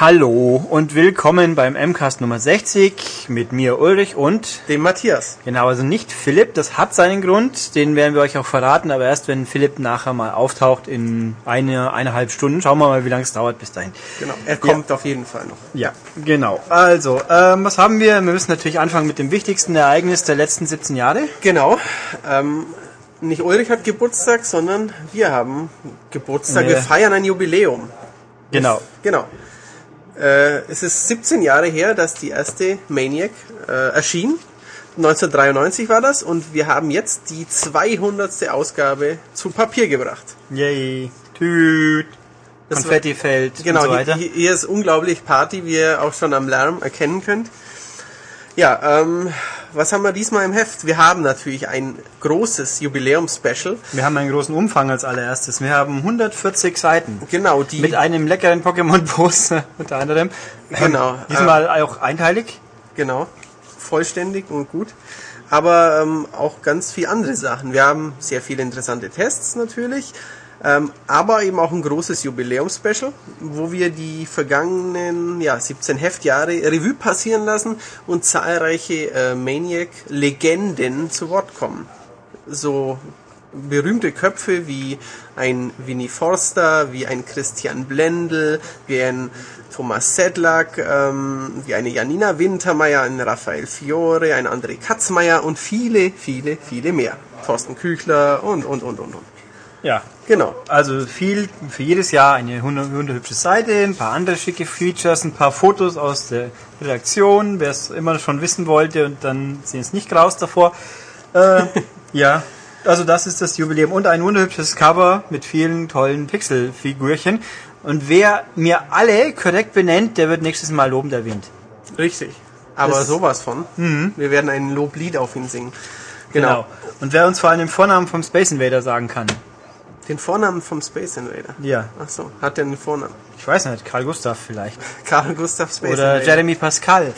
Hallo und willkommen beim MCAST Nummer 60 mit mir Ulrich und dem Matthias. Genau, also nicht Philipp, das hat seinen Grund, den werden wir euch auch verraten, aber erst wenn Philipp nachher mal auftaucht in eine, eineinhalb Stunden. Schauen wir mal, wie lange es dauert bis dahin. Genau, er kommt ja. auf jeden Fall noch. Ja, genau. Also, ähm, was haben wir? Wir müssen natürlich anfangen mit dem wichtigsten Ereignis der letzten 17 Jahre. Genau. Ähm, nicht Ulrich hat Geburtstag, sondern wir haben Geburtstag. Nee. Wir feiern ein Jubiläum. Genau. Genau. Äh, es ist 17 Jahre her, dass die erste Maniac äh, erschien. 1993 war das und wir haben jetzt die 200. Ausgabe zu Papier gebracht. Yay. Tüt. Konfetti fällt genau, und so weiter. Hier, hier ist unglaublich Party, wie ihr auch schon am Lärm erkennen könnt. Ja, ähm, was haben wir diesmal im Heft? Wir haben natürlich ein großes Jubiläum-Special. Wir haben einen großen Umfang als allererstes. Wir haben 140 Seiten. Genau, die. Mit einem leckeren Pokémon-Poster unter anderem. Genau. Ähm, diesmal äh, auch einteilig. Genau. Vollständig und gut. Aber ähm, auch ganz viele andere Sachen. Wir haben sehr viele interessante Tests natürlich. Ähm, aber eben auch ein großes Jubiläumspecial, wo wir die vergangenen ja, 17 Heftjahre Revue passieren lassen und zahlreiche äh, Maniac-Legenden zu Wort kommen. So berühmte Köpfe wie ein Winnie Forster, wie ein Christian Blendl, wie ein Thomas Sedlak, ähm, wie eine Janina Wintermeyer, ein Raphael Fiore, ein André Katzmeier und viele, viele, viele mehr. Thorsten Küchler und, und, und, und, und. Ja, genau. Also viel für jedes Jahr eine wunderhübsche Seite, ein paar andere schicke Features, ein paar Fotos aus der Redaktion, wer es immer schon wissen wollte und dann sehen es nicht graus davor. Äh, ja, also das ist das Jubiläum und ein wunderhübsches Cover mit vielen tollen Pixelfigürchen. Und wer mir alle korrekt benennt, der wird nächstes Mal lobend erwähnt. Richtig. Aber das sowas von. Mhm. Wir werden ein Loblied auf ihn singen. Genau. genau. Und wer uns vor allem den Vornamen vom Space Invader sagen kann. Den Vornamen vom Space Invader? Ja. Ach so, hat der einen Vornamen? Ich weiß nicht, Karl Gustav vielleicht. Karl Gustav Space Oder Invader. Jeremy Pascal.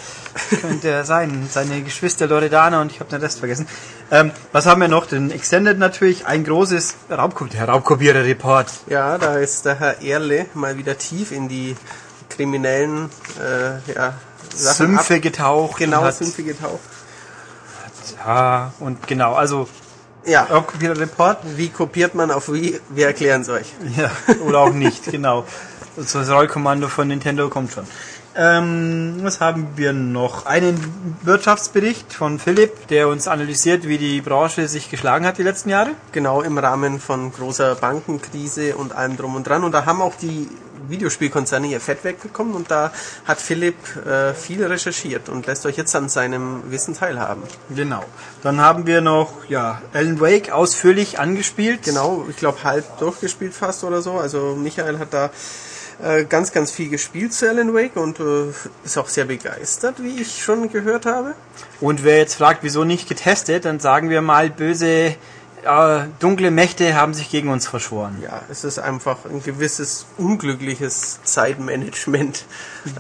Könnte er sein. Seine Geschwister Loredana und ich habe den Rest vergessen. Ähm, was haben wir noch? Den Extended natürlich, ein großes Raubko der Raubkopierer-Report. Ja, da ist der Herr Erle mal wieder tief in die kriminellen äh, ja, Sachen Sümpfe ab. getaucht. Genau, Sümpfe getaucht. Ja, und genau, also ja. Report. Wie kopiert man auf wie? Wir erklären es euch. Ja, oder auch nicht, genau. Das Rollkommando von Nintendo kommt schon. Ähm, was haben wir noch? Einen Wirtschaftsbericht von Philipp, der uns analysiert, wie die Branche sich geschlagen hat die letzten Jahre. Genau, im Rahmen von großer Bankenkrise und allem drum und dran. Und da haben auch die Videospielkonzerne ihr Fett wegbekommen und da hat Philipp äh, viel recherchiert und lässt euch jetzt an seinem Wissen teilhaben. Genau. Dann haben wir noch ja Alan Wake ausführlich angespielt. Genau, ich glaube halb durchgespielt fast oder so. Also Michael hat da äh, ganz, ganz viel gespielt zu Alan Wake und äh, ist auch sehr begeistert, wie ich schon gehört habe. Und wer jetzt fragt, wieso nicht getestet, dann sagen wir mal böse äh, dunkle Mächte haben sich gegen uns verschworen. Ja, es ist einfach ein gewisses unglückliches Zeitmanagement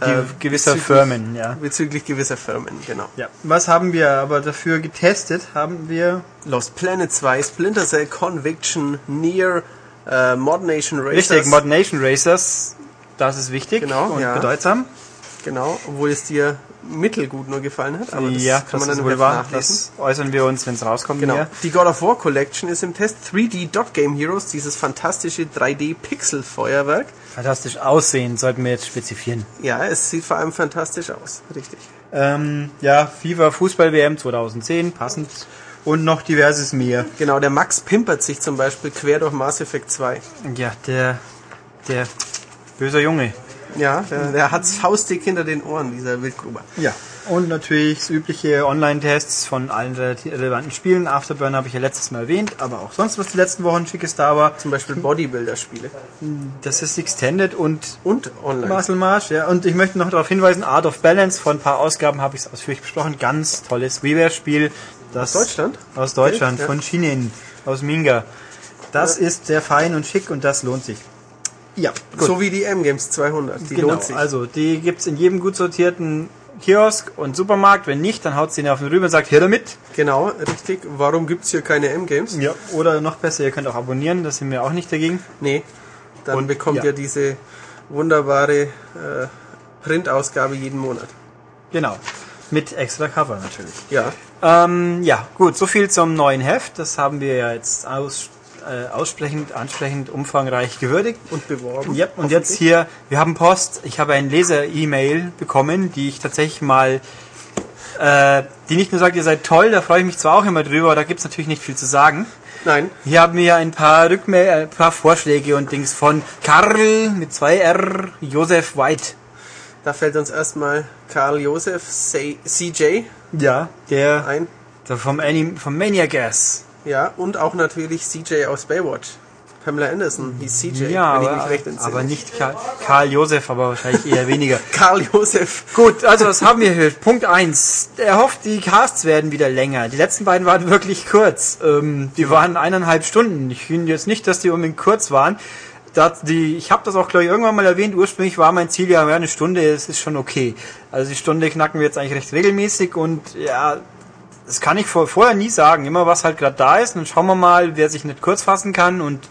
äh, gewisser Firmen, ja. Bezüglich gewisser Firmen, genau. Ja. Was haben wir aber dafür getestet? Haben wir Lost Planet 2, Splinter Cell Conviction, Near, äh, Mod Nation Racers. Richtig, Mod Nation Racers, das ist wichtig genau, und ja. bedeutsam. Genau, obwohl es dir mittelgut nur gefallen hat, aber das ja, kann man dann wohl wahr. Das äußern wir uns, wenn es rauskommt. Genau. Die God of War Collection ist im Test 3D Dot Game Heroes, dieses fantastische 3D Pixel Feuerwerk. Fantastisch aussehen, sollten wir jetzt spezifizieren. Ja, es sieht vor allem fantastisch aus, richtig. Ähm, ja, FIFA Fußball WM 2010, passend. Und noch diverses mehr. Genau, der Max pimpert sich zum Beispiel quer durch Mass Effect 2. Ja, der, der böser Junge. Ja, der, der hat's faustig hinter den Ohren, dieser Wildgruber. Ja. Und natürlich das übliche Online-Tests von allen relevanten Spielen. Afterburn habe ich ja letztes Mal erwähnt, aber auch sonst, was die letzten Wochen schickes da war. Zum Beispiel Bodybuilder-Spiele. Das ist Extended und, und Online. Muscle March, ja. Und ich möchte noch darauf hinweisen, Art of Balance, von ein paar Ausgaben habe ich es ausführlich besprochen. Ganz tolles WiiWare-Spiel. Aus Deutschland? Aus Deutschland, ja. von Shinin, aus Minga. Das ja. ist sehr fein und schick und das lohnt sich. Ja, gut. So wie die M-Games 200. Die genau, lohnt sich. Also die gibt's in jedem gut sortierten Kiosk und Supermarkt. Wenn nicht, dann haut sie ihn auf den rüber und sagt, hier damit. Genau, richtig. Warum gibt's hier keine M-Games? Ja, oder noch besser, ihr könnt auch abonnieren, da sind wir auch nicht dagegen. Nee, dann und, bekommt ja. ihr diese wunderbare äh, Printausgabe jeden Monat. Genau. Mit extra Cover natürlich. Ja. Ähm, ja, gut, so viel zum neuen Heft. Das haben wir ja jetzt aus, äh, aussprechend, ansprechend, umfangreich gewürdigt. Und beworben. Ja, und jetzt hier, wir haben Post. Ich habe ein Leser-E-Mail bekommen, die ich tatsächlich mal, äh, die nicht nur sagt, ihr seid toll, da freue ich mich zwar auch immer drüber, da gibt's natürlich nicht viel zu sagen. Nein. Hier haben wir ein paar Rückmel ein paar Vorschläge und Dings von Karl mit zwei R, Josef White. Da fällt uns erstmal Karl Josef CJ Ja, der, ein. der vom, Anim, vom Maniac Gas. Ja, und auch natürlich CJ aus Baywatch. Pamela Anderson hieß CJ, Ja, wenn ich aber, mich recht entsinne. aber nicht Karl, Karl Josef, aber wahrscheinlich eher weniger. Karl Josef. Gut, also was haben wir hier? Punkt eins. Er hofft, die Casts werden wieder länger. Die letzten beiden waren wirklich kurz. Ähm, die waren eineinhalb Stunden. Ich finde jetzt nicht, dass die unbedingt kurz waren. Das, die, ich habe das auch, glaube ich, irgendwann mal erwähnt. Ursprünglich war mein Ziel ja, ja eine Stunde, es ist schon okay. Also die Stunde knacken wir jetzt eigentlich recht regelmäßig und ja, das kann ich vor, vorher nie sagen. Immer was halt gerade da ist. Und dann schauen wir mal, wer sich nicht kurz fassen kann. Und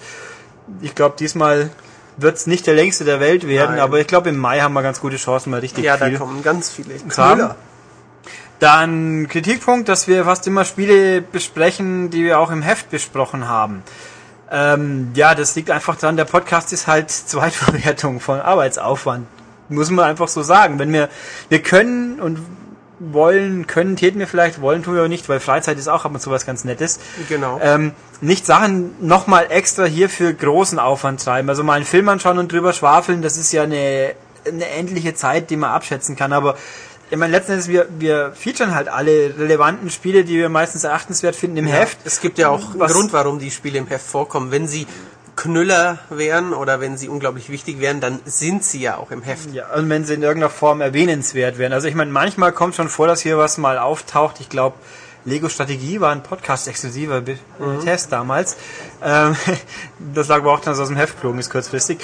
ich glaube, diesmal wird's nicht der längste der Welt werden. Nein. Aber ich glaube, im Mai haben wir ganz gute Chancen, mal richtig Ja, da viel kommen ganz viele. Knüller. dann Kritikpunkt, dass wir fast immer Spiele besprechen, die wir auch im Heft besprochen haben. Ähm, ja, das liegt einfach daran, der Podcast ist halt Zweitverwertung von Arbeitsaufwand. Muss man einfach so sagen. Wenn wir, wir können und wollen, können, täten wir vielleicht, wollen tun wir nicht, weil Freizeit ist auch ab und zu was ganz Nettes. Genau. Ähm, nicht Sachen nochmal extra hier für großen Aufwand treiben. Also mal einen Film anschauen und drüber schwafeln, das ist ja eine, eine endliche Zeit, die man abschätzen kann. Aber ich meine, letzten Endes, wir, wir featuren halt alle relevanten Spiele, die wir meistens erachtenswert finden im Heft. Es gibt ja auch einen Grund, warum die Spiele im Heft vorkommen. Wenn sie Knüller wären oder wenn sie unglaublich wichtig wären, dann sind sie ja auch im Heft. Ja, und wenn sie in irgendeiner Form erwähnenswert werden. Also ich meine, manchmal kommt schon vor, dass hier was mal auftaucht. Ich glaube, Lego Strategie war ein Podcast-exklusiver äh, Test damals. Ähm, das lag aber auch, dass es aus dem Heft geflogen ist, kurzfristig.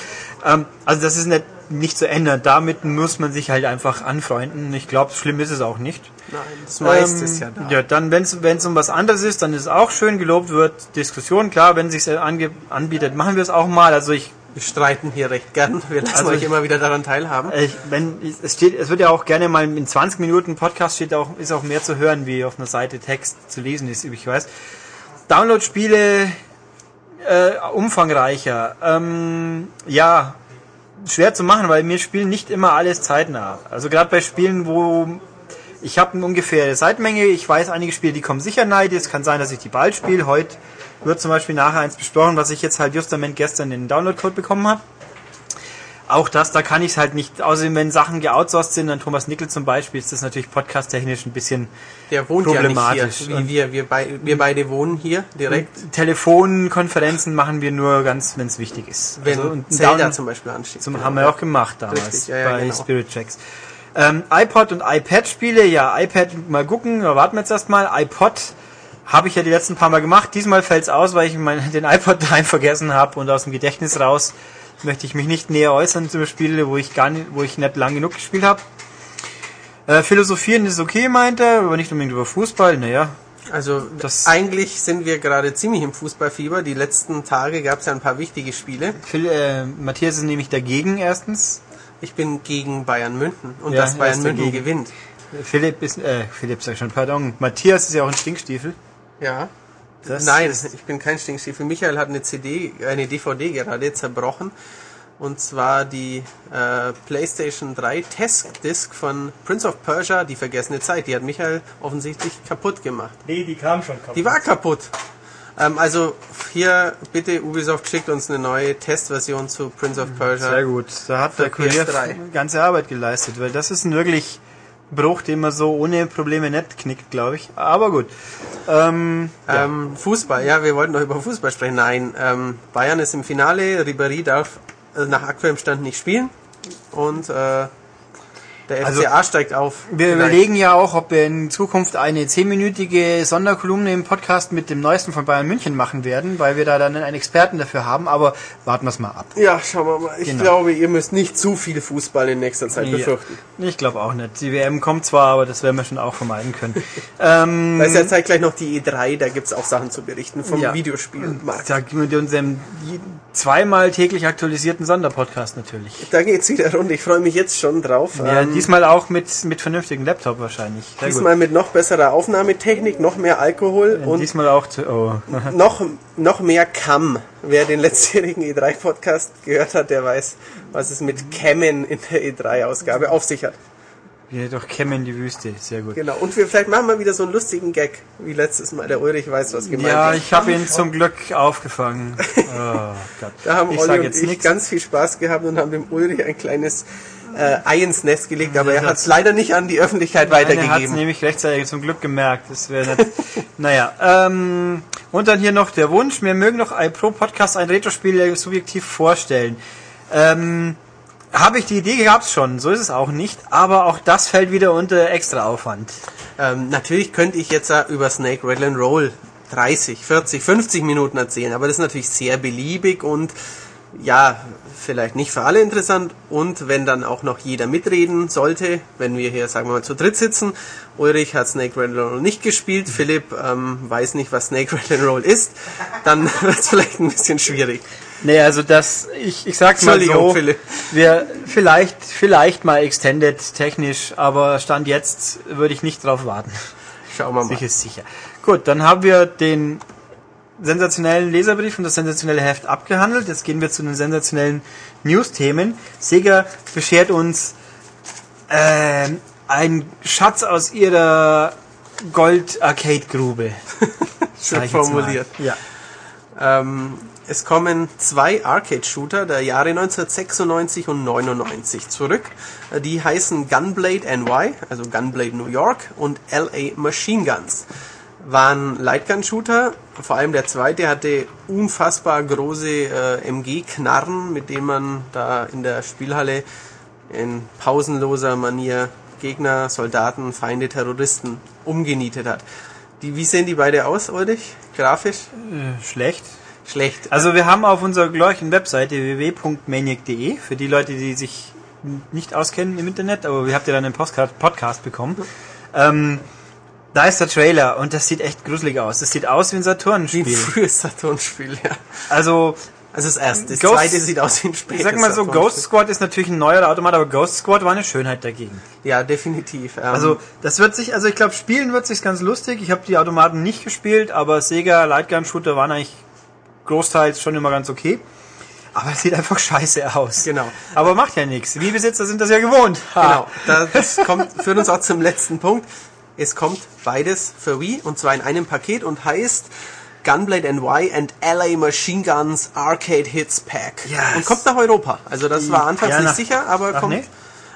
Ähm, also das ist nicht, nicht zu ändern. Damit muss man sich halt einfach anfreunden. Ich glaube, schlimm ist es auch nicht. Nein, das meiste Ähm, ist ja da. Ja, dann, wenn es um was anderes ist, dann ist es auch schön gelobt wird. Diskussion, klar, wenn es sich ange anbietet, machen wir es auch mal. Also ich Wir streiten hier recht gern. Wir lassen Also euch immer wieder daran teilhaben. Ich, wenn, es steht, es wird ja auch gerne mal in 20 Minuten Podcast steht auch, ist auch mehr zu hören, wie auf einer Seite Text zu lesen ist, wie ich weiß. Download-Spiele, äh, umfangreicher. Ähm, ja, schwer zu machen, weil mir spielen nicht immer alles zeitnah. Also gerade bei Spielen, wo ich habe eine ungefähre Seitenmenge, ich weiß einige Spiele, die kommen sicher nahe, es kann sein, dass ich die bald spiele. Heute wird zum Beispiel nachher eins besprochen, was ich jetzt halt justament gestern den Download-Code bekommen habe. Auch das, da kann ich es halt nicht, außerdem wenn Sachen geoutsourced sind, dann Thomas Nickel zum Beispiel, ist das natürlich podcast-technisch ein bisschen Der wohnt ja nicht problematisch. hier, wie wir. Wir, bei, wir beide wohnen hier direkt. Telefonkonferenzen machen wir nur ganz, wenn es wichtig ist. Wenn Also, Zelda zum Beispiel ansteht. Zum, haben wir auch gemacht damals Richtig, ja, ja, bei genau. Spirit Tracks. Ähm, iPod und iPad Spiele, ja, iPad mal gucken, da warten wir jetzt erstmal. iPod habe ich ja die letzten paar Mal gemacht. Diesmal fällt's aus, weil ich mein, den iPod daheim vergessen habe und aus dem Gedächtnis raus möchte ich mich nicht näher äußern zu Spiele, wo ich gar nicht, wo ich nicht lang genug gespielt habe. Äh, philosophieren ist okay, meint er, aber nicht unbedingt über Fußball. Naja, Also Das- eigentlich sind wir gerade ziemlich im Fußballfieber. Die letzten Tage gab es ja ein paar wichtige Spiele. Phil, äh, Matthias ist nämlich dagegen erstens. Ich bin gegen Bayern München und Ja, dass er Bayern München dagegen. gewinnt. Philipp ist, äh, Philipp sag ich schon, pardon. Matthias ist ja auch ein Stinkstiefel. Ja. Das Nein, ich bin kein Stinkstiefel. Michael hat eine CD, eine DVD gerade zerbrochen. Und zwar die äh, PlayStation 3 Test Disc von Prince of Persia, die vergessene Zeit. Die hat Michael offensichtlich kaputt gemacht. Nee, die kam schon kaputt. Die war kaputt. Ähm, also hier bitte Ubisoft schickt uns eine neue Testversion zu Prince of Persia. Sehr gut. Da hat der Kurier PS3. ganze Arbeit geleistet, weil das ist ein wirklich Bruch, den man so ohne Probleme nicht knickt, glaube ich. Aber gut. Ähm, ja. Ähm, Fußball, ja, wir wollten noch über Fußball sprechen. Nein, ähm, Bayern ist im Finale, Ribéry darf äh, nach aktuellem Stand nicht spielen und äh, der Also, FCA steigt auf. wir Vielleicht. überlegen ja auch, ob wir in Zukunft eine zehnminütige Sonderkolumne im Podcast mit dem Neuesten von Bayern München machen werden, weil wir da dann einen Experten dafür haben, aber warten wir es mal ab. Ja, schauen wir mal. Ich Genau. glaube, ihr müsst nicht zu viel Fußball in nächster Zeit befürchten. Ja, ich glaube auch nicht. Die WM kommt zwar, aber das werden wir schon auch vermeiden können. ähm, Da ist ja zeitgleich noch die E3, da gibt's auch Sachen zu berichten vom Ja. Videospielmarkt. da mit unserem zweimal täglich aktualisierten Sonderpodcast natürlich. Da geht's wieder rund. Ich freue mich jetzt schon drauf. Ja, Ähm, diesmal auch mit, mit vernünftigen Laptop wahrscheinlich. Sehr diesmal mit noch besserer Aufnahmetechnik, noch mehr Alkohol gut. und diesmal auch zu, oh. noch, noch mehr Cam. Wer den letztjährigen E3-Podcast gehört hat, der weiß, was es mit Cammen in der E3-Ausgabe auf sich hat. Wir doch kämmen die Wüste. Sehr gut. Genau. Und wir vielleicht machen wir wieder so einen lustigen Gag, wie letztes Mal. Der Ulrich weiß, was gemeint Ja, ist. ich habe ihn zum Glück aufgefangen. Oh Gott. Da haben ich Olli und ich nichts. ganz viel Spaß gehabt und haben dem Ulrich ein kleines äh, Ei ins Nest gelegt, aber er hat es leider nicht an die Öffentlichkeit Er hat es weitergegeben. nämlich rechtzeitig zum Glück gemerkt. Das wäre nett. naja, ähm, und dann hier noch der Wunsch, wir mögen noch ein pro Podcast ein Retro-Spiel subjektiv vorstellen. Ähm, habe ich die Idee gehabt schon, so ist es auch nicht, aber auch das fällt wieder unter extra Aufwand. Ähm, natürlich könnte ich jetzt über Snake Rattle Roll 30, 40, 50 Minuten erzählen, aber das ist natürlich sehr beliebig und ja, vielleicht nicht für alle interessant und wenn dann auch noch jeder mitreden sollte, wenn wir hier, sagen wir mal, zu dritt sitzen, Ulrich hat Snake Rattle Roll nicht gespielt, Philipp ähm, weiß nicht, was Snake Rattle Roll ist, dann wird es vielleicht ein bisschen schwierig. Nee, also das, ich, ich sag's mal so, wir vielleicht, vielleicht mal extended technisch, aber Stand jetzt würde ich nicht drauf warten. Schauen wir mal. Sicher, sicher. Gut, dann haben wir den sensationellen Leserbrief und das sensationelle Heft abgehandelt. Jetzt gehen wir zu den sensationellen News-Themen. Sega beschert uns ähm, einen Schatz aus ihrer Gold-Arcade-Grube. Schön mal. formuliert. Ja. Ähm, es kommen zwei Arcade-Shooter der Jahre 1996 und 99 zurück. Die heißen Gunblade NY, also Gunblade New York und LA Machine Guns. Waren Lightgun-Shooter, vor allem der zweite hatte unfassbar große äh, MG-Knarren, mit denen man da in der Spielhalle in pausenloser Manier Gegner, Soldaten, Feinde, Terroristen umgenietet hat. Die, wie sehen die beide aus, Ulrich? Grafisch? Äh, schlecht. Schlecht. Also wir haben auf unserer glorreichen Webseite www.maniac.de für die Leute, die sich nicht auskennen im Internet, aber ihr habt ja dann einen Postcard Podcast bekommen. Ähm, da ist der Trailer und das sieht echt gruselig aus. Das sieht aus wie ein Wie ein Saturn-Spiel. frühes Saturn-Spiel, ja. Also, Also das erste. Das Ghost- zweite sieht aus wie ein spätes ich sag mal so, Saturn-Spiel. Ghost Squad ist natürlich ein neuer Automat, aber Ghost Squad war eine Schönheit dagegen. Ja, definitiv. Ähm, Also, das wird sich, also ich glaube, spielen wird sich ganz lustig. Ich habe die Automaten nicht gespielt, aber Sega Lightgun Shooter waren eigentlich großteils schon immer ganz okay. Aber es sieht einfach scheiße aus. Genau. Aber macht ja nichts. Wie Besitzer sind das ja gewohnt. Ha. Genau. Da- Das kommt, führt uns auch zum letzten Punkt. Es kommt beides für Wii und zwar in einem Paket und heißt Gunblade NY and LA Machine Guns Arcade Hits Pack. Yes. Und kommt nach Europa. Also das war anfangs Ja, nicht nach- sicher, aber kommt. nee?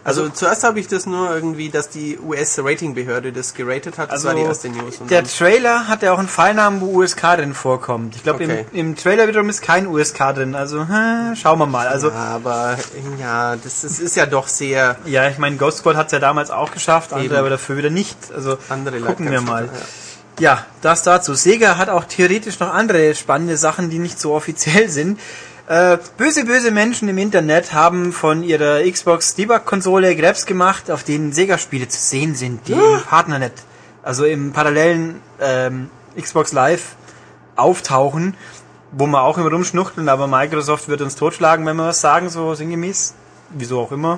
Also, zuerst habe ich das nur irgendwie, dass die US-Ratingbehörde das geratet hat. Das Also war die erste News. Der Trailer hat ja auch einen Pfeilnamen, wo USK drin vorkommt. Ich glaube, Okay. im, im Trailer wiederum ist kein USK drin. Also hm, schauen wir mal. Also ja, aber ja, das, das ist ja doch sehr ja, ich meine, Ghost Squad hat es ja damals auch geschafft, andere Eben. aber dafür wieder nicht. Also andere gucken wir mal. Ja, das dazu. Sega hat auch theoretisch noch andere spannende Sachen, die nicht so offiziell sind. Äh, böse, böse Menschen im Internet haben von ihrer Xbox Debug-Konsole Grabs gemacht, auf denen Sega-Spiele zu sehen sind, die im Partnernet, also im parallelen ähm, Xbox Live auftauchen, wo wir auch immer rumschnuchteln, aber Microsoft wird uns totschlagen, wenn wir was sagen, so sinngemäß. Wieso auch immer.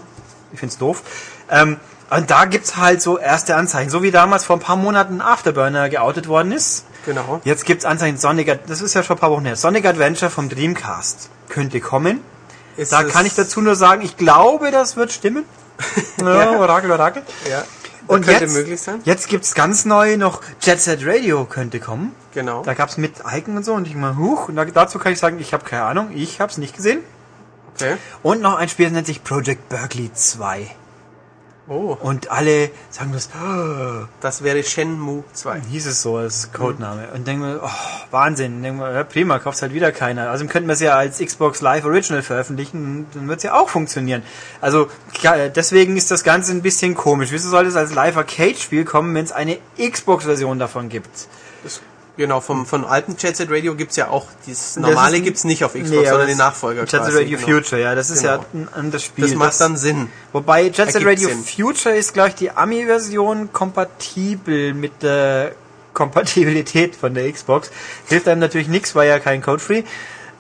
Ich find's doof. Ähm, und da gibt's halt so erste Anzeichen, so wie damals vor ein paar Monaten Afterburner geoutet worden ist. Genau. Jetzt gibt's Anzeichen Sonic, das ist ja schon ein paar Wochen her. Sonic Adventure vom Dreamcast könnte kommen. Ist Da es- kann ich dazu nur sagen, ich glaube, das wird stimmen. ja, Orakel, Orakel. Ja. Und könnte jetzt, möglich sein. jetzt gibt's ganz neu noch Jet Set Radio könnte kommen. Genau. Da gab's mit Icon und so und ich mal, huch, und da, dazu kann ich sagen, ich habe keine Ahnung, ich habe es nicht gesehen. Okay. Und noch ein Spiel, das nennt sich Project Berkeley 2. Oh, Und alle sagen das, oh, das wäre Shenmue 2. hieß es so als Codename. Und denken wir, oh, Wahnsinn, denken wir, ja, prima, kauft halt wieder keiner. Also könnten wir es ja als Xbox Live Original veröffentlichen, dann wird es ja auch funktionieren. Also klar, deswegen ist das Ganze ein bisschen komisch. Wieso soll es als Live Arcade Spiel kommen, wenn es eine Xbox Version davon gibt? Das, genau, vom, von alten Jet Set Radio gibt's ja auch, dieses Das normale ist- gibt's nicht auf Xbox, Nee, sondern die das- Nachfolger Jet Set Radio genau. Future, ja, das ist ja Genau. ein anderes Spiel. Das macht dann Sinn. Wobei Jet Set Radio Sinn. Future ist, glaube ich, die Ami-Version kompatibel mit der Kompatibilität von der Xbox. Hilft einem natürlich nichts, weil ja kein Code-Free.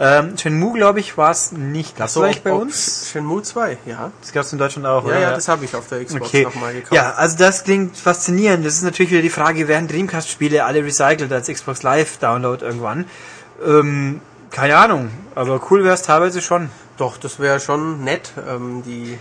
Ähm, Shenmue, glaube ich, war es nicht. Das So, bei ob- uns. Shenmue 2, ja. Das gab es in Deutschland auch, Ja, oder? ja, das habe ich auf der Xbox Okay. nochmal gekauft. Ja, also das klingt faszinierend. Das ist natürlich wieder die Frage, werden Dreamcast-Spiele alle recycelt als Xbox Live-Download irgendwann? Ähm, keine Ahnung, aber cool wäre es teilweise schon. Doch, das wäre schon nett. Ähm, die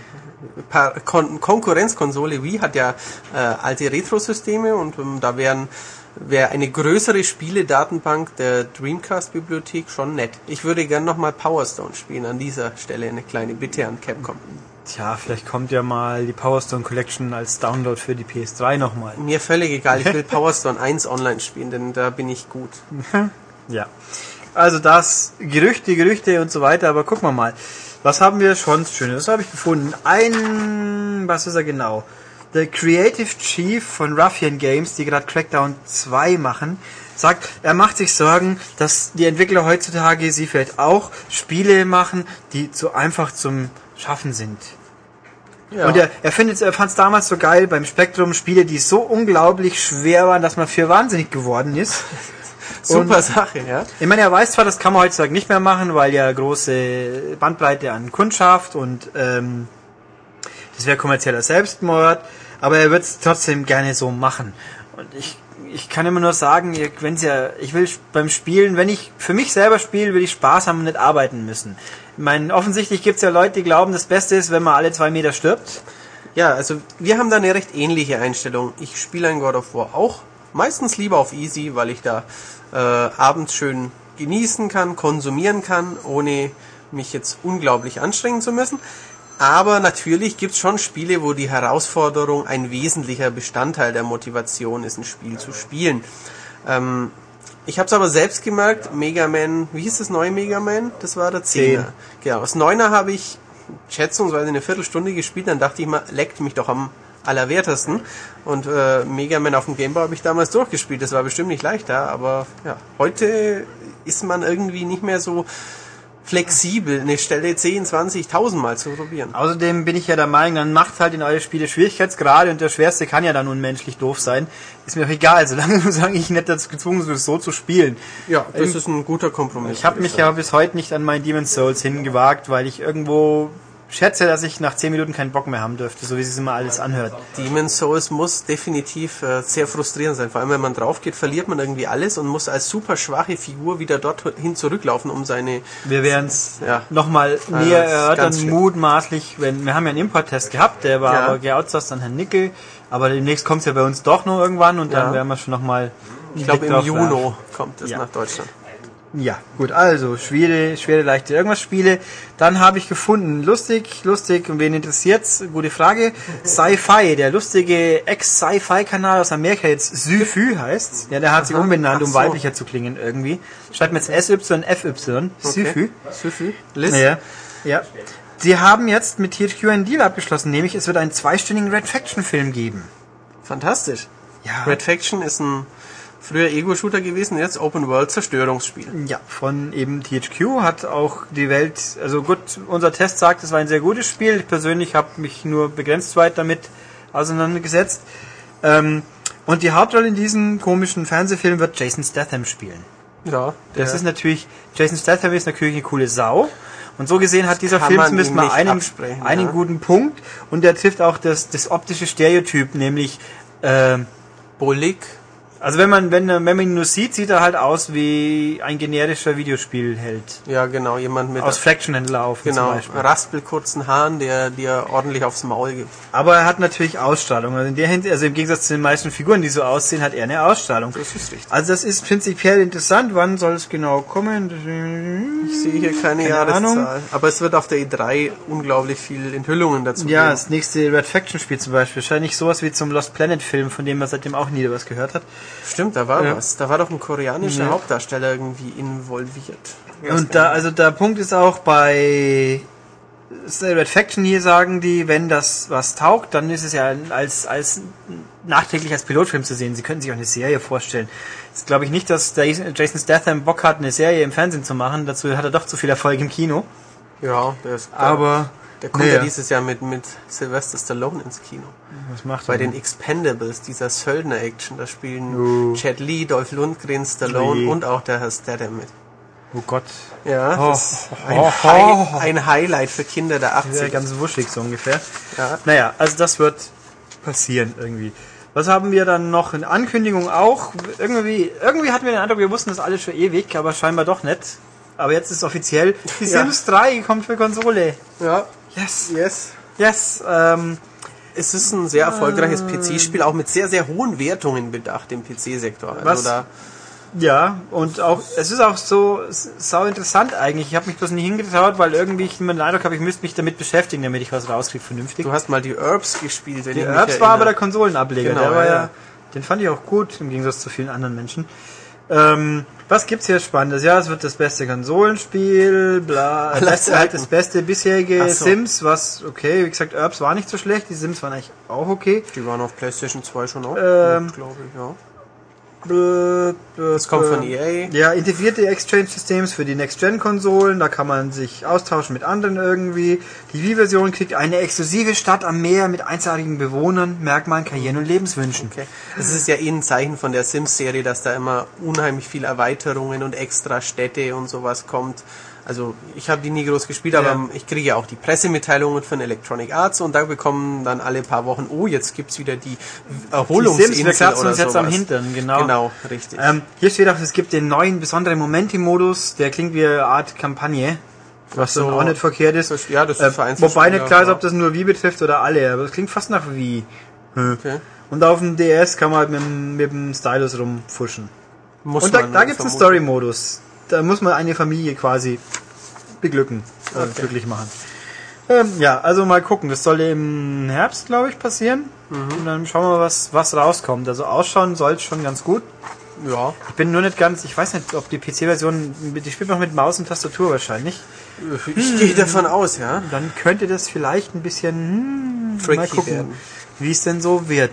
Kon Konkurrenzkonsole Wii hat ja äh, alte Retro-Systeme und ähm, da wären wäre eine größere Spieledatenbank der Dreamcast-Bibliothek schon nett. Ich würde gern nochmal Power Stone spielen. An dieser Stelle eine kleine Bitte an Capcom. Tja, vielleicht kommt ja mal die Power Stone Collection als Download für die PS3 nochmal. Mir völlig egal, ich will Power Stone 1 online spielen, denn da bin ich gut. Ja. Also das, Gerüchte, Gerüchte und so weiter, aber gucken wir mal. Was haben wir schon Schönes? Was habe ich gefunden? Ein, was ist er genau? Der Creative Chief von Ruffian Games, die gerade Crackdown 2 machen, sagt, er macht sich Sorgen, dass die Entwickler heutzutage, sie vielleicht auch, Spiele machen, die zu einfach zum Schaffen sind. Ja. Und er, er findet, er fand es damals so geil beim Spektrum Spiele, die so unglaublich schwer waren, dass man für wahnsinnig geworden ist. Super und- Sache, ja. Ich meine, er weiß zwar, das kann man heutzutage nicht mehr machen, weil ja große Bandbreite an Kundschaft und ähm, das wäre kommerzieller Selbstmord, aber er wird es trotzdem gerne so machen. Und ich, ich kann immer nur sagen, wenn's ja, ich will beim Spielen, wenn ich für mich selber spiele, will ich Spaß haben und nicht arbeiten müssen. Ich meine, offensichtlich gibt es ja Leute, die glauben, das Beste ist, wenn man alle zwei Meter stirbt. Ja, also wir haben da eine recht ähnliche Einstellung. Ich spiele ein God of War auch. Meistens lieber auf Easy, weil ich da äh, abends schön genießen kann, konsumieren kann, ohne mich jetzt unglaublich anstrengen zu müssen. Aber natürlich gibt's schon Spiele, wo die Herausforderung ein wesentlicher Bestandteil der Motivation ist, ein Spiel zu spielen. Ähm, ich habe es aber selbst gemerkt, Mega Man, wie hieß das neue Mega Man? Das war der Zehner. Zehn. Genau, das Neuner habe ich schätzungsweise eine Viertelstunde gespielt, dann dachte ich mal, leckt mich doch am allerwertesten. Und äh, Mega Man auf dem Gameboy habe ich damals durchgespielt. Das war bestimmt nicht leichter, aber ja, heute ist man irgendwie nicht mehr so flexibel, eine Stelle 10, 20, 1000 Mal zu probieren. Außerdem bin ich ja der Meinung, dann macht halt in eure Spiele Schwierigkeitsgrade und der schwerste kann ja dann unmenschlich doof sein. Ist mir auch egal, solange, solange ich nicht dazu gezwungen bin, so zu spielen. Ja, das ist ein guter Kompromiss. Ich habe mich ja bis heute nicht an mein Demon's Souls hingewagt, weil ich irgendwo schätze, dass ich nach 10 Minuten keinen Bock mehr haben dürfte, so wie sich immer alles anhört. Demon's Souls muss definitiv äh, sehr frustrierend sein. Vor allem, wenn man drauf geht, verliert man irgendwie alles und muss als super schwache Figur wieder dorthin zurücklaufen, um seine... Wir werden es Ja. nochmal Also, näher ist erörtern, mutmaßlich, wenn wir haben ja einen Import-Test gehabt, der war Ja. aber geoutsourced an Herrn Nickel, aber demnächst kommt es ja bei uns doch noch irgendwann und dann Ja. werden wir schon nochmal Ich glaube, im Juni kommt es nach Deutschland. Ja, gut, also schwere, schwere, leichte irgendwas Spiele. Dann habe ich gefunden, lustig, lustig, und wen interessiert's? Gute Frage. Sci-Fi, der lustige Ex-Sci-Fi-Kanal aus Amerika, jetzt Syfy heißt. Ja, der hat sich Aha, umbenannt, um so. weiblicher zu klingen irgendwie. Schreibt mir jetzt SYFY, Syfy. Süffy. Liz? Ja, ja. Sie haben jetzt mit THQ einen Deal abgeschlossen, nämlich es wird einen zweistündigen Red Faction Film geben. Fantastisch. Ja. Red Faction ist ein früher Ego-Shooter gewesen, jetzt Open-World-Zerstörungsspiel. Ja, von eben THQ hat auch die Welt, also gut, unser Test sagt, es war ein sehr gutes Spiel. Ich persönlich habe mich nur begrenzt weit damit auseinandergesetzt. Ähm, und die Hauptrolle in diesem komischen Fernsehfilm wird Jason Statham spielen. Ja, Das ist natürlich, Jason Statham ist natürlich eine coole Sau. Und so gesehen hat dieser Film zumindest mal einen, einen ja. guten Punkt. Und der trifft auch das, das optische Stereotyp, nämlich, ähm, bullig. Also wenn man, wenn, wenn man ihn nur sieht, sieht er halt aus wie ein generischer Videospielheld. Ja, genau, jemand mit Aus Fraction-Händler auf genau, zum Beispiel. raspelkurzen Haaren, der dir ordentlich aufs Maul gibt. Aber er hat natürlich Ausstrahlung. Also in der Hinsicht, also im Gegensatz zu den meisten Figuren, die so aussehen, hat er eine Ausstrahlung. Das ist richtig. Also das ist prinzipiell interessant. Wann soll es genau kommen? Ich sehe hier keine, Keine Jahreszahl. Ahnung. Aber es wird auf der E3 unglaublich viel Enthüllungen dazu Ja, geben. das nächste Red Faction Spiel zum Beispiel. Wahrscheinlich sowas wie zum Lost Planet Film, von dem man seitdem auch nie was gehört hat. Stimmt, da war Ja. was. Da war doch ein koreanischer Ja. Hauptdarsteller irgendwie involviert. Und da, also der Punkt ist auch bei Red Faction hier sagen die, wenn das was taugt, dann ist es ja als, als nachträglich als Pilotfilm zu sehen. Sie könnten sich auch eine Serie vorstellen. Jetzt glaube ich nicht, dass Jason Statham Bock hat, eine Serie im Fernsehen zu machen. Dazu hat er doch zu viel Erfolg im Kino. Ja, der ist Aber der kommt naja. ja dieses Jahr mit, mit Sylvester Stallone ins Kino. was macht Bei er den denn? Expendables, dieser Söldner-Action, da spielen Chad Lee, Dolph Lundgren, Stallone Oh und auch der Herr Statham mit. Oh Gott. Ja, Oh, das ist ein, oh, Hi oh. ein Highlight für Kinder der Ja, 80 ganz wuschig so ungefähr. Ja. Naja, also das wird passieren irgendwie. Was haben wir dann noch in Ankündigung auch? Irgendwie, irgendwie hatten wir den Eindruck, wir wussten das alles schon ewig, aber scheinbar doch nicht. Aber jetzt ist es offiziell. Die Ja. Sims 3 kommt für Konsole. Ja, Yes. yes. Yes. Ähm, Es ist ein sehr erfolgreiches PC-Spiel, auch mit sehr, sehr hohen Wertungen bedacht im PC-Sektor. Also Was? da, ja, und auch, es ist auch so sau interessant eigentlich. Ich habe mich bloß nie hingetraut, weil irgendwie ich immer den Eindruck habe, ich müsste mich damit beschäftigen, damit ich was rauskriege vernünftig. du hast mal die Herbs gespielt, wenn Die Herbs war aber der. Konsolenableger. Genau, der war ja, ja. den fand ich auch gut, im Gegensatz zu vielen anderen Menschen. Ähm, was gibt's hier Spannendes? Ja, es wird das beste Konsolenspiel, bla, beste, halt das beste bisherige so. Sims, was okay, wie gesagt, Herbs war nicht so schlecht, die Sims waren eigentlich auch okay. Die waren auf PlayStation 2 schon auch, Ähm, glaube ich, ja. Das kommt von EA. Ja, integrierte Exchange-Systems für die Next-Gen-Konsolen, da kann man sich austauschen mit anderen irgendwie. Die Wii-Version kriegt eine exklusive Stadt am Meer mit einzigartigen Bewohnern, Merkmalen, Karrieren und Lebenswünschen. Okay. Das ist ja eh ein Zeichen von der Sims-Serie, dass da immer unheimlich viel Erweiterungen und extra Städte und sowas kommt. Also ich habe die nie groß gespielt, aber Ja. ich kriege ja auch die Pressemitteilungen von Electronic Arts und da bekommen dann alle paar Wochen, oh, jetzt gibt's wieder die Die Erholungsinsel Sims, wir oder uns jetzt sowas. am Hintern, genau. Genau, richtig. Ähm, hier steht auch, es gibt den neuen besonderen Momenti-Modus, der klingt wie eine Art Kampagne. Was so. dann auch nicht verkehrt ist. Das- ja, das ist äh, Wobei nicht klar ist, ob das nur Wii betrifft oder alle, aber es klingt fast nach Wii. Hm. Okay. Und auf dem DS kann man halt mit, dem- mit dem Stylus rumfuschen. Muss Und da, da gibt es einen. Story-Modus. Da muss man eine Familie quasi beglücken, äh, Okay. glücklich machen. Ähm, ja, also mal gucken. Das soll im Herbst, glaube ich, passieren. Mhm. Und dann schauen wir mal, was, was rauskommt. Also ausschauen soll es schon ganz gut. Ja, Ich bin nur nicht ganz, ich weiß nicht, ob die PC-Version, die spielt noch mit Maus und Tastatur wahrscheinlich. ich gehe davon aus, ja. Dann könnte das vielleicht ein bisschen, hm, Tricky mal gucken, wie es denn so wird.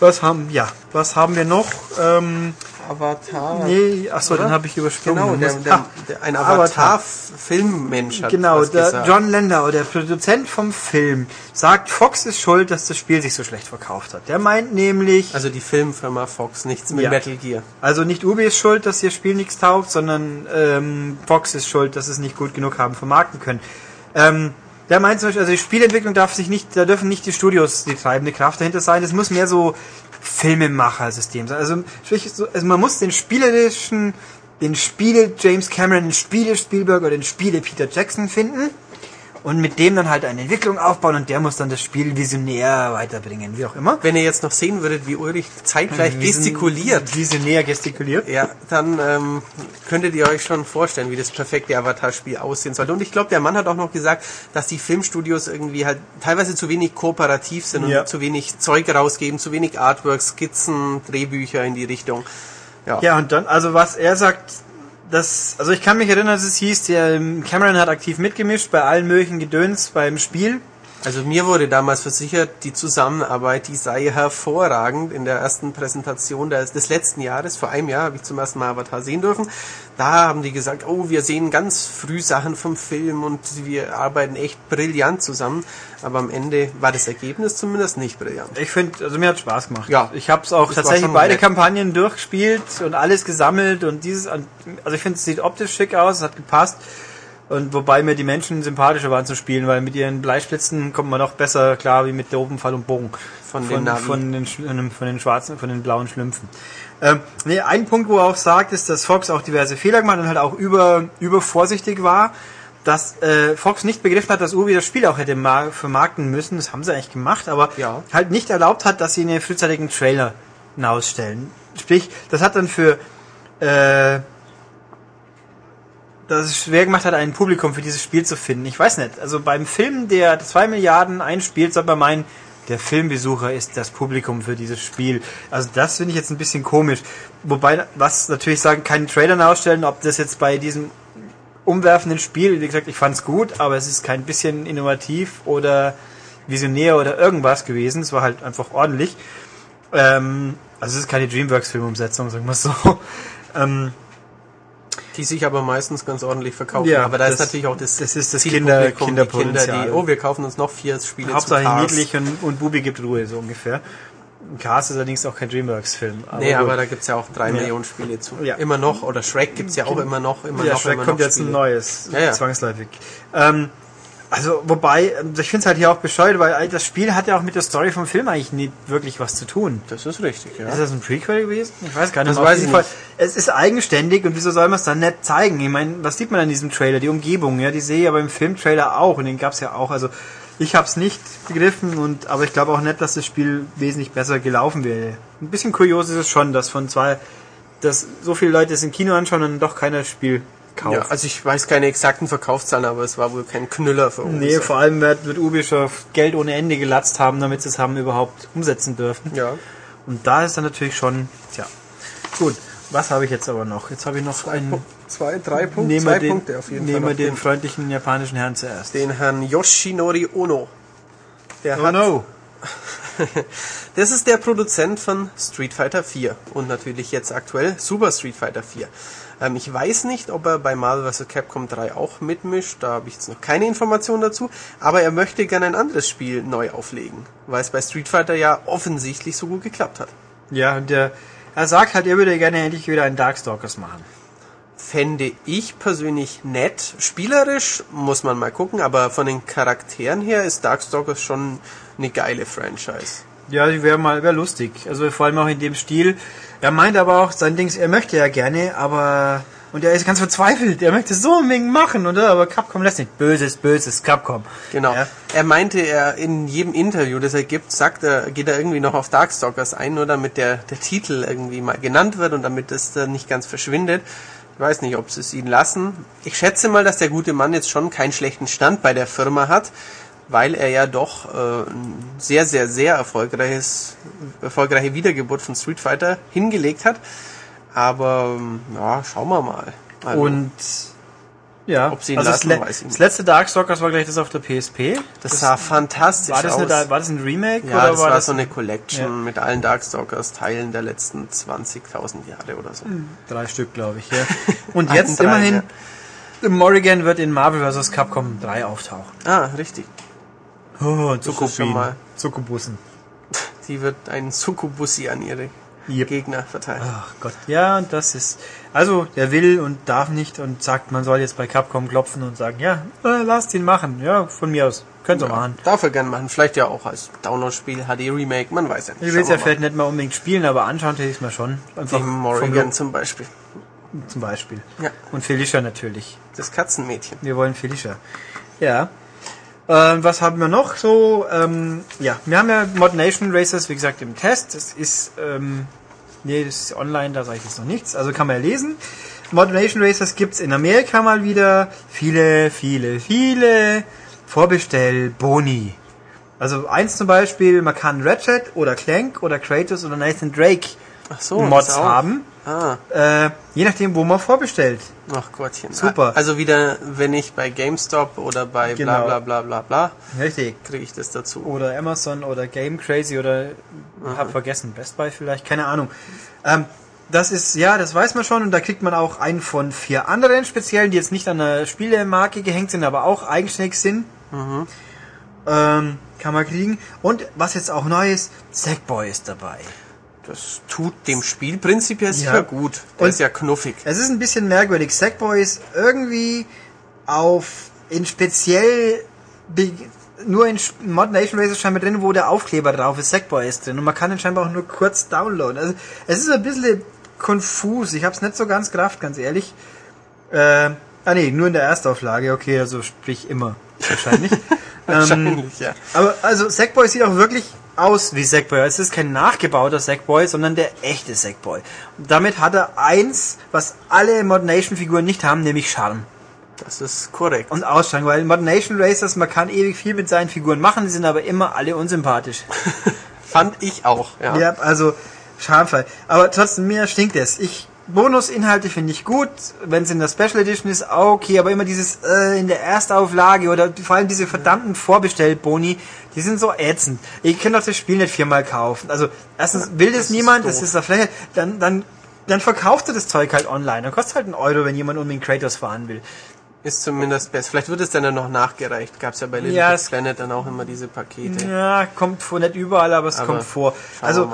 Was haben, ja, was haben wir noch? Ähm, Avatar. nee, achso, Oder? den habe ich übersprungen. Genau, der, der, Ah, der, ein Avatar. Avatar-Filmmensch hat Genau, der. John Landau, der Produzent vom Film, sagt, Fox ist schuld, dass das Spiel sich so schlecht verkauft hat. Der meint nämlich, Also die Filmfirma Fox, nichts mit Ja. Metal Gear. also nicht Ubi ist schuld, dass ihr Spiel nichts taugt, sondern ähm, Fox ist schuld, dass es nicht gut genug haben vermarkten können. Ähm, der meint zum Beispiel, also die Spielentwicklung darf sich nicht, da dürfen nicht die Studios die treibende Kraft dahinter sein. Es muss mehr so Filmemacher-System sein. Also, so, also man muss den spielerischen, den Spiele James Cameron, den Spiele Spielberg oder den Spiele Peter Jackson finden und mit dem dann halt eine Entwicklung aufbauen und der muss dann das Spiel visionär weiterbringen, wie auch immer. Wenn ihr jetzt noch sehen würdet, wie Ulrich zeitgleich gestikuliert, Visionär gestikuliert. ja, dann ähm, könntet ihr euch schon vorstellen, wie das perfekte Avatar-Spiel aussehen sollte. Und ich glaube, der Mann hat auch noch gesagt, dass die Filmstudios irgendwie halt teilweise zu wenig kooperativ sind und Ja. zu wenig Zeug rausgeben, zu wenig Artworks, Skizzen, Drehbücher in die Richtung. Ja. Ja, und dann, also was er sagt, das, also ich kann mich erinnern, dass es hieß, der Cameron hat aktiv mitgemischt bei allen möglichen Gedöns beim Spiel. Also mir wurde damals versichert, die Zusammenarbeit, die sei hervorragend. In der ersten Präsentation des, des letzten Jahres, vor einem Jahr, habe ich zum ersten Mal Avatar sehen dürfen. Da haben die gesagt, oh, wir sehen ganz früh Sachen vom Film und wir arbeiten echt brillant zusammen. Aber am Ende war das Ergebnis zumindest nicht brillant. Ich finde, also mir hat Spaß gemacht. Ja. Ich habe es auch tatsächlich beide nett. Kampagnen durchgespielt und alles gesammelt und dieses, also ich finde, es sieht optisch schick aus, es hat gepasst. Und wobei mir die Menschen sympathischer waren zu spielen, weil mit ihren Bleisplitzen kommt man noch besser klar wie mit der Openfall und Bogen. Von den von, Navi. von, den, Schl- von den schwarzen, von den blauen Schlümpfen. Ähm, nee, ein Punkt, wo er auch sagt, ist, dass Fox auch diverse Fehler gemacht und halt auch über, übervorsichtig war, dass äh, Fox nicht begriffen hat, dass Ubi das Spiel auch hätte ma vermarkten müssen. Das haben sie eigentlich gemacht, aber Ja. halt nicht erlaubt hat, dass sie einen frühzeitigen Trailer hinausstellen. Sprich, das hat dann für äh, dass es schwer gemacht hat, ein Publikum für dieses Spiel zu finden. Ich weiß nicht. Also beim Film, der 2 Milliarden einspielt, soll man meinen, der Filmbesucher ist das Publikum für dieses Spiel. Also das finde ich jetzt ein bisschen komisch. Wobei, was natürlich sagen, keinen Trailer nachstellen, ob das jetzt bei diesem umwerfenden Spiel, wie gesagt, ich fand es gut, aber es ist kein bisschen innovativ oder visionär oder irgendwas gewesen. Es war halt einfach ordentlich. Ähm, also es ist keine Dreamworks-Filmumsetzung, sagen wir so. Ähm, Die sich aber meistens ganz ordentlich verkaufen. Ja, aber da ist das- natürlich auch das, das ist das Zielpublikum, Kinder- die Kinder, Kinderpotenzial. die, oh, wir kaufen uns noch vier Spiele Hauptsache zu Cars. niedlich und, und Bubi gibt Ruhe, so ungefähr. Cars ist allerdings auch kein Dreamworks-Film. nee, gut. aber da gibt's ja auch drei Ja. Millionen Spiele zu. Ja. Immer noch. Oder Shrek gibt's ja auch immer noch. Immer ja, noch, Shrek immer kommt noch jetzt ein neues, Ja, ja. zwangsläufig. Ähm, also, wobei, ähm, ich finde es halt hier auch bescheuert, weil das Spiel hat ja auch mit der Story vom Film eigentlich nicht wirklich was zu tun. Das ist richtig, ja. Ist das ein Prequel gewesen? Ich weiß gar nicht. Das weiß ich Fall, Es ist eigenständig und wieso soll man es dann nicht zeigen? Ich meine, was sieht man an diesem Trailer? Die Umgebung, ja, die sehe ich aber im Filmtrailer auch und den gab's ja auch. Also ich habe es nicht begriffen und aber ich glaube auch nicht, dass das Spiel wesentlich besser gelaufen wäre. Ein bisschen kurios ist es schon, dass von zwei, dass so viele Leute es im Kino anschauen und doch keiner das Spiel kauft. ja, also ich weiß keine exakten Verkaufszahlen, aber es war wohl kein Knüller für uns. Nee, vor allem wird, wird Ubisoft Geld ohne Ende gelatzt haben, damit sie es haben überhaupt umsetzen dürfen. Ja. Und da ist dann natürlich schon, tja, gut. Was habe ich jetzt aber noch? Jetzt habe ich noch einen. Zwei, drei Punkte, Nehmen zwei wir den, Punkte auf jeden nehmen Fall. wir noch. den den, freundlichen japanischen Herrn zuerst. den Herrn Yoshinori Ono. Der Oh hat, no. Das ist der Produzent von Street Fighter 4 und natürlich jetzt aktuell Super Street Fighter 4. Ähm, ich weiß nicht, ob er bei Marvel vs. Capcom 3 auch mitmischt, da habe ich jetzt noch keine Informationen dazu, aber er möchte gerne ein anderes Spiel neu auflegen, weil es bei Street Fighter ja offensichtlich so gut geklappt hat. Ja, und der, er sagt halt, er würde gerne endlich wieder einen Darkstalkers machen. Fände ich persönlich nett. Spielerisch muss man mal gucken, aber von den Charakteren her ist Darkstalkers schon eine geile Franchise. Ja, die wäre mal wär lustig. Also vor allem auch in dem Stil. Er meint aber auch, sein Dings, er möchte ja gerne, aber und er ist ganz verzweifelt. Er möchte so unbedingt machen, oder? Aber Capcom lässt nicht. Böses, böses Capcom. Genau. Ja. Er meinte, er in jedem Interview, das er gibt, sagt er, geht er irgendwie noch auf Darkstalkers ein, nur damit der, der Titel irgendwie mal genannt wird und damit es dann nicht ganz verschwindet. Ich weiß nicht, ob sie es ihn lassen. Ich schätze mal, dass der gute Mann jetzt schon keinen schlechten Stand bei der Firma hat, weil er ja doch äh, ein sehr, sehr, sehr erfolgreiches, erfolgreiche Wiedergeburt von Street Fighter hingelegt hat. Aber ähm, ja, schauen wir mal. Also, Und ja, Ob sie ihn also lassen, das, le- weiß ich nicht. das letzte Darkstalkers war gleich das auf der PSP. das sah fantastisch war das, aus. eine, war das ein Remake Ja, oder das war das so eine Collection Ja. mit allen Darkstalkers-Teilen der letzten 20.000 Jahre oder so. drei Stück, glaube ich. Ja. Und jetzt drei, immerhin Morrigan wird in Marvel vs. Capcom 3 auftauchen. Ah, richtig. Oh, mal- Zuckerbussen. Sie wird einen Succubussi an ihre Yep. Gegner verteilen. Ach Gott. Ja, und das ist. Also, der will und darf nicht und sagt, man soll jetzt bei Capcom klopfen und sagen, ja, äh, lasst ihn machen. Ja, von mir aus. Könnt ihr machen. Darf er gern machen. Vielleicht ja auch als Download-Spiel, HD-Remake, man weiß ja nicht. Ich will es ja vielleicht nicht mal unbedingt spielen, aber anschauen hätte ich es mir schon. Einfach mal. Vom Morrigan zum Beispiel. zum Beispiel. Ja. Und Felicia natürlich. Das Katzenmädchen. Wir wollen Felicia. Ja. Ähm, was haben wir noch so? Ähm, ja, wir haben ja Mod Nation Racers, wie gesagt, im Test. Das ist, ähm, nee, das ist online, da sage ich jetzt noch nichts. Also kann man ja lesen. Mod Nation Racers gibt's in Amerika mal wieder. Viele, viele, viele Vorbestell-Boni. Also eins zum Beispiel, man kann Ratchet oder Clank oder Kratos oder Nathan Drake so, Mods haben. Ah, Äh, je nachdem, wo man vorbestellt. ach Gottchen. Super. Also wieder, wenn ich bei GameStop oder bei Genau. bla bla bla bla bla, Richtig. kriege ich das dazu. oder Amazon oder Game Crazy oder hab vergessen, Best Buy vielleicht, keine Ahnung. Ähm, das ist, ja, das weiß man schon und da kriegt man auch einen von vier anderen speziellen, die jetzt nicht an der Spielemarke gehängt sind, aber auch eigenständig sind. Ähm, kann man kriegen. Und was jetzt auch neu ist, Sackboy ist dabei. Das tut dem Spiel prinzipiell sicher Ja. gut. Der Und- ist ja knuffig. Es ist ein bisschen merkwürdig. Sackboy ist irgendwie auf in speziell nur in Sch- Mod Nation Racer scheinbar drin, wo der Aufkleber drauf ist. Sackboy ist drin und man kann den scheinbar auch nur kurz downloaden. Also es ist ein bisschen konfus. Ich habe es nicht so ganz gerafft, ganz ehrlich. Äh, ah nee, nur in der Erstauflage. Okay, also sprich immer wahrscheinlich. ähm, Wahrscheinlich, ja. aber also Sackboy sieht auch wirklich aus wie Sackboy. Es ist kein nachgebauter Sackboy, sondern der echte Sackboy. Und damit hat er eins, was alle Mod Nation Figuren nicht haben, nämlich Charme Das ist korrekt. und Ausstrahlung. Weil in Mod Nation Racers, man kann ewig viel mit seinen Figuren machen, die sind aber immer alle unsympathisch. Fand ich auch, ja. Ja, also schamfrei. Aber trotzdem, mir stinkt es. Ich Bonusinhalte finde ich gut, wenn es in der Special Edition ist, okay, aber immer dieses äh, in der Erstauflage oder vor allem diese verdammten Vorbestellboni, die sind so ätzend. Ich kann doch das Spiel nicht viermal kaufen. Also erstens will das, das ist niemand, doof. das ist eine Fläche, dann dann dann verkaufst du das Zeug halt online. Dann kostet halt einen Euro, wenn jemand unbedingt Kratos fahren will. Ist zumindest besser. Vielleicht wird es dann, dann noch nachgereicht. Gab es ja bei Little Ja, Planet dann auch immer diese Pakete. Ja, kommt vor, nicht überall, aber es Aber kommt vor. Also.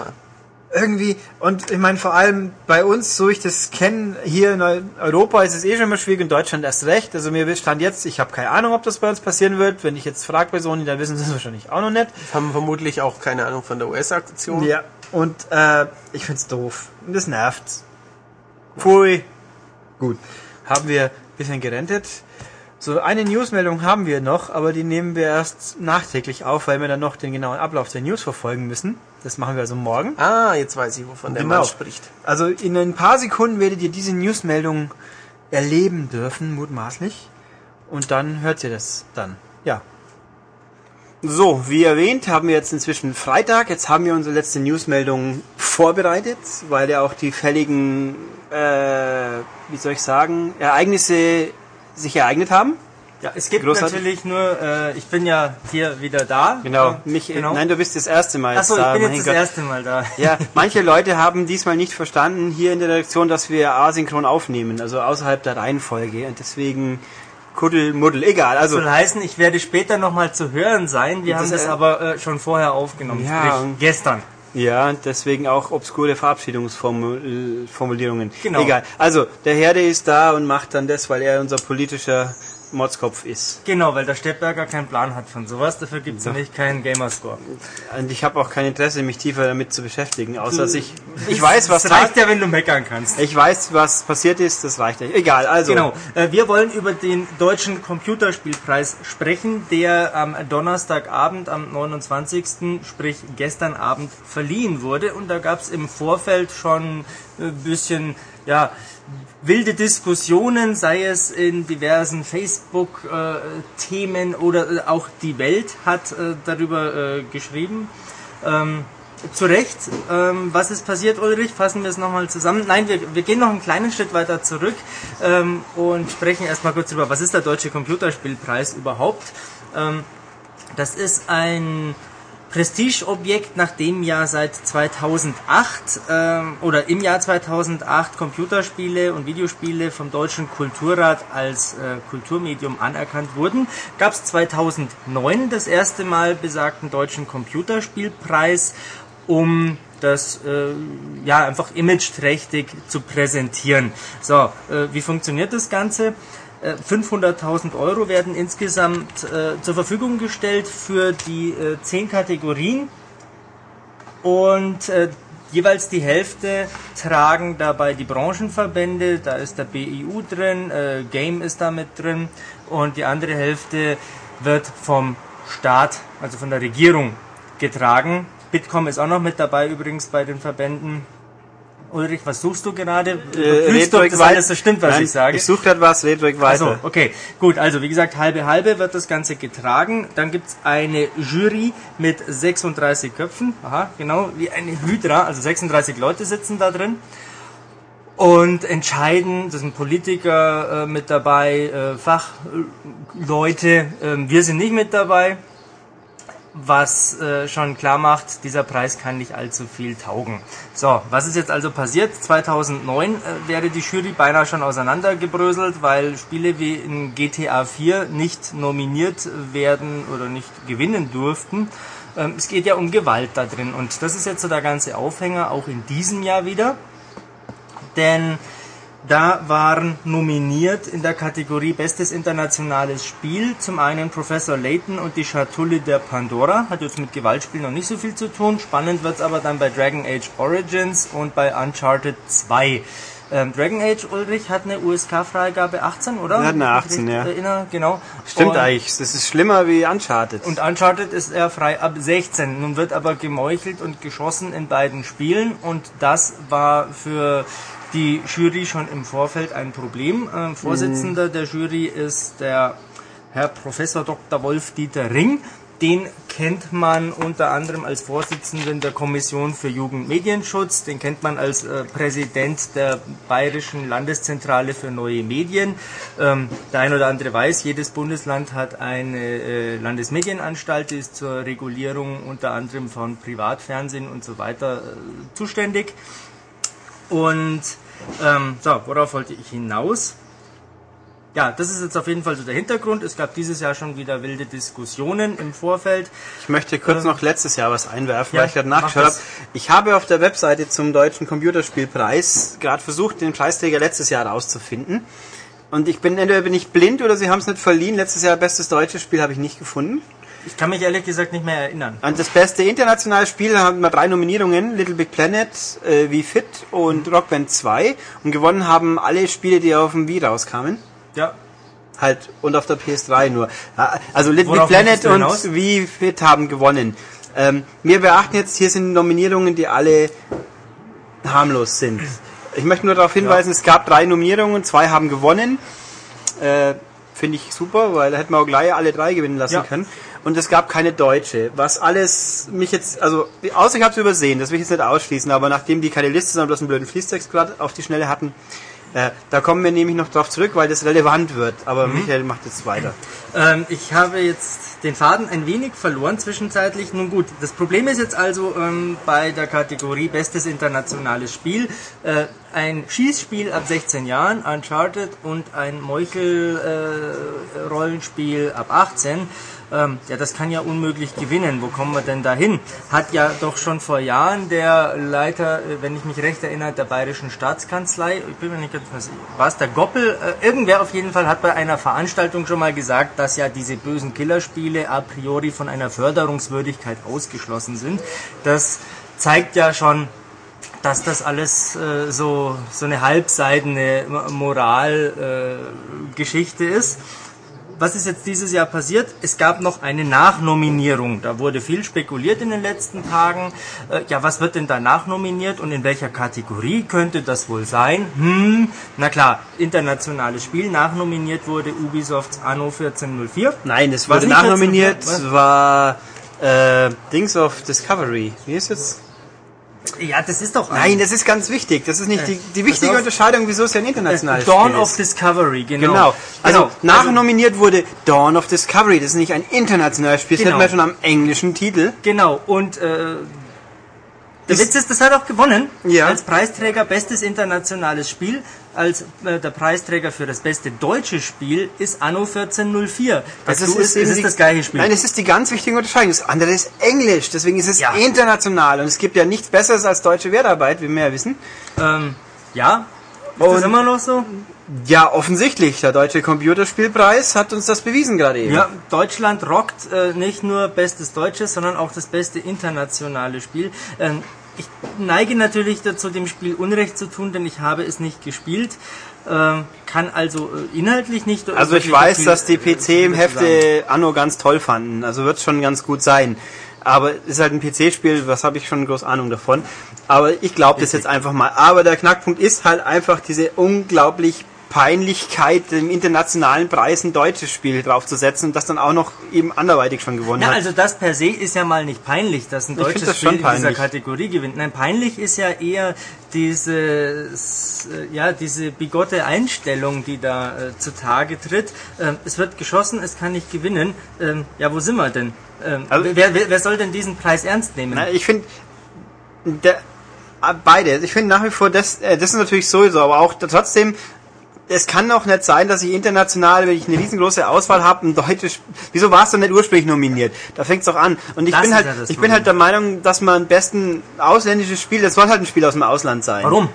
Irgendwie, und ich meine vor allem bei uns, so ich das kenne, hier in Europa ist es eh schon immer schwierig, in Deutschland erst recht. Also mir stand jetzt, ich habe keine Ahnung, ob das bei uns passieren wird. Wenn ich jetzt frage bei Sony, dann wissen sie es wahrscheinlich auch noch nicht. Haben vermutlich auch keine Ahnung von der US-Aktion. Ja, und äh, ich find's doof. Und das nervt. Pfui. Gut. Haben wir ein bisschen gerentet. So, eine Newsmeldung haben wir noch, aber die nehmen wir erst nachträglich auf, weil wir dann noch den genauen Ablauf der News verfolgen müssen. Das machen wir also morgen. Ah, jetzt weiß ich, wovon der Genau. Mann spricht. Also in ein paar Sekunden werdet ihr diese Newsmeldung erleben dürfen, mutmaßlich. Und dann hört ihr das dann. Ja. So, wie erwähnt, haben wir jetzt inzwischen Freitag. Jetzt haben wir unsere letzte Newsmeldung vorbereitet, weil ja auch die fälligen, äh, wie soll ich sagen, Ereignisse sich ereignet haben. Ja, es gibt Großartig. natürlich nur, äh, ich bin ja hier wieder da. Genau. Äh, Mich, genau. Nein, du bist das erste Mal Achso, da. ich bin mein jetzt das Gott. erste Mal da. Ja, manche Leute haben diesmal nicht verstanden hier in der Redaktion, dass wir asynchron aufnehmen, also außerhalb der Reihenfolge und deswegen Kuddelmuddel, egal. Also soll heißen, ich werde später nochmal zu hören sein. Wir Das haben das äh, aber äh, schon vorher aufgenommen, Ja, gestern. ja, und deswegen auch obskure Verabschiedungsformulierungen. Genau. Egal. Also der Herde ist da und macht dann das, weil er unser politischer Motzkopf ist. Genau, weil der Steppberger keinen Plan hat von sowas. Dafür gibt es nämlich keinen Gamerscore. Und ich habe auch kein Interesse, mich tiefer damit zu beschäftigen, außer dass ich ich weiß, was das reicht ja, wenn du meckern kannst. Ich weiß, was passiert ist, das reicht nicht. Egal, also. Genau. Äh, Wir wollen über den deutschen Computerspielpreis sprechen, der am Donnerstagabend, am 29., sprich gestern Abend, verliehen wurde. Und da gab es im Vorfeld schon ein bisschen, ja, wilde Diskussionen, sei es in diversen Facebook-Themen oder äh, auch die Welt hat äh, darüber äh, geschrieben. Ähm, zu Recht. Ähm, was ist passiert, Ulrich? Fassen wir es nochmal zusammen. Nein, wir, wir gehen noch einen kleinen Schritt weiter zurück ähm, und sprechen erstmal kurz darüber, was ist der Deutsche Computerspielpreis überhaupt? Ähm, das ist ein Prestigeobjekt, nachdem ja seit 2008 ähm, oder im Jahr 2008 Computerspiele und Videospiele vom Deutschen Kulturrat als äh, Kulturmedium anerkannt wurden, gab es 2009 das erste Mal besagten Deutschen Computerspielpreis, um das äh, ja einfach imageträchtig zu präsentieren. So, äh, wie funktioniert das Ganze? Äh, 500.000 Euro werden insgesamt äh, zur Verfügung gestellt für die äh, zehn Kategorien und äh, jeweils die Hälfte tragen dabei die Branchenverbände, da ist der BIU drin, äh, Game ist da mit drin und die andere Hälfte wird vom Staat, also von der Regierung getragen. Bitkom ist auch noch mit dabei übrigens bei den Verbänden. Ulrich, was suchst du gerade? Äh, Überprüfst du, ob das alles so stimmt, was Nein, ich sage? Ich suche gerade was, red ruhig weiter. Also, okay, gut. Also, wie gesagt, halbe halbe wird das Ganze getragen. Dann gibt's eine Jury mit 36 Köpfen. Aha, genau, wie eine Hydra. Also 36 Leute sitzen da drin. Und entscheiden, das sind Politiker äh, mit dabei, äh, Fachleute. Ähm, wir sind nicht mit dabei was äh, schon klar macht, dieser Preis kann nicht allzu viel taugen. So, was ist jetzt also passiert? 2009 äh, wäre die Jury beinahe schon auseinandergebröselt, weil Spiele wie in GTA 4 nicht nominiert werden oder nicht gewinnen durften. Ähm, es geht ja um Gewalt da drin und das ist jetzt so der ganze Aufhänger, auch in diesem Jahr wieder. Denn da waren nominiert in der Kategorie Bestes internationales Spiel zum einen Professor Layton und die Schatulle der Pandora. Hat jetzt mit Gewaltspielen noch nicht so viel zu tun. Spannend wird's aber dann bei Dragon Age Origins und bei Uncharted 2. Ähm, Dragon Age Ulrich hat eine USK-Freigabe 18, oder? Er hat eine Wenn ich 18, mich ja. Erinnere, genau. Stimmt Und- eigentlich, das ist schlimmer wie Uncharted. und Uncharted ist er frei ab 16. Nun wird aber gemeuchelt und geschossen in beiden Spielen und das war für die Jury schon im Vorfeld ein Problem. Ähm, Vorsitzender der Jury ist der Herr Professor Dr. Wolf Dieter Ring. Den kennt man unter anderem als Vorsitzenden der Kommission für Jugendmedienschutz. Den kennt man als äh, Präsident der Bayerischen Landeszentrale für neue Medien. Ähm, der ein oder andere weiß, jedes Bundesland hat eine äh, Landesmedienanstalt, die ist zur Regulierung unter anderem von Privatfernsehen und so weiter äh, zuständig. Und ähm, so, worauf wollte ich hinaus? ja, das ist jetzt auf jeden Fall so der Hintergrund. Es gab dieses Jahr schon wieder wilde Diskussionen im Vorfeld. Ich möchte kurz noch letztes Jahr was einwerfen, ja, weil ich gerade nachgeschaut habe. Ich habe auf der Webseite zum Deutschen Computerspielpreis gerade versucht, den Preisträger letztes Jahr rauszufinden. Und ich bin entweder bin ich blind oder sie haben es nicht verliehen. Letztes Jahr bestes deutsches Spiel habe ich nicht gefunden. Ich kann mich ehrlich gesagt nicht mehr erinnern. Und das beste internationale Spiel haben wir drei Nominierungen: Little Big Planet, äh, Wie Fit und Rock Band 2. Und gewonnen haben alle Spiele, die auf dem Wii rauskamen. Ja, Halt, und auf der PS3 nur. Ja, Also Little Worauf Big Planet und? Wie Fit haben gewonnen. Ähm, wir beachten jetzt, hier sind Nominierungen, die alle harmlos sind. Ich möchte nur darauf hinweisen, es gab drei Nominierungen, zwei haben gewonnen. Äh, Finde ich super, weil da hätten wir auch gleich alle drei gewinnen lassen Ja. können. Und es gab keine Deutsche. Was alles mich jetzt, also, außer ich habe es übersehen, das will ich jetzt nicht ausschließen, aber nachdem die keine Liste, sondern bloß einen blöden Fließtext gerade auf die Schnelle hatten, äh, da kommen wir nämlich noch drauf zurück, weil das relevant wird. Aber Mhm. Michael macht jetzt weiter. Ähm, ich habe jetzt den Faden ein wenig verloren zwischenzeitlich. Nun gut, das Problem ist jetzt also ähm, bei der Kategorie Bestes internationales Spiel äh, ein Schießspiel ab 16 Jahren, Uncharted, und ein Meuchel-Rollenspiel ab 18. Ähm, ja, das kann ja unmöglich gewinnen. Wo kommen wir denn da hin? Hat ja doch schon vor Jahren der Leiter, äh, wenn ich mich recht erinnere, der Bayerischen Staatskanzlei, ich bin mir nicht ganz sicher, war es der Goppel? Äh, irgendwer auf jeden Fall hat bei einer Veranstaltung schon mal gesagt, dass ja diese bösen Killerspiele a priori von einer Förderungswürdigkeit ausgeschlossen sind. Das zeigt ja schon, dass das alles äh, so, so eine halbseidene Moralgeschichte äh, ist. Was ist jetzt dieses Jahr passiert? Es gab noch eine Nachnominierung. Da wurde viel spekuliert in den letzten Tagen. Äh, ja, was wird denn da nachnominiert und in welcher Kategorie könnte das wohl sein? Hm, na klar, internationales Spiel. Nachnominiert wurde Ubisofts Anno 1404. Nein, es wurde nachnominiert, dazu- war äh, Dings of Discovery. Wie ist jetzt? Ja, das ist doch Nein, das ist ganz wichtig. Das ist nicht die, die wichtige auf. Unterscheidung, wieso es ja ein internationales Dawn Spiel of ist. Discovery, genau. Genau. Also Genau. nachnominiert wurde Dawn of Discovery. Das ist nicht ein internationales Spiel. Das Genau. hätten wir schon am englischen Titel. Genau, und äh, der Ist- Witz ist, das hat auch gewonnen. Ja. Als Preisträger bestes internationales Spiel. Als äh, der Preisträger für das beste deutsche Spiel ist Anno 1404. Das ist, ist, ist die- das gleiche Spiel. Nein, es ist die ganz wichtige Unterscheidung. Das andere ist Englisch, deswegen ist es Ja. international. Und es gibt ja nichts Besseres als deutsche Wertarbeit, wie wir ja wissen. ähm, ja, ist Und- das immer noch so? Ja, offensichtlich. Der Deutsche Computerspielpreis hat uns das bewiesen gerade eben. Ja, Deutschland rockt äh, nicht nur bestes deutsches, sondern auch das beste internationale Spiel. Ähm, ich neige natürlich dazu, dem Spiel Unrecht zu tun, denn ich habe es nicht gespielt. Ähm, kann also äh, inhaltlich nicht. Also ich weiß, dass die äh, PC im. Hefte Anno ganz toll fanden. Also wird schon ganz gut sein. Aber es ist halt ein PC-Spiel, was habe ich schon groß Ahnung davon. Aber ich glaube das jetzt einfach mal. Aber der Knackpunkt ist halt einfach diese unglaublich Peinlichkeit, dem internationalen Preis ein deutsches Spiel draufzusetzen und das dann auch noch eben anderweitig schon gewonnen Na, hat. also das per se ist ja mal nicht peinlich, dass ein deutsches Spiel in dieser. Kategorie gewinnt. Nein, peinlich ist ja eher dieses, äh, ja, diese bigotte Einstellung, die da äh, zutage tritt. Ähm, es wird geschossen, es kann nicht gewinnen. Ähm, ja, wo sind wir denn? Ähm, Also- wer, wer, wer soll denn diesen Preis ernst nehmen? Na, ich finde, ah, beide. Ich finde nach wie vor, das, äh, das ist natürlich sowieso, aber auch trotzdem, es kann doch nicht sein, dass ich international, wenn ich eine riesengroße Auswahl habe, ein deutsches, wieso war es doch nicht ursprünglich nominiert? Da fängt es doch an. Und ich Das bin halt, ja das ich bin halt der Meinung, dass man am besten ausländisches Spiel, das soll halt ein Spiel aus dem Ausland sein. Warum?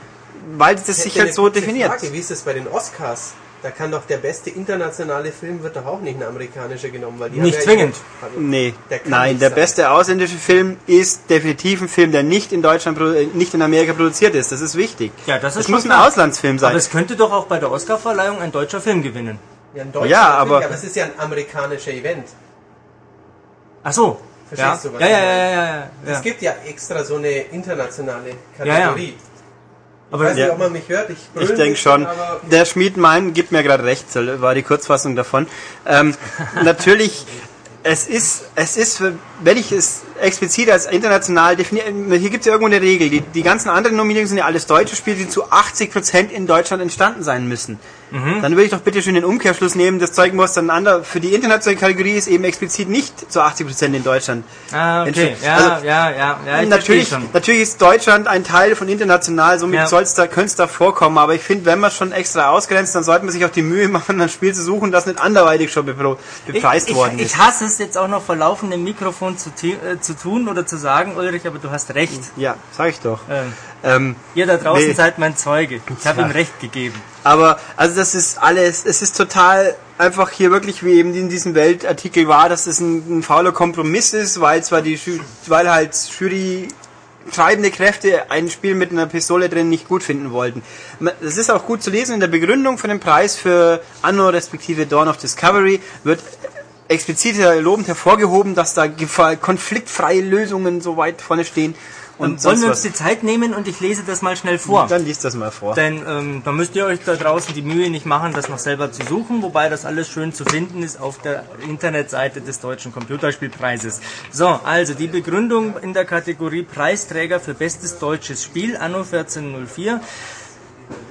Weil das sich hätte halt eine so definiert. Frage, wie ist es bei den Oscars? Da kann doch der beste internationale Film wird doch auch nicht ein amerikanischer genommen, weil die Nicht haben ja zwingend. Nee, Der nein, der sein. beste ausländische Film ist definitiv ein Film, der nicht in Deutschland, äh, nicht in Amerika produziert ist. Das ist wichtig. Ja, das ist Es muss ein. Auslandsfilm sein. Aber es könnte doch auch bei der Oscarverleihung ein deutscher Film gewinnen. Ja, ein deutscher Ja, natürlich, aber- aber es ist ja ein amerikanischer Event. Ach so. Ja. Verstehst du, was ja, ja, ja, ja, ja, ja. Es gibt ja extra so eine internationale Ja, ja. Aber ich weiß Ja. nicht, ob man mich hört. Ich, Ich denke schon. Der Schmied mein gibt mir gerade recht, war die Kurzfassung davon. Ähm, natürlich, es ist, es ist für wenn ich es explizit als international definiere, hier gibt es ja irgendwo eine Regel. Die, die ganzen anderen Nominierungen sind ja alles deutsche Spiele, die zu 80% in Deutschland entstanden sein müssen. Mhm. Dann würde ich doch bitte schön den Umkehrschluss nehmen, das zeigen muss dann ander, für die internationale Kategorie ist eben explizit nicht zu 80% in Deutschland. Ah, okay. Ja, also, ja, ja, ja, ich natürlich, schon. natürlich ist Deutschland ein Teil von international, somit ja. soll's da, könnte es da vorkommen, aber ich finde, wenn man schon extra ausgrenzt, dann sollte man sich auch die Mühe machen, ein Spiel zu suchen, das nicht anderweitig schon bepreist ich, worden ich, ist. Ich hasse es jetzt auch noch vor laufendem Mikrofon zu, äh, zu tun oder zu sagen, Ulrich, aber du hast recht. Ja, sag ich doch. Ähm, ähm, ihr da draußen nee. seid mein Zeuge. Ich habe ihm recht gegeben. Aber, also das ist alles, es ist total einfach hier wirklich, wie eben in diesem Weltartikel war, dass es ein, ein fauler Kompromiss ist, weil zwar die, weil halt Jury treibende Kräfte ein Spiel mit einer Pistole drin nicht gut finden wollten. Es ist auch gut zu lesen in der Begründung für den Preis für Anno respektive Dawn of Discovery wird explizit lobend hervorgehoben, dass da konfliktfreie Lösungen so weit vorne stehen und wollen wir uns die Zeit nehmen und ich lese das mal schnell vor. Dann liest das mal vor. Denn ähm, da müsst ihr euch da draußen die Mühe nicht machen, das noch selber zu suchen, wobei das alles schön zu finden ist auf der Internetseite des Deutschen Computerspielpreises. So, also die Begründung in der Kategorie Preisträger für bestes deutsches Spiel Anno 1404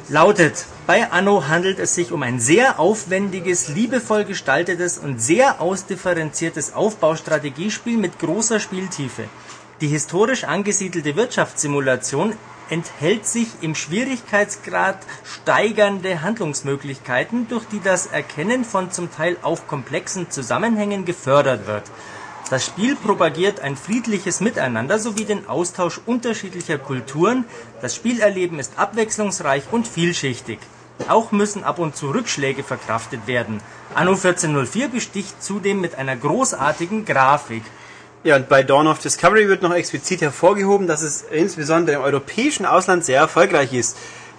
lautet, bei Anno handelt es sich um ein sehr aufwendiges, liebevoll gestaltetes und sehr ausdifferenziertes Aufbaustrategiespiel mit großer Spieltiefe. Die historisch angesiedelte Wirtschaftssimulation enthält sich im Schwierigkeitsgrad steigernde Handlungsmöglichkeiten, durch die das Erkennen von zum Teil auch komplexen Zusammenhängen gefördert wird. Das Spiel propagiert ein friedliches Miteinander sowie den Austausch unterschiedlicher Kulturen. Das Spielerleben ist abwechslungsreich und vielschichtig. Auch müssen ab und zu Rückschläge verkraftet werden. Anno 1404 besticht zudem mit einer großartigen Grafik. Ja, und bei Dawn of Discovery wird noch explizit hervorgehoben, dass es insbesondere im europäischen Ausland sehr erfolgreich ist.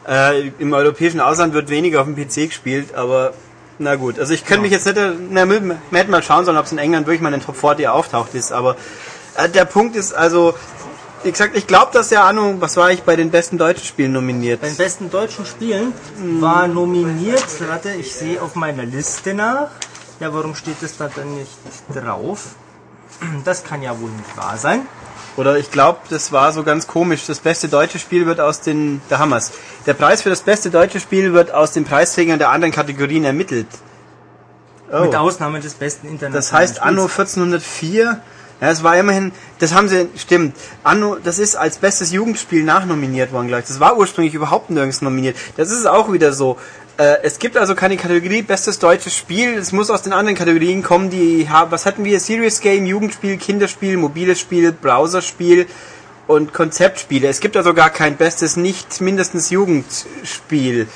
Äh, Im europäischen Ausland wird weniger auf dem PC gespielt, aber na gut. Also ich könnte ja. mich jetzt nicht, na, wir hätten mal schauen sollen, ob es in England wirklich mal in den Top 40 auftaucht ist, aber äh, der Punkt ist also, wie gesagt, ich glaube, dass ja Anno, was war ich bei den besten deutschen Spielen nominiert? Bei den besten deutschen Spielen war nominiert, warte, ich sehe auf meiner Liste nach. Ja, warum steht das da dann nicht drauf? Das kann ja wohl nicht wahr sein. Oder ich glaube, das war so ganz komisch. Das beste deutsche Spiel wird aus den, der Hammers. Der Preis für das beste deutsche Spiel wird aus den Preisträgern der anderen Kategorien ermittelt. Oh. Mit Ausnahme des besten internationalen Das heißt. Anno 1404 ja, es war immerhin, das haben sie, stimmt. Anno, das ist als bestes Jugendspiel nachnominiert worden gleich. Das war ursprünglich überhaupt nirgends nominiert. Das ist auch wieder so. Äh, es gibt also keine Kategorie bestes deutsches Spiel. Es muss aus den anderen Kategorien kommen, die haben, was hatten wir? Serious Game, Jugendspiel, Kinderspiel, mobiles Spiel, Browserspiel und Konzeptspiele. Es gibt also gar kein bestes, nicht mindestens Jugendspiel.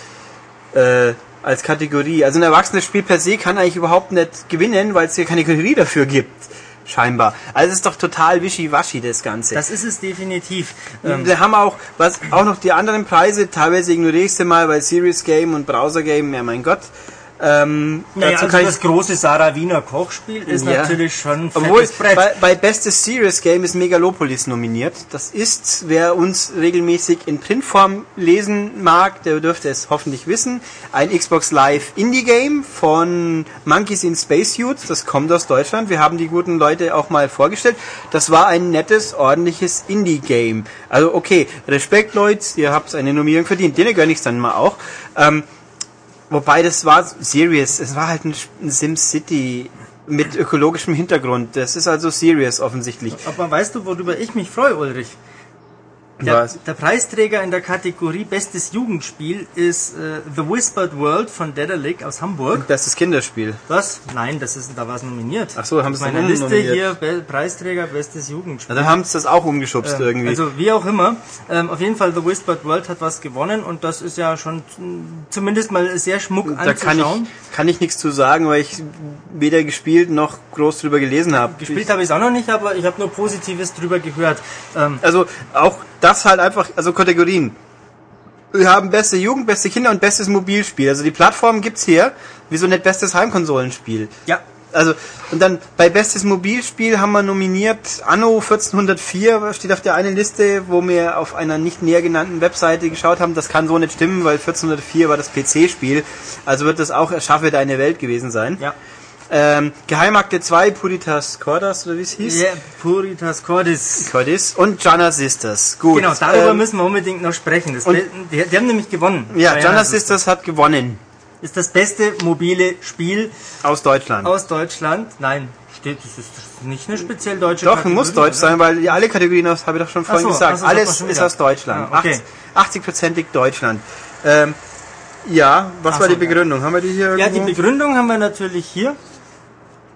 Äh, als Kategorie. Also ein erwachsenes Spiel per se kann eigentlich überhaupt nicht gewinnen, weil es hier keine Kategorie dafür gibt scheinbar. Also es ist doch total wischiwaschi, das Ganze. Das ist es definitiv. Ähm, wir haben auch, was, auch noch die anderen Preise, teilweise ignoriere ich sie mal, weil Serious Game und Browser Game, ja mein Gott, ähm, naja, also das große Sarah Wiener Kochspiel ist ja. natürlich schon ein Obwohl. Bei, bei Bestes Serious Game ist Megalopolis nominiert. Das ist, wer uns regelmäßig in Printform lesen mag, der dürfte es hoffentlich wissen, ein Xbox Live Indie Game von Monkeys in Spacesuits. Das kommt aus Deutschland. Wir haben die guten Leute auch mal vorgestellt. Das war ein nettes, ordentliches Indie Game. Also okay, Respekt Leute, ihr habt eine Nominierung verdient. Den gönne ich dann mal auch. Ähm, Wobei das war serious. Es war halt ein, Sim City mit ökologischem Hintergrund. Das ist also serious offensichtlich. Aber weißt du, worüber ich mich freue, Ulrich? Der, der, Preisträger in der Kategorie Bestes Jugendspiel ist äh, The Whispered World von Dedalic aus Hamburg. Bestes Kinderspiel. Was? Nein, das ist, da war es nominiert. Ach so, haben sie es Meine Liste hier, Be Preisträger Bestes Jugendspiel. Ja, dann haben sie das auch umgeschubst ähm, irgendwie. Also wie auch immer. Ähm, auf jeden Fall The Whispered World hat was gewonnen und das ist ja schon zumindest mal sehr schmuck da anzuschauen. Da kann ich, kann ich nichts zu sagen, weil ich weder gespielt noch groß drüber gelesen habe. Gespielt habe ich es auch noch nicht, aber ich habe nur Positives drüber gehört. Ähm, also auch das halt einfach, also Kategorien. Wir haben beste Jugend, beste Kinder und bestes Mobilspiel. Also die Plattform gibt's hier. Wieso nicht bestes Heimkonsolenspiel? Ja. Also, und dann bei bestes Mobilspiel haben wir nominiert Anno 1404, steht auf der einen Liste, wo wir auf einer nicht näher genannten Webseite geschaut haben. Das kann so nicht stimmen, weil 1404 war das PC-Spiel. Also wird das auch Erschaffe deine Welt gewesen sein. Ja. Ähm, Geheimakte 2, Puritas Cordas, oder wie es hieß? Yeah, Puritas Cordis. Cordis und Jana Sisters. Gut. Genau, darüber ähm, müssen wir unbedingt noch sprechen. Das die, die haben nämlich gewonnen. Ja, Jana Sisters hat gewonnen. Ist das beste mobile Spiel Aus Deutschland. aus Deutschland? Nein, steht, das ist nicht eine speziell deutsche Doch, Kategorie, muss deutsch oder? sein, weil ja, alle Kategorien aus, habe ich doch schon vorhin so, gesagt. so, Alles schon ist aus Deutschland. Ah, okay. 80-prozentig Deutschland. Ähm, ja, was Ach war so, die Begründung? Haben wir die hier Ja, die irgendwo? Begründung haben wir natürlich hier.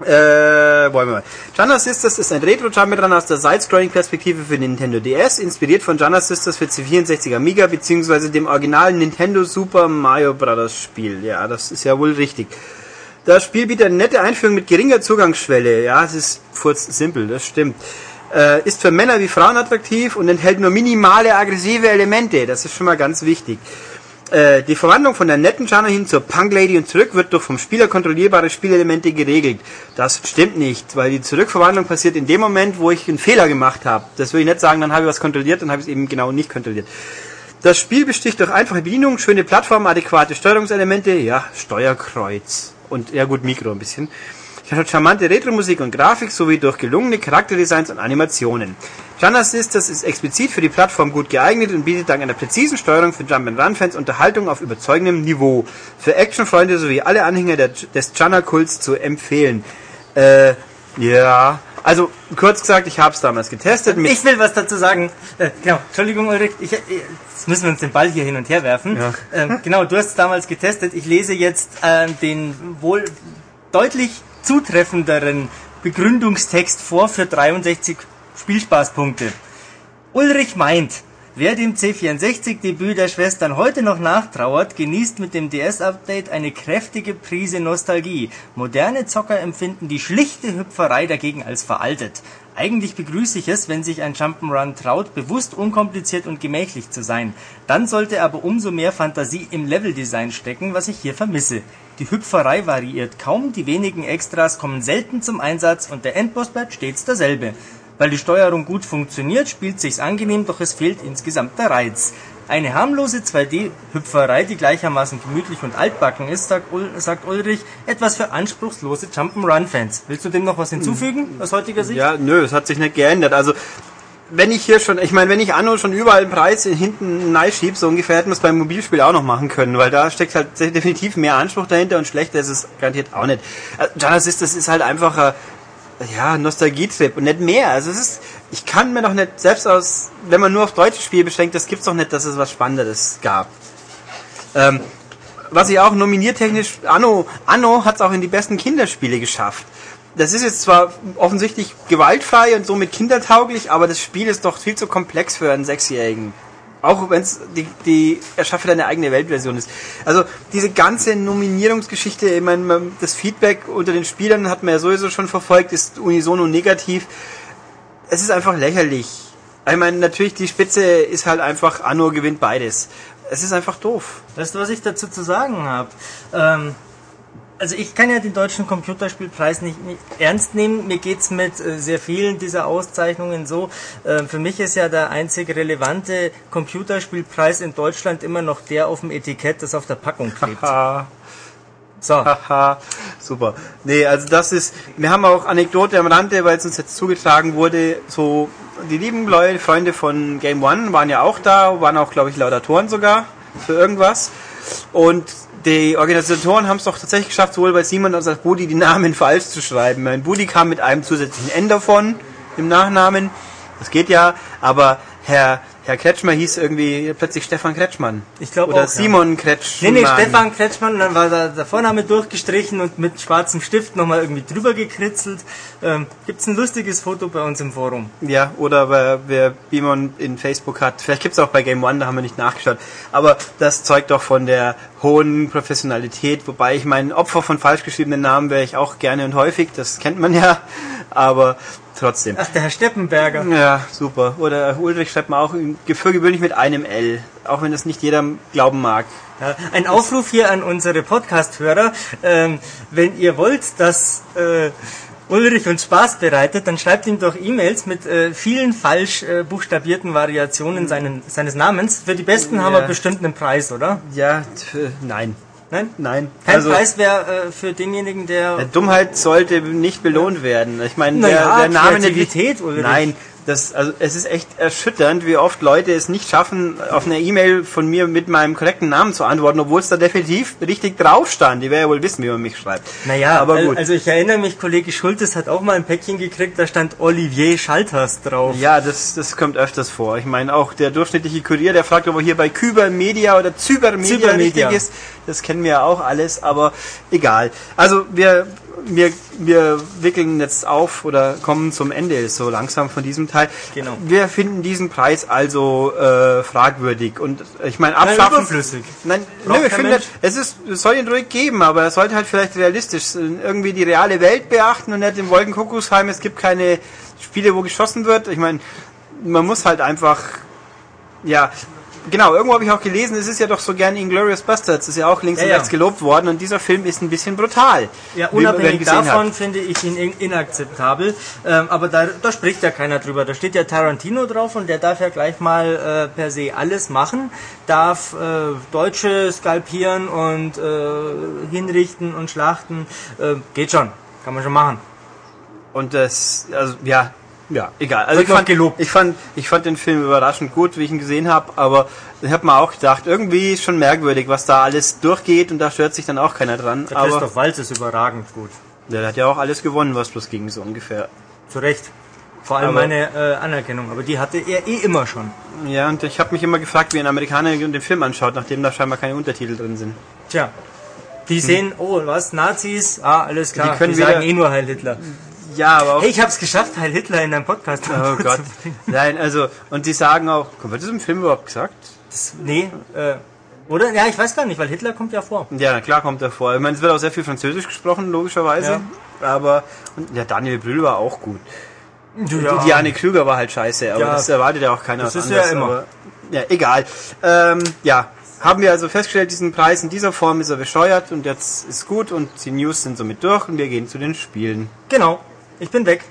Äh, wollen wir mal. Jana Sisters ist ein Retro-Jump'n'Run aus der Side-Scrolling-Perspektive für Nintendo DS, inspiriert von Jana Sisters für C64 Amiga, beziehungsweise dem originalen Nintendo Super Mario Bros. Spiel. Ja, das ist ja wohl richtig. Das Spiel bietet eine nette Einführung mit geringer Zugangsschwelle. Ja, es ist furz simpel, das stimmt. Äh, ist für Männer wie Frauen attraktiv und enthält nur minimale aggressive Elemente. Das ist schon mal ganz wichtig. Äh, die Verwandlung von der netten Jana hin zur Punk Lady und zurück wird durch vom Spieler kontrollierbare Spielelemente geregelt. Das stimmt nicht, weil die Zurückverwandlung passiert in dem Moment, wo ich einen Fehler gemacht habe. Das will ich nicht sagen, dann habe ich was kontrolliert, dann habe ich es eben genau nicht kontrolliert. Das Spiel besticht durch einfache Bedienung, schöne Plattform, adäquate Steuerungselemente, ja, Steuerkreuz und ja gut, Mikro ein bisschen. Charmante Retro-Musik und Grafik sowie durch gelungene Charakterdesigns und Animationen. Jana Sisters ist explizit für die Plattform gut geeignet und bietet dank einer präzisen Steuerung für Jump'n'Run-Fans Unterhaltung auf überzeugendem Niveau. Für Actionfreunde sowie alle Anhänger der, des Jana-Kults zu empfehlen. Äh, ja, also kurz gesagt, ich habe es damals getestet. Ich will was dazu sagen. Äh, genau, Entschuldigung, Ulrich, ich, äh, jetzt müssen wir uns den Ball hier hin und her werfen. Ja. Ähm, genau, du hast es damals getestet. Ich lese jetzt äh, den wohl deutlich zutreffenderen Begründungstext vor für 63 Spielspaßpunkte. Ulrich meint, wer dem C64-Debüt der Schwestern heute noch nachtrauert, genießt mit dem DS-Update eine kräftige Prise Nostalgie. Moderne Zocker empfinden die schlichte Hüpferei dagegen als veraltet. Eigentlich begrüße ich es, wenn sich ein Jump'n'Run traut, bewusst unkompliziert und gemächlich zu sein. Dann sollte aber umso mehr Fantasie im Leveldesign stecken, was ich hier vermisse. Die Hüpferei variiert kaum, die wenigen Extras kommen selten zum Einsatz und der Endboss bleibt stets derselbe. Weil die Steuerung gut funktioniert, spielt sich's angenehm, doch es fehlt insgesamt der Reiz. Eine harmlose 2D-Hüpferei, die gleichermaßen gemütlich und altbacken ist, sagt, Ul sagt Ulrich, etwas für anspruchslose Jump'n'Run-Fans. Willst du dem noch was hinzufügen, aus heutiger Sicht? Ja, nö, es hat sich nicht geändert. Also, wenn ich hier schon, ich meine, wenn ich Anno schon überall einen Preis hinten schieb, so ungefähr hätten wir es beim Mobilspiel auch noch machen können, weil da steckt halt definitiv mehr Anspruch dahinter und schlechter ist es garantiert auch nicht. Also, Genesis, das ist halt einfach ein, ja, Nostalgietrip und nicht mehr. Also es ist, ich kann mir doch nicht, selbst aus, wenn man nur auf deutsche Spiele beschränkt, das gibt's doch nicht, dass es was Spannenderes gab. Ähm, was ich auch nominiertechnisch, Anno, Anno hat es auch in die besten Kinderspiele geschafft. Das ist jetzt zwar offensichtlich gewaltfrei und somit kindertauglich, aber das Spiel ist doch viel zu komplex für einen Sechsjährigen. Auch wenn es die, die Erschaffe deine eigene Weltversion ist. Also diese ganze Nominierungsgeschichte, ich meine, das Feedback unter den Spielern hat man ja sowieso schon verfolgt, ist unisono negativ. Es ist einfach lächerlich. Ich meine, natürlich die Spitze ist halt einfach, Anno gewinnt beides. Es ist einfach doof. Weißt du, was ich dazu zu sagen habe? Ähm, also ich kann ja den deutschen Computerspielpreis nicht, nicht ernst nehmen. Mir geht's mit äh, sehr vielen dieser Auszeichnungen so. Äh, für mich ist ja der einzig relevante Computerspielpreis in Deutschland immer noch der auf dem Etikett, das auf der Packung klebt. So. Haha, super. Nee, also das ist, wir haben auch Anekdote am Rande, weil es uns jetzt zugetragen wurde, so, die lieben Leute, Freunde von Game One waren ja auch da, waren auch, glaube ich, Laudatoren sogar für irgendwas. Und die Organisatoren haben es doch tatsächlich geschafft, sowohl bei Simon als auch Budi die Namen falsch zu schreiben. Mein Budi kam mit einem zusätzlichen N davon im Nachnamen. Das geht ja, aber Herr, Herr Kretschmer hieß irgendwie plötzlich Stefan Kretschmann. Ich glaub Oder auch, ja. Simon Nee, Kretschmann. nee, Stefan Kretschmann, und dann war da der Vorname durchgestrichen und mit schwarzem Stift nochmal irgendwie drüber gekritzelt. Ähm, gibt's ein lustiges Foto bei uns im Forum. Ja, oder wer, wer Beamon in Facebook hat. Vielleicht gibt's auch bei Game One, da haben wir nicht nachgeschaut. Aber das zeugt doch von der hohen Professionalität. Wobei ich mein Opfer von falsch geschriebenen Namen wäre ich auch gerne und häufig. Das kennt man ja. Aber trotzdem. Ach, der Herr Steppenberger. Ja, super. Oder Ulrich schreibt man auch für gewöhnlich mit einem L. Auch wenn das nicht jeder glauben mag. Ja, ein Aufruf hier an unsere Podcast-Hörer. Ähm, wenn ihr wollt, dass äh, Ulrich uns Spaß bereitet, dann schreibt ihm doch E-Mails mit äh, vielen falsch äh, buchstabierten Variationen seinen, seines Namens. Für die besten haben wir Ja. bestimmt einen Preis, oder? Ja, t- nein. Nein? Nein. Kein Also, Preis wäre äh, für denjenigen, der... Dummheit sollte nicht belohnt werden. Ich meine, Na der, der Name. Kreativität, Ulrich. Nein, das, also es ist echt erschütternd, wie oft Leute es nicht schaffen, auf eine E-Mail von mir mit meinem korrekten Namen zu antworten, obwohl es da definitiv richtig drauf stand. Die werden ja wohl wissen, wie man mich schreibt. Naja, aber gut. also ich erinnere mich, Kollege Schultes hat auch mal ein Päckchen gekriegt, da stand Olivier Schalters drauf. Ja, das, das kommt öfters vor. Ich meine, auch der durchschnittliche Kurier, der fragt, ob er hier bei Kyber Media oder Zyber Media Zybermedia. richtig ist. Das kennen wir ja auch alles, aber egal. Also wir, wir, wir wickeln jetzt auf oder kommen zum Ende so langsam von diesem Teil. Genau. Wir finden diesen Preis also äh, fragwürdig und ich meine Nein, abschaffen. überflüssig. Nein, nö, ich finde, Mensch. es ist, es soll ihn ruhig geben, aber er sollte halt vielleicht realistisch irgendwie die reale Welt beachten und nicht im Wolkenkuckucksheim. Es gibt keine Spiele, wo geschossen wird. Ich meine, man muss halt einfach, ja, genau, irgendwo habe ich auch gelesen, es ist ja doch so gern Inglourious Bastards, ist ja auch links Ja, und ja. rechts gelobt worden und dieser Film ist ein bisschen brutal. Ja, unabhängig davon hat. finde ich ihn in- inakzeptabel. Ähm, aber da, da spricht ja keiner drüber. Da steht ja Tarantino drauf und der darf ja gleich mal äh, per se alles machen. Darf äh, Deutsche skalpieren und äh, hinrichten und schlachten. Äh, geht schon. Kann man schon machen. Und das, also ja, ja, egal. Also ich fand, gelobt. ich fand, ich fand den Film überraschend gut, wie ich ihn gesehen habe, aber ich habe mir auch gedacht, irgendwie ist schon merkwürdig, was da alles durchgeht und da stört sich dann auch keiner dran. Der aber Christoph Waltz ist überragend gut. der hat ja auch alles gewonnen, was bloß ging, so ungefähr. Zu Recht. Vor allem Aber- meine äh, Anerkennung. Aber die hatte er eh immer schon. Ja, und ich habe mich immer gefragt, wie ein Amerikaner den Film anschaut, nachdem da scheinbar keine Untertitel drin sind. Tja. Die sehen, oh, was, Nazis? Ah, alles klar. Die können die sagen wieder- eh nur Heil Hitler. Ja, aber auch. Hey, ich hab's geschafft, Heil Hitler in deinem Podcast oh Gott. Nein, also, und die sagen auch, wird das im Film überhaupt gesagt? Das, nee, äh, oder? Ja, ich weiß gar nicht, weil Hitler kommt ja vor. Ja, klar kommt er vor. Ich meine, es wird auch sehr viel Französisch gesprochen, logischerweise. Aber, und ja, Daniel Brühl war auch gut. Ja. Diane Krüger war halt scheiße, aber Ja. das erwartet ja auch keiner Das ist ja anderes, immer. Aber, ja, egal. Ähm, ja, haben wir also festgestellt, diesen Preis in dieser Form ist er bescheuert und jetzt ist gut und die News sind somit durch und wir gehen zu den Spielen. Genau. Ich bin weg.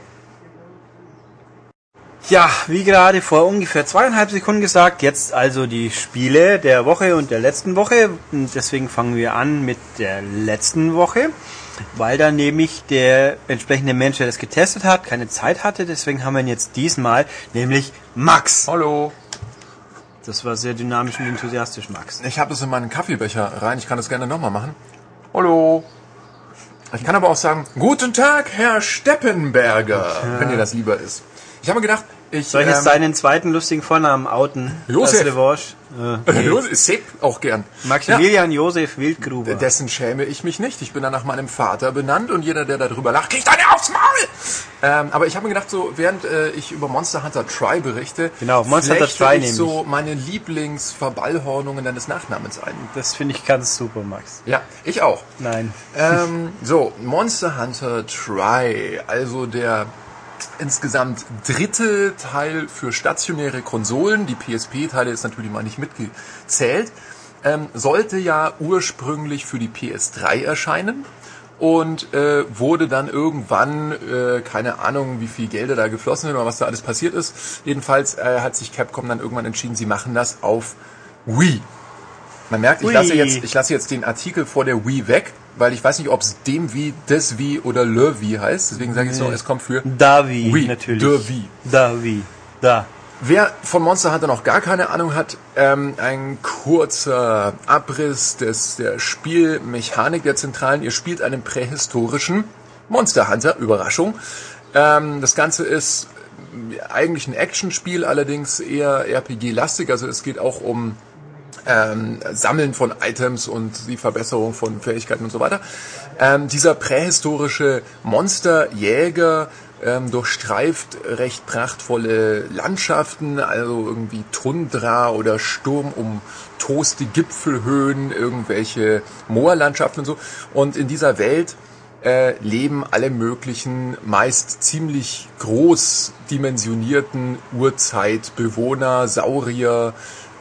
Ja, wie gerade vor ungefähr zweieinhalb Sekunden gesagt, jetzt also die Spiele der Woche und der letzten Woche. Und deswegen fangen wir an mit der letzten Woche, weil da nämlich der entsprechende Mensch, der das getestet hat, keine Zeit hatte. Deswegen haben wir ihn jetzt diesmal, nämlich Max. Hallo. Das war sehr dynamisch und enthusiastisch, Max. Ich habe das in meinen Kaffeebecher rein. Ich kann das gerne nochmal machen. Hallo. Ich kann aber auch sagen, guten Tag, Herr Steppenberger, wenn dir das lieber ist. Ich habe mir gedacht, ich... Soll ich jetzt ähm, deinen zweiten lustigen Vornamen outen? Josef. Äh, Josef, Sepp auch gern. Maximilian Josef Wildgruber. Dessen schäme ich mich nicht. Ich bin dann nach meinem Vater benannt und jeder, der darüber lacht, kriegt eine aufs Maul. Ähm, aber ich habe mir gedacht, so während äh, ich über Monster Hunter Try berichte, Genau, Monster Hunter Try ich nämlich. so meine Lieblingsverballhornungen deines Nachnamens ein. Das finde ich ganz super, Max. Ja, ich auch. Nein. ähm, so, Monster Hunter Try, also der insgesamt dritte Teil für stationäre Konsolen, die PSP-Teile ist natürlich mal nicht mitgezählt, ähm, sollte ja ursprünglich für die PS3 erscheinen und äh, wurde dann irgendwann, äh, keine Ahnung, wie viel Gelder da geflossen sind oder was da alles passiert ist. Jedenfalls äh, hat sich Capcom dann irgendwann entschieden, sie machen das auf Wii. Man merkt, ich lasse, jetzt, ich lasse jetzt den Artikel vor der Wii weg, weil ich weiß nicht, ob es dem Wii, des Wii oder Le Wii heißt. Deswegen sage ich so, es kommt für Davi, Wii, natürlich. der Wii. Davi, da. Wer von Monster Hunter noch gar keine Ahnung hat, ähm, ein kurzer Abriss des, der Spielmechanik der Zentralen. Ihr spielt einen prähistorischen Monster Hunter, Überraschung. Ähm, das Ganze ist eigentlich ein Actionspiel, allerdings eher RPG-lastig. Also es geht auch um ähm, Sammeln von Items und die Verbesserung von Fähigkeiten und so weiter. Ähm, dieser prähistorische Monsterjäger ähm, durchstreift recht prachtvolle Landschaften, also irgendwie Tundra oder Sturm um toste Gipfelhöhen, irgendwelche Moorlandschaften und so. Und in dieser Welt äh, leben alle möglichen, meist ziemlich groß dimensionierten Urzeitbewohner, Saurier,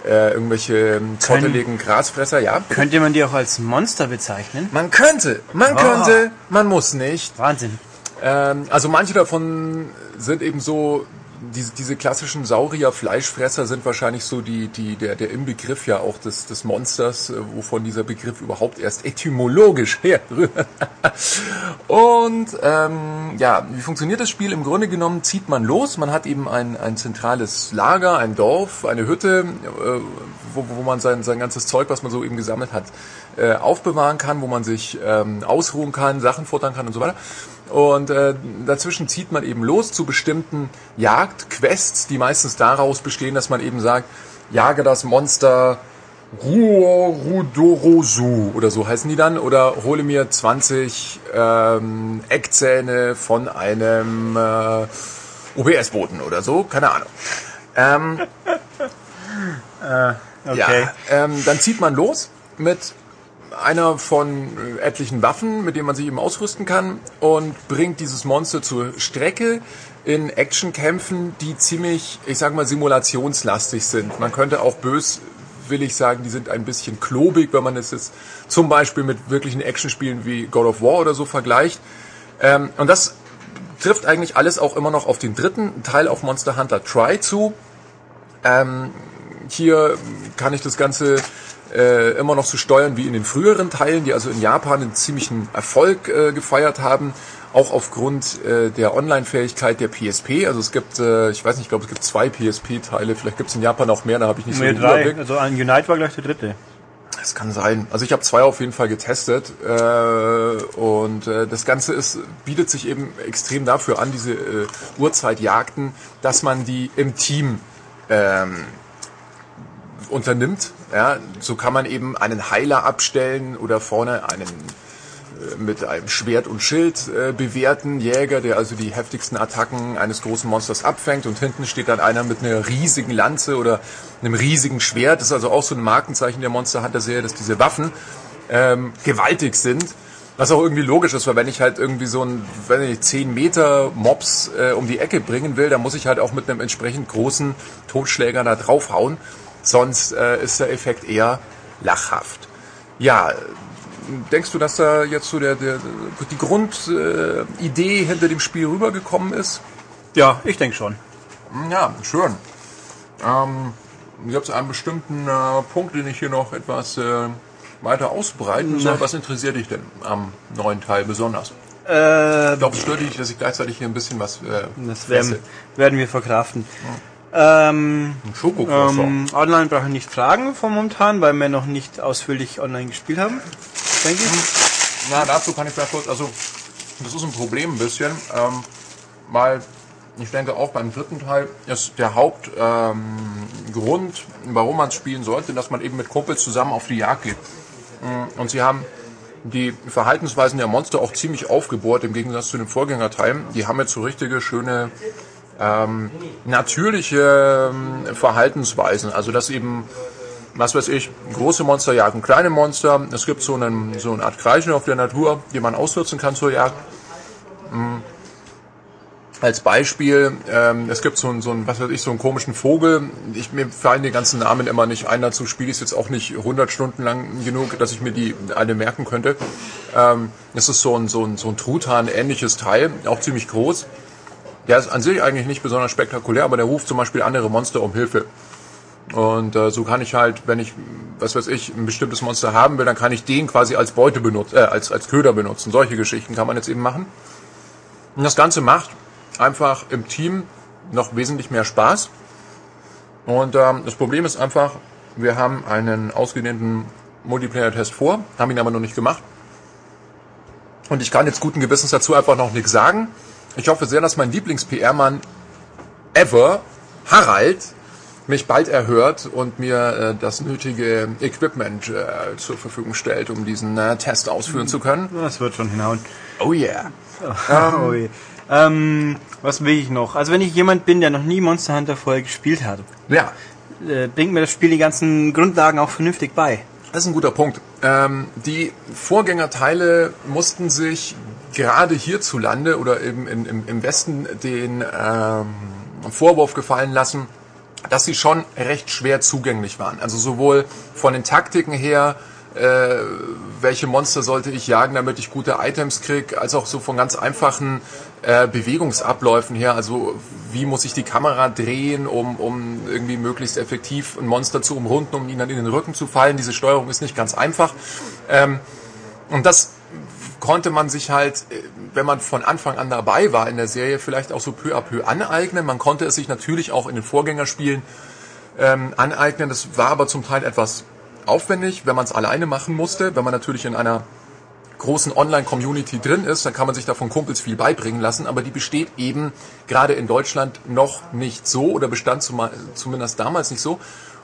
äh, irgendwelche zotteligen Grasfresser, ja. Könnte man die auch als Monster bezeichnen? Man könnte, man Ah. könnte, man muss nicht. Wahnsinn. Ähm, also manche davon sind eben so diese, diese klassischen Saurier-Fleischfresser sind wahrscheinlich so die, die, der, der Inbegriff ja auch des, des Monsters, äh, wovon dieser Begriff überhaupt erst etymologisch herrührt. Und ähm, ja, wie funktioniert das Spiel? Im Grunde genommen zieht man los, man hat eben ein, ein zentrales Lager, ein Dorf, eine Hütte, äh, wo, wo man sein, sein ganzes Zeug, was man so eben gesammelt hat, äh, aufbewahren kann, wo man sich ähm, ausruhen kann, Sachen futtern kann und so weiter. Und äh, dazwischen zieht man eben los zu bestimmten Jagdquests, die meistens daraus bestehen, dass man eben sagt, jage das Monster Ruorudorosu oder so heißen die dann, oder hole mir 20 ähm, Eckzähne von einem äh, OBS-Boten oder so, keine Ahnung. Ähm, Äh, okay. ja, ähm, dann zieht man los mit einer von äh, etlichen Waffen, mit denen man sich eben ausrüsten kann und bringt dieses Monster zur Strecke in Actionkämpfen, die ziemlich, ich sag mal, simulationslastig sind. Man könnte auch böswillig sagen, die sind ein bisschen klobig, wenn man es jetzt zum Beispiel mit wirklichen Actionspielen wie God of War oder so vergleicht. Ähm, und das trifft eigentlich alles auch immer noch auf den dritten Teil auf Monster Hunter Try zu. Ähm, hier kann ich das Ganze äh, immer noch so steuern wie in den früheren Teilen, die also in Japan einen ziemlichen Erfolg äh, gefeiert haben, auch aufgrund äh, der Online-Fähigkeit der PSP. Also es gibt, äh, ich weiß nicht, ich glaube es gibt zwei PSP-Teile, vielleicht gibt es in Japan auch mehr, da habe ich nicht so Mir den drei. Überblick. Also ein Unite war gleich der dritte. Das kann sein. Also ich habe zwei auf jeden Fall getestet äh, und äh, das Ganze ist bietet sich eben extrem dafür an, diese äh, Uhrzeitjagden, dass man die im Team ähm, unternimmt. Ja, so kann man eben einen Heiler abstellen oder vorne einen äh, mit einem Schwert und Schild äh, bewerten Jäger, der also die heftigsten Attacken eines großen Monsters abfängt und hinten steht dann einer mit einer riesigen Lanze oder einem riesigen Schwert. Das ist also auch so ein Markenzeichen der Monster Hunter Serie, dass diese Waffen ähm, gewaltig sind. Was auch irgendwie logisch ist, weil wenn ich halt irgendwie so ein, wenn ich 10 Meter Mobs äh, um die Ecke bringen will, dann muss ich halt auch mit einem entsprechend großen Totschläger da draufhauen. Sonst äh, ist der Effekt eher lachhaft. Ja, denkst du, dass da jetzt so der, der die Grundidee äh, hinter dem Spiel rübergekommen ist? Ja, ich denke schon. Ja, schön. Ähm, Gibt es einen bestimmten äh, Punkt, den ich hier noch etwas äh, weiter ausbreiten soll? Was interessiert dich denn am neuen Teil besonders? Äh, Ich glaube, es stört dich, dass ich gleichzeitig hier ein bisschen was äh, das werden, werden wir verkraften. Ähm, ähm, online brauche ich nicht fragen von momentan, weil wir noch nicht ausführlich online gespielt haben. Denke ich. Na, dazu kann ich vielleicht kurz, also das ist ein Problem ein bisschen, ähm, weil ich denke auch beim dritten Teil ist der Hauptgrund, ähm, warum man es spielen sollte, dass man eben mit Kumpels zusammen auf die Jagd geht. Mm, Und sie haben die Verhaltensweisen der Monster auch ziemlich aufgebohrt, im Gegensatz zu den Vorgängerteilen. Die haben jetzt so richtige schöne ähm, natürliche ähm, Verhaltensweisen. Also dass eben, was weiß ich, große Monster jagen kleine Monster. Es gibt so, einen, so eine Art Kreislauf der Natur, die man ausnutzen kann zur Jagd. Mm. Als Beispiel, ähm, es gibt so einen, so einen, was weiß ich, so einen komischen Vogel. Ich, mir fallen die ganzen Namen immer nicht ein. Dazu spiele ich es jetzt auch nicht 100 Stunden lang genug, dass ich mir die alle merken könnte. Ähm, es ist so ein, so ein, so ein Truthahn-ähnliches Teil, auch ziemlich groß. Der ist an sich eigentlich nicht besonders spektakulär, aber der ruft zum Beispiel andere Monster um Hilfe. Und äh, so kann ich halt, wenn ich, was weiß ich, ein bestimmtes Monster haben will, dann kann ich den quasi als Beute benutzen, äh, als, als Köder benutzen. Solche Geschichten kann man jetzt eben machen. Und das Ganze macht einfach im Team noch wesentlich mehr Spaß. Und ähm, das Problem ist einfach, wir haben einen ausgedehnten Multiplayer-Test vor, haben ihn aber noch nicht gemacht. Und ich kann jetzt guten Gewissens dazu einfach noch nichts sagen. Ich hoffe sehr, dass mein Lieblings-PR-Mann ever, Harald, mich bald erhört und mir äh, das nötige Equipment äh, zur Verfügung stellt, um diesen äh, Test ausführen zu können. Das wird schon hinhauen. Oh yeah. Oh je. Ähm, was will ich noch? Also wenn ich jemand bin, der noch nie Monster Hunter vorher gespielt hat, Ja, äh, bringt mir das Spiel die ganzen Grundlagen auch vernünftig bei. Das ist ein guter Punkt. Ähm, die Vorgängerteile mussten sich gerade hierzulande oder eben in, im, im Westen den ähm, Vorwurf gefallen lassen, dass sie schon recht schwer zugänglich waren. Also sowohl von den Taktiken her, äh, welche Monster sollte ich jagen, damit ich gute Items krieg, als auch so von ganz einfachen äh, Bewegungsabläufen her. Also wie muss ich die Kamera drehen, um, um irgendwie möglichst effektiv ein Monster zu umrunden, um ihn dann in den Rücken zu fallen. Diese Steuerung ist nicht ganz einfach. Ähm, und das konnte man sich halt, äh, wenn man von Anfang an dabei war in der Serie, vielleicht auch so peu à peu aneignen. Man konnte es sich natürlich auch in den Vorgängerspielen ähm, aneignen. Das war aber zum Teil etwas aufwendig, wenn man es alleine machen musste. Wenn man natürlich in einer großen Online-Community drin ist, dann kann man sich da von Kumpels viel beibringen lassen, aber die besteht eben gerade in Deutschland noch nicht so oder bestand zumindest damals nicht so.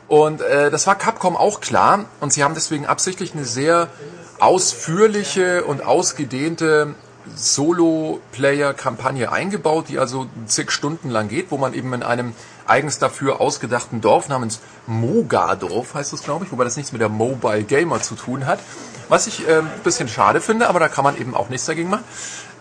Und äh, das war Capcom auch klar und sie haben deswegen absichtlich eine sehr ausführliche und ausgedehnte Solo-Player-Kampagne eingebaut, die also zig Stunden lang geht, wo man eben in einem eigens dafür ausgedachten Dorf namens Mogadorf heißt es, glaube ich, wobei das nichts mit der Mobile Gamer zu tun hat. Was ich äh, ein bisschen schade finde, aber da kann man eben auch nichts dagegen machen.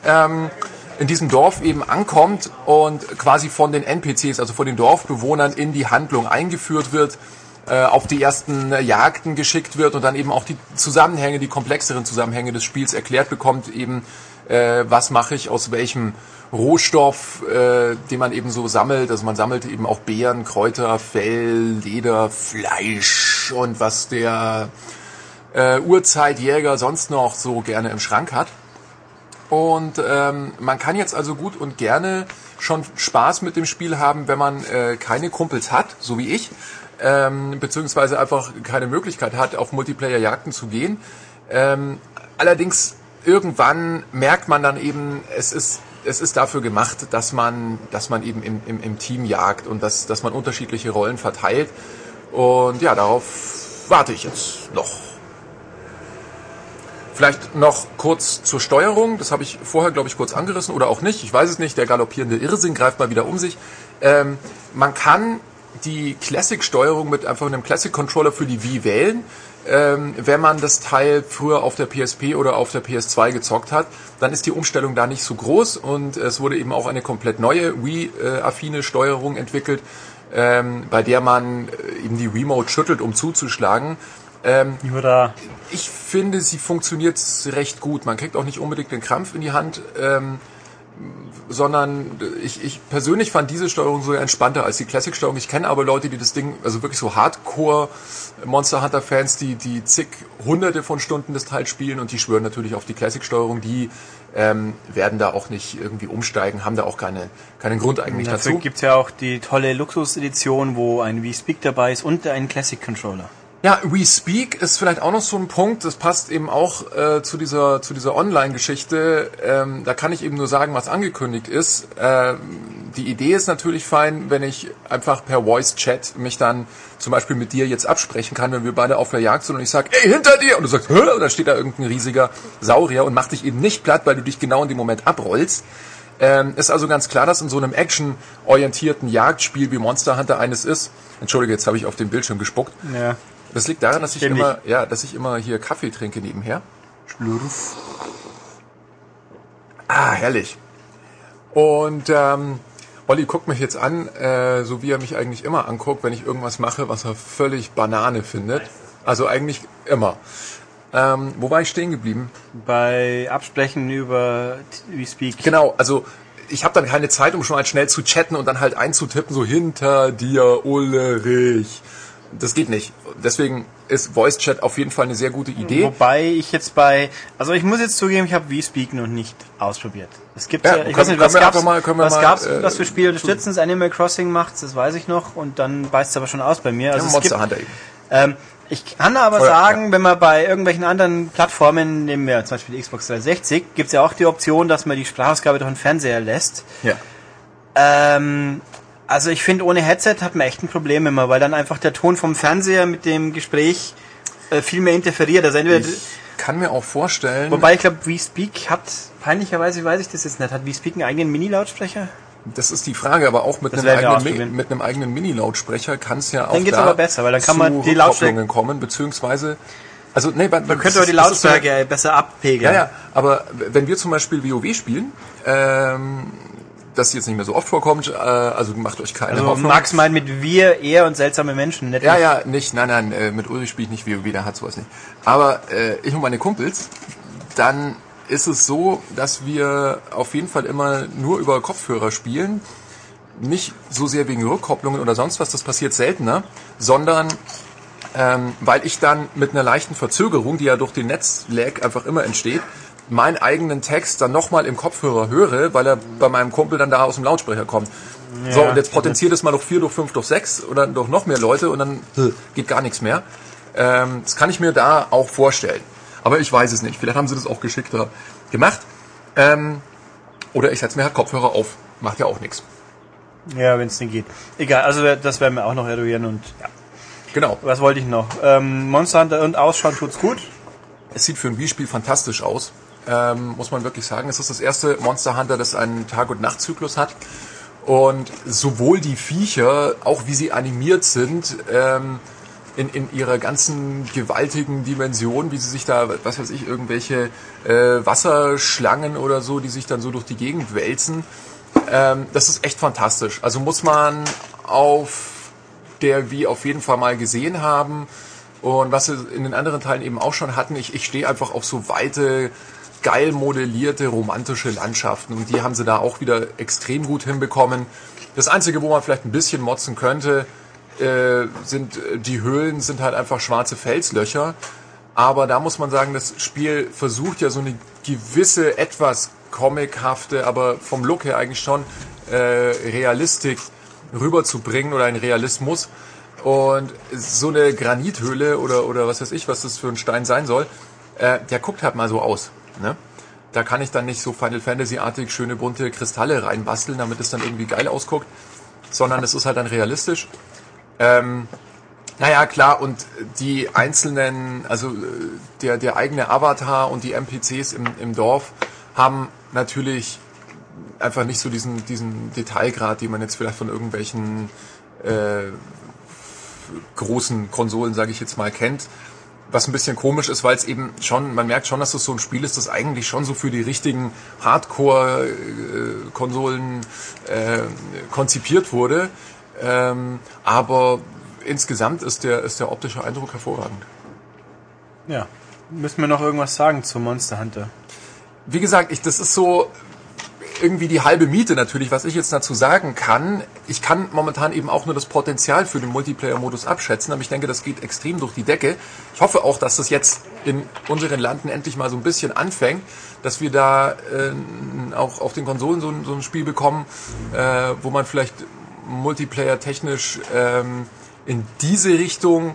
Ähm, in diesem Dorf eben ankommt und quasi von den NPCs, also von den Dorfbewohnern in die Handlung eingeführt wird, äh, auf die ersten Jagden geschickt wird und dann eben auch die Zusammenhänge, die komplexeren Zusammenhänge des Spiels erklärt bekommt, eben äh, was mache ich aus welchem Rohstoff, äh, den man eben so sammelt. Also man sammelt eben auch Beeren, Kräuter, Fell, Leder, Fleisch und was der äh, Urzeitjäger sonst noch so gerne im Schrank hat. Und ähm, man kann jetzt also gut und gerne schon Spaß mit dem Spiel haben, wenn man äh, keine Kumpels hat, so wie ich, ähm, beziehungsweise einfach keine Möglichkeit hat, auf Multiplayer-Jagden zu gehen. Ähm, allerdings irgendwann merkt man dann eben, es ist es ist dafür gemacht, dass man, dass man eben im, im, im Team jagt und dass, dass man unterschiedliche Rollen verteilt. Und ja, darauf warte ich jetzt noch. Vielleicht noch kurz zur Steuerung. Das habe ich vorher, glaube ich, kurz angerissen oder auch nicht. Ich weiß es nicht. Der galoppierende Irrsinn greift mal wieder um sich. Ähm, man kann die Classic-Steuerung mit einfach einem Classic-Controller für die Wii wählen ähm, wenn man das Teil früher auf der PSP oder auf der PS2 gezockt hat, dann ist die Umstellung da nicht so groß und es wurde eben auch eine komplett neue Wii-affine Steuerung entwickelt, ähm, bei der man äh, eben die Remote schüttelt, um zuzuschlagen. Ähm, ich finde, sie funktioniert recht gut. Man kriegt auch nicht unbedingt den Krampf in die Hand. Ähm, sondern ich, ich persönlich fand diese Steuerung so entspannter als die Classic-Steuerung. Ich kenne aber Leute, die das Ding, also wirklich so Hardcore Monster Hunter Fans, die, die zig hunderte von Stunden das Teil spielen und die schwören natürlich auf die Classic-Steuerung, die ähm, werden da auch nicht irgendwie umsteigen, haben da auch keine, keinen Grund eigentlich Dafür dazu. gibt es ja auch die tolle Luxus-Edition, wo ein Wii Speak dabei ist und ein Classic-Controller. Ja, We Speak ist vielleicht auch noch so ein Punkt, das passt eben auch äh, zu dieser, zu dieser Online-Geschichte. Ähm, da kann ich eben nur sagen, was angekündigt ist. Ähm, die Idee ist natürlich fein, wenn ich einfach per Voice-Chat mich dann zum Beispiel mit dir jetzt absprechen kann, wenn wir beide auf der Jagd sind und ich sage, ey, hinter dir! Und du sagst, Hö? und da steht da irgendein riesiger Saurier und macht dich eben nicht platt, weil du dich genau in dem Moment abrollst. Ähm, ist also ganz klar, dass in so einem action-orientierten Jagdspiel wie Monster Hunter eines ist, Entschuldige, jetzt habe ich auf den Bildschirm gespuckt, ja. Das liegt daran, dass ich immer, ja, dass ich immer hier Kaffee trinke nebenher. Schlurf. Ah, herrlich. Und ähm, Olli guckt mich jetzt an, äh, so wie er mich eigentlich immer anguckt, wenn ich irgendwas mache, was er völlig Banane findet. Also eigentlich immer. Ähm, wo war ich stehen geblieben? Bei Absprechen über WeSpeak. Genau, also ich habe dann keine Zeit, um schon mal schnell zu chatten und dann halt einzutippen, so hinter dir, Ulrich das geht nicht. Deswegen ist Voice Chat auf jeden Fall eine sehr gute Idee. Wobei ich jetzt bei, also ich muss jetzt zugeben, ich habe VSpeak noch nicht ausprobiert. Es gibt ja, ja ich weiß nicht, was gab's, mal, was mal, gab's, äh, was für Spiele unterstützen, das Animal Crossing macht, das weiß ich noch, und dann beißt es aber schon aus bei mir. Also ja, Monster Hunter eben. Ähm, ich kann aber Voll, sagen, ja. wenn man bei irgendwelchen anderen Plattformen, nehmen wir zum Beispiel die Xbox 360, gibt es ja auch die Option, dass man die Sprachausgabe durch den Fernseher lässt. Ja. Ähm, also ich finde, ohne Headset hat man echt ein Problem immer, weil dann einfach der Ton vom Fernseher mit dem Gespräch äh, viel mehr interferiert. Also entweder ich kann mir auch vorstellen. Wobei ich glaube, WeSpeak hat, peinlicherweise weiß ich das jetzt nicht, hat WeSpeak einen eigenen Mini-Lautsprecher? Das ist die Frage, aber auch mit, einem eigenen, mit einem eigenen Mini-Lautsprecher kann es ja auch dann geht's aber besser, weil dann kann man die Lautstärke kommen, beziehungsweise also nee, man, man könnte aber die Lautstärke besser abpegeln. Ja, ja, aber wenn wir zum Beispiel WoW spielen, ähm, dass sie jetzt nicht mehr so oft vorkommt, äh, also macht euch keine Also Hoffnung. Max meint mit wir, er und seltsame Menschen. Nicht Ja, ja, nicht, nein, nein, äh, mit Ulrich spiele ich nicht WoW, der hat sowas nicht. Aber äh, ich und meine Kumpels, dann ist es so, dass wir auf jeden Fall immer nur über Kopfhörer spielen. Nicht so sehr wegen Rückkopplungen oder sonst was, das passiert seltener, sondern ähm, weil ich dann mit einer leichten Verzögerung, die ja durch den Netzlag einfach immer entsteht, meinen eigenen Text dann nochmal im Kopfhörer höre, weil er bei meinem Kumpel dann da aus dem Lautsprecher kommt. So, und jetzt potenziert es mal durch 4, durch 5, durch 6 oder durch noch mehr Leute und dann geht gar nichts mehr. Ähm, das kann ich mir da auch vorstellen. Aber ich weiß es nicht. Vielleicht haben sie das auch geschickter gemacht. Ähm, oder ich setze mir halt Kopfhörer auf. Macht ja auch nichts. Ja, wenn es nicht geht. Egal, also das werden wir auch noch eruieren und ja. Genau. Was wollte ich noch? Ähm, Monster Hunter und Ausschauen tut's gut. Es sieht für ein Wii-Spiel fantastisch aus. Ähm, muss man wirklich sagen. Es ist das erste Monster Hunter, das einen Tag- und Nachtzyklus hat. Und sowohl die Viecher, auch wie sie animiert sind, ähm, in, in ihrer ganzen gewaltigen Dimension, wie sie sich da, was weiß ich, irgendwelche äh, Wasserschlangen oder so, die sich dann so durch die Gegend wälzen. Ähm, das ist echt fantastisch. Also muss man auf der Wii auf jeden Fall mal gesehen haben. Und was sie in den anderen Teilen eben auch schon hatten, ich, ich stehe einfach auf so weite, geil modellierte, romantische Landschaften. Und die haben sie da auch wieder extrem gut hinbekommen. Das Einzige, wo man vielleicht ein bisschen motzen könnte, äh, sind äh, die Höhlen, sind halt einfach schwarze Felslöcher. Aber da muss man sagen, das Spiel versucht ja so eine gewisse, etwas comichafte, aber vom Look her eigentlich schon äh, Realistik rüberzubringen oder ein Realismus. Und so eine Granithöhle oder, oder was weiß ich, was das für ein Stein sein soll, äh, der guckt halt mal so aus. Ne? Da kann ich dann nicht so Final Fantasy-artig schöne bunte Kristalle reinbasteln, damit es dann irgendwie geil ausguckt, sondern es ist halt dann realistisch. Ähm, naja, klar, und die einzelnen, also äh, der, der eigene Avatar und die NPCs im, im Dorf haben natürlich einfach nicht so diesen, diesen Detailgrad, den man jetzt vielleicht von irgendwelchen äh, großen Konsolen, sage ich jetzt mal, kennt. Was ein bisschen komisch ist, weil es eben schon, man merkt schon, dass es so ein Spiel ist, das eigentlich schon so für die richtigen Hardcore-Konsolen äh, konzipiert wurde. Ähm, aber insgesamt ist der, ist der optische Eindruck hervorragend. Ja. Müssen wir noch irgendwas sagen zu Monster Hunter? Wie gesagt, ich, das ist so irgendwie die halbe Miete natürlich, was ich jetzt dazu sagen kann. Ich kann momentan eben auch nur das Potenzial für den Multiplayer-Modus abschätzen, aber ich denke, das geht extrem durch die Decke. Ich hoffe auch, dass das jetzt in unseren Landen endlich mal so ein bisschen anfängt, dass wir da äh, auch auf den Konsolen so, ein- so ein Spiel bekommen, äh, wo man vielleicht Multiplayer technisch ähm, in diese Richtung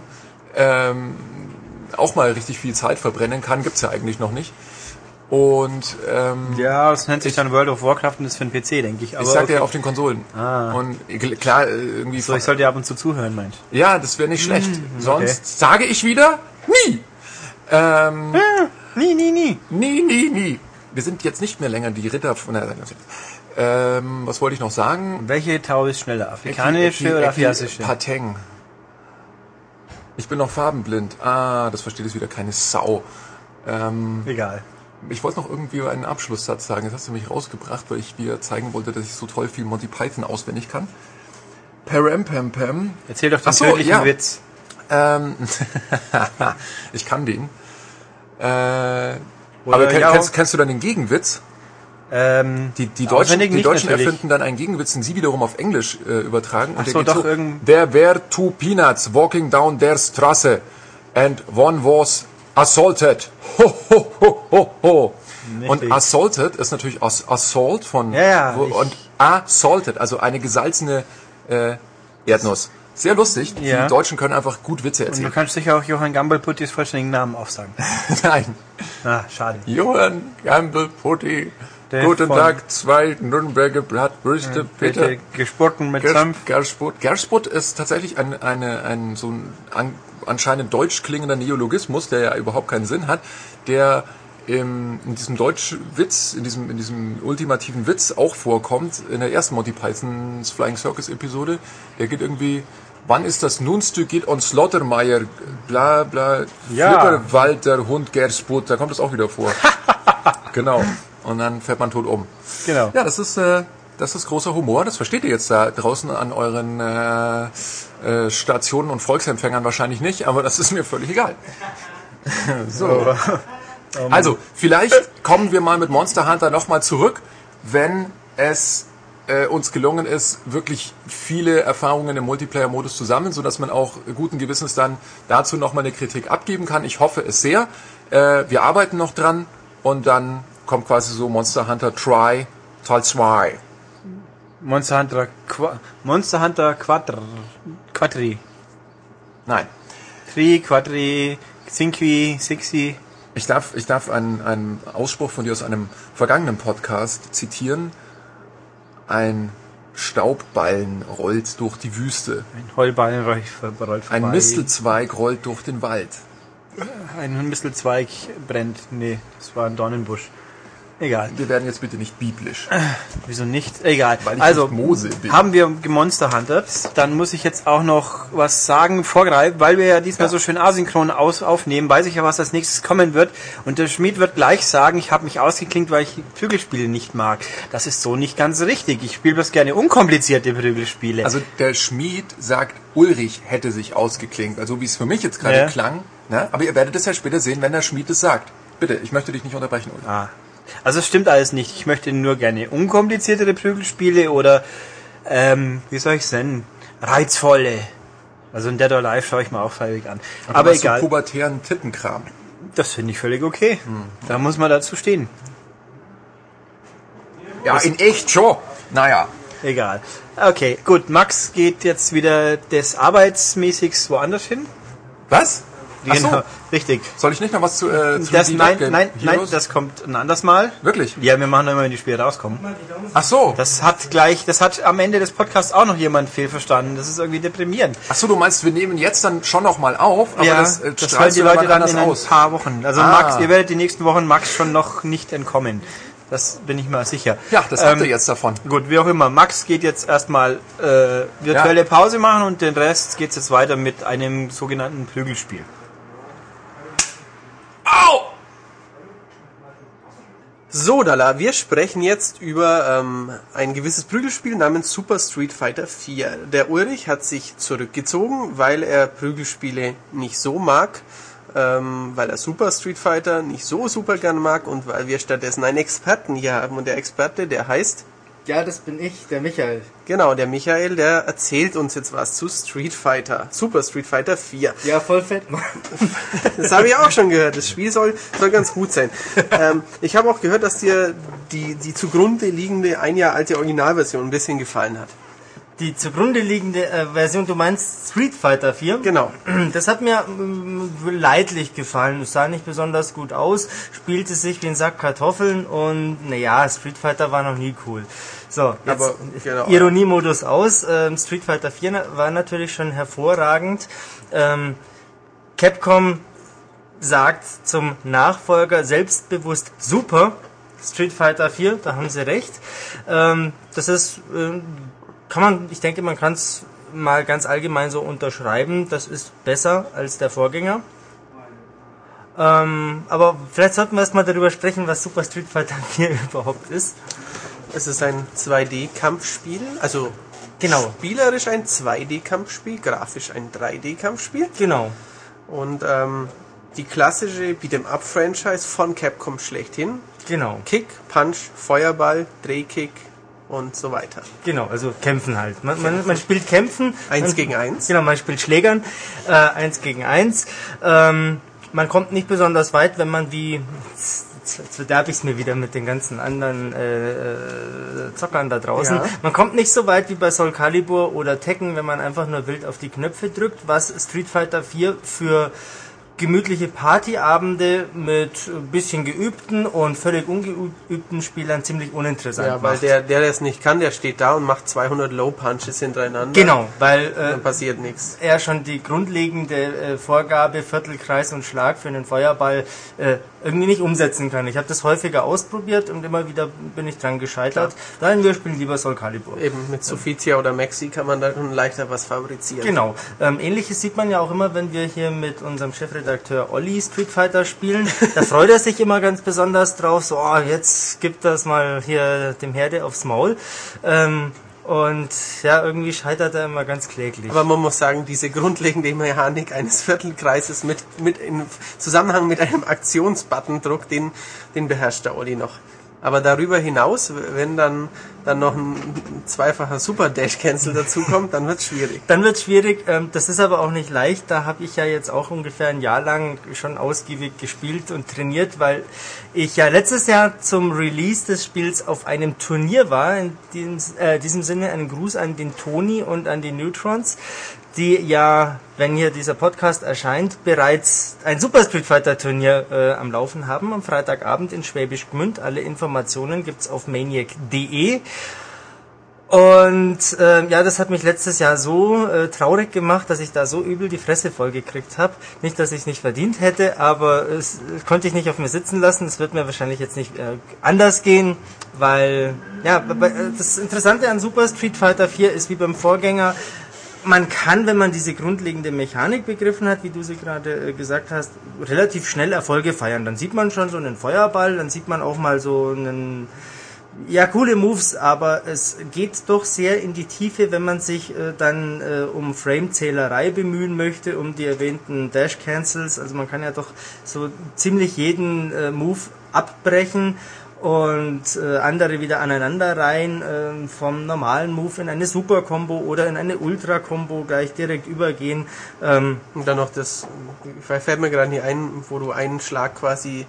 ähm, auch mal richtig viel Zeit verbrennen kann. Gibt's ja eigentlich noch nicht. Und ähm, Ja, das nennt sich dann World of Warcraft und ist für den PC, denke ich. Aber ich sagte okay. ja auf den Konsolen. Ah. Und gl- klar, äh, irgendwie. so, ich sollte ja ab und zu zuhören, meint. ja, das wäre nicht schlecht. okay. Sonst sage ich wieder nie. Ähm, Nie, nie, nie. nie, nie, nie. Wir sind jetzt nicht mehr länger die Ritter von der. Ähm, was wollte ich noch sagen? Welche Tau ist schneller? Afrikanische oder asiatische? Pateng. Ich bin noch farbenblind. Ah, das versteht jetzt wieder keine Sau. Ähm, Egal. Ich wollte noch irgendwie einen Abschlusssatz sagen. Jetzt hast du mich rausgebracht, weil ich dir zeigen wollte, dass ich so toll viel Monty Python auswendig kann. Param pam pam. Erzähl doch den so, tödlichen ja. Witz. Ähm, ich kann den. Äh, aber kenn, ja, kennst, kennst du dann den Gegenwitz? Ähm, Die, die Deutschen, die Deutschen natürlich. erfinden dann einen Gegenwitz, den sie wiederum auf Englisch äh, übertragen. Und Ach der so, geht doch, irgend- There were two peanuts walking down their Straße and one was assaulted. Ho, ho, ho, ho, ho. Und Richtig. assaulted ist natürlich Ass Assault von Ja, ja, wo, und assaulted, also eine gesalzene äh, Erdnuss. Sehr lustig. Ja. Die Deutschen können einfach gut Witze Und du erzählen. kannst sicher auch Johann Gambelputtis vollständigen Namen aufsagen. Nein. Ah, schade. Johann Campbell Putti. Der Guten Tag, zwei Nürnberger Blattbrüste, Peter. Gesporten mit Senf. Gersput ist tatsächlich ein, eine, ein so ein anscheinend deutsch klingender Neologismus, der ja überhaupt keinen Sinn hat, der im, in diesem Deutschwitz, in diesem, in diesem ultimativen Witz auch vorkommt, in der ersten Monty Pythons Flying Circus Episode. Der geht irgendwie, wann ist das Nunste geht on Slaughtermeier, bla bla, Ja. Flipperwald, der Hund Gersput, da kommt es auch wieder vor. genau. Und dann fährt man tot um. Genau. Ja, das ist äh, das ist großer Humor. Das versteht ihr jetzt da draußen an euren äh, äh, Stationen und Volksempfängern wahrscheinlich nicht, aber das ist mir völlig egal. so. Also, vielleicht kommen wir mal mit Monster Hunter nochmal zurück, wenn es äh, uns gelungen ist, wirklich viele Erfahrungen im Multiplayer-Modus zu sammeln, sodass man auch guten Gewissens dann dazu nochmal eine Kritik abgeben kann. Ich hoffe es sehr. Äh, wir arbeiten noch dran und dann kommt quasi so Monster Hunter Try Teil 2. Monster Hunter, Qua Monster Hunter Quadr, Quadri. Nein. Tri, Quadri, Cinqui, Sixi. Ich darf, ich darf einen, einen Ausspruch von dir aus einem vergangenen Podcast zitieren. Ein Staubballen rollt durch die Wüste. Ein Heulballen rollt vorbei. Ein Mistelzweig rollt durch den Wald. Ein Mistelzweig brennt. Nee, das war ein Dornenbusch. Egal. Wir werden jetzt bitte nicht biblisch. Wieso nicht? Egal. Also, nicht Mose bin. haben wir Monster Hunter. Dann muss ich jetzt auch noch was sagen, vorgreifen, weil wir ja diesmal Ja. so schön asynchron aus aufnehmen, weiß ich ja, was als nächstes kommen wird. Und der Schmied wird gleich sagen, ich habe mich ausgeklinkt, weil ich Prügelspiele nicht mag. Das ist so nicht ganz richtig. Ich spiele bloß gerne unkomplizierte Prügelspiele. Also der Schmied sagt, Ulrich hätte sich ausgeklinkt. Also wie es für mich jetzt gerade Ja. klang. Ne? Aber ihr werdet es ja später sehen, wenn der Schmied es sagt. Bitte, ich möchte dich nicht unterbrechen, Ulrich. Ah. Also es stimmt alles nicht. Ich möchte nur gerne unkompliziertere Prügelspiele oder, ähm, wie soll ich nennen? Reizvolle. Also in Dead or Alive schaue ich mir auch freiwillig an. Aber, was egal. So pubertären Tittenkram. Das finde ich völlig okay. Da muss man dazu stehen. Ja, in echt schon. Naja. Egal. Okay, gut. Max geht jetzt wieder des Arbeitsmäßigs woanders hin. Was? Ach so. Genau, richtig. Soll ich nicht noch was zu, äh, zu Das, nein, nein, nein, das kommt ein anderes Mal. Wirklich? Ja, wir machen immer, wenn die Spiele rauskommen. Ach so. Das hat gleich, das hat am Ende des Podcasts auch noch jemand fehlverstanden. Das ist irgendwie deprimierend. Ach so, du meinst, wir nehmen jetzt dann schon noch mal auf, aber ja, das, äh, das hören die Leute dann in ein aus. paar Wochen. Also Ah. Max, ihr werdet die nächsten Wochen Max schon noch nicht entkommen. Das bin ich mal sicher. Ja, das habt Ähm, ihr jetzt davon. Gut, wie auch immer. Max geht jetzt erstmal äh, virtuelle Ja. Pause machen und den Rest geht jetzt weiter mit einem sogenannten Prügelspiel. Au! So, Dala, wir sprechen jetzt über ähm, ein gewisses Prügelspiel namens Super Street Fighter 4. Der Ulrich hat sich zurückgezogen, weil er Prügelspiele nicht so mag, ähm, weil er Super Street Fighter nicht so super gern mag und weil wir stattdessen einen Experten hier haben. Und der Experte, der heißt, Ja, das bin ich, der Michael. genau, der Michael, der erzählt uns jetzt was zu Street Fighter, Super Street Fighter 4. Ja, voll fett, Mann. Das habe ich auch schon gehört. Das Spiel soll, soll ganz gut sein. Ähm, ich habe auch gehört, dass dir die, die zugrunde liegende ein Jahr alte Originalversion ein bisschen gefallen hat. Die zugrunde liegende äh, Version, du meinst Street Fighter 4? Genau. Das hat mir ähm, leidlich gefallen. Es sah nicht besonders gut aus, spielte sich wie ein Sack Kartoffeln und naja, Street Fighter war noch nie cool. So, jetzt Aber, genau. Ironiemodus aus. Ähm, Street Fighter 4 na- war natürlich schon hervorragend. Ähm, Capcom sagt zum Nachfolger selbstbewusst super. Street Fighter 4, da haben sie recht. Ähm, das ist, ähm, kann man, ich denke, man kann es mal ganz allgemein so unterschreiben. Das ist besser als der Vorgänger. Ähm, aber vielleicht sollten wir erstmal darüber sprechen, was Super Street Fighter 4 überhaupt ist. Es ist ein 2D-Kampfspiel, also Genau, spielerisch ein 2D-Kampfspiel, grafisch ein 3D-Kampfspiel genau. und ähm, die klassische Beat'em-up-Franchise von Capcom schlechthin. Genau, Kick, Punch, Feuerball, Drehkick und so weiter. genau, also kämpfen halt. Man, man, man spielt kämpfen. Eins man, gegen eins. Genau, man spielt Schlägern, äh, eins gegen eins. Ähm, man kommt nicht besonders weit, wenn man wie jetzt, verderbe ich es mir wieder mit den ganzen anderen äh, äh, Zockern da draußen. Ja. Man kommt nicht so weit wie bei Soul Calibur oder Tekken, wenn man einfach nur wild auf die Knöpfe drückt, was Street Fighter 4 für gemütliche Partyabende mit ein bisschen geübten und völlig ungeübten Spielern ziemlich uninteressant Ja, weil macht. der, der das nicht kann, der steht da und macht 200 Low Punches hintereinander. Genau, weil äh, Dann passiert nichts. er schon die grundlegende äh, Vorgabe Viertelkreis und Schlag für einen Feuerball äh, irgendwie nicht umsetzen kann. Ich habe das häufiger ausprobiert und immer wieder bin ich dran gescheitert. Dahin wir spielen lieber Soul Calibur. Eben mit Sophitia oder Maxi kann man da schon leichter was fabrizieren. Genau. Ähm, Ähnliches sieht man ja auch immer, wenn wir hier mit unserem Chefredakteur Redakteur Olli Street Fighter spielen. Da freut er sich immer ganz besonders drauf, so, oh, jetzt gibt das mal hier dem Herde aufs Maul. Ähm, und ja, irgendwie scheitert er immer ganz kläglich. Aber man muss sagen, diese grundlegende Mechanik eines Viertelkreises mit, mit in Zusammenhang mit einem Aktionsbuttondruck, den, den beherrscht der Olli noch. Aber darüber hinaus, wenn dann, dann noch ein zweifacher Super Dash Cancel dazukommt, dann wird's schwierig. Dann wird's schwierig. Ähm, das ist aber auch nicht leicht. Da habe ich ja jetzt auch ungefähr ein Jahr lang schon ausgiebig gespielt und trainiert, weil ich ja letztes Jahr zum Release des Spiels auf einem Turnier war. In diesem, äh, diesem Sinne einen Gruß an den Toni und an die Neutrons die ja, wenn hier dieser Podcast erscheint, bereits ein Super Street Fighter Turnier äh, am Laufen haben am Freitagabend in Schwäbisch Gmünd. Alle Informationen gibt's auf maniac.de. Und äh, ja, das hat mich letztes Jahr so äh, traurig gemacht, dass ich da so übel die Fresse vollgekriegt habe. Nicht, dass ich es nicht verdient hätte, aber es, es konnte ich nicht auf mir sitzen lassen. Es wird mir wahrscheinlich jetzt nicht äh, anders gehen, weil ja, das Interessante an Super Street Fighter 4 ist wie beim Vorgänger, man kann, wenn man diese grundlegende Mechanik begriffen hat, wie du sie gerade äh, gesagt hast, relativ schnell Erfolge feiern. Dann sieht man schon so einen Feuerball, dann sieht man auch mal so einen, ja, coole Moves, aber es geht doch sehr in die Tiefe, wenn man sich äh, dann äh, um Frame-Zählerei bemühen möchte, um die erwähnten Dash-Cancels. Also man kann ja doch so ziemlich jeden äh, Move abbrechen und äh, andere wieder aneinander rein äh, vom normalen Move in eine Super Combo oder in eine Ultra Combo gleich direkt übergehen. Ähm, und dann noch das, fällt mir gerade nicht ein, wo du einen Schlag quasi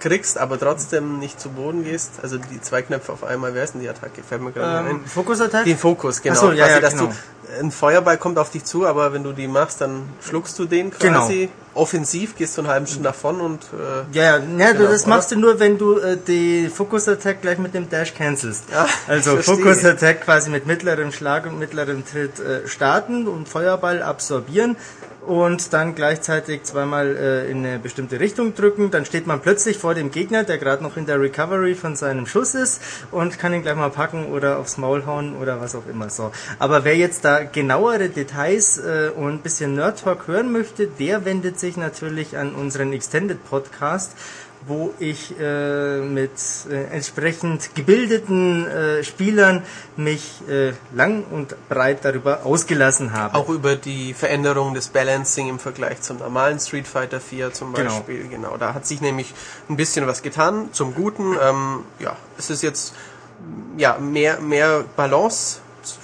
kriegst, aber trotzdem nicht zu Boden gehst. Also die zwei Knöpfe auf einmal, wer ist denn die Attacke? Fällt mir gerade ähm, ein. Fokus-Attack? Den Fokus, genau. So, ja, quasi, ja, dass genau. du ein Feuerball kommt auf dich zu, aber wenn du die machst, dann schluckst du den quasi. Genau. Offensiv gehst du einen halben Stunde davon und äh, ja, ja, ja genau, das oder? machst du nur, wenn du äh, die Focus Attack gleich mit dem Dash cancelst. Ja, also Focus Attack quasi mit mittlerem Schlag und mittlerem Tritt äh, starten und Feuerball absorbieren und dann gleichzeitig zweimal äh, in eine bestimmte Richtung drücken. Dann steht man plötzlich vor dem Gegner, der gerade noch in der Recovery von seinem Schuss ist und kann ihn gleich mal packen oder aufs Maul hauen oder was auch immer so. Aber wer jetzt da genauere Details äh, und ein bisschen Nerd Talk hören möchte, der wendet sich natürlich an unseren Extended Podcast wo ich äh, mit äh, entsprechend gebildeten äh, Spielern mich äh, lang und breit darüber ausgelassen habe. Auch über die Veränderung des Balancing im Vergleich zum normalen Street Fighter 4 zum genau. Beispiel. Genau. genau, da hat sich nämlich ein bisschen was getan zum Guten. Ähm, ja, es ist jetzt ja mehr mehr Balance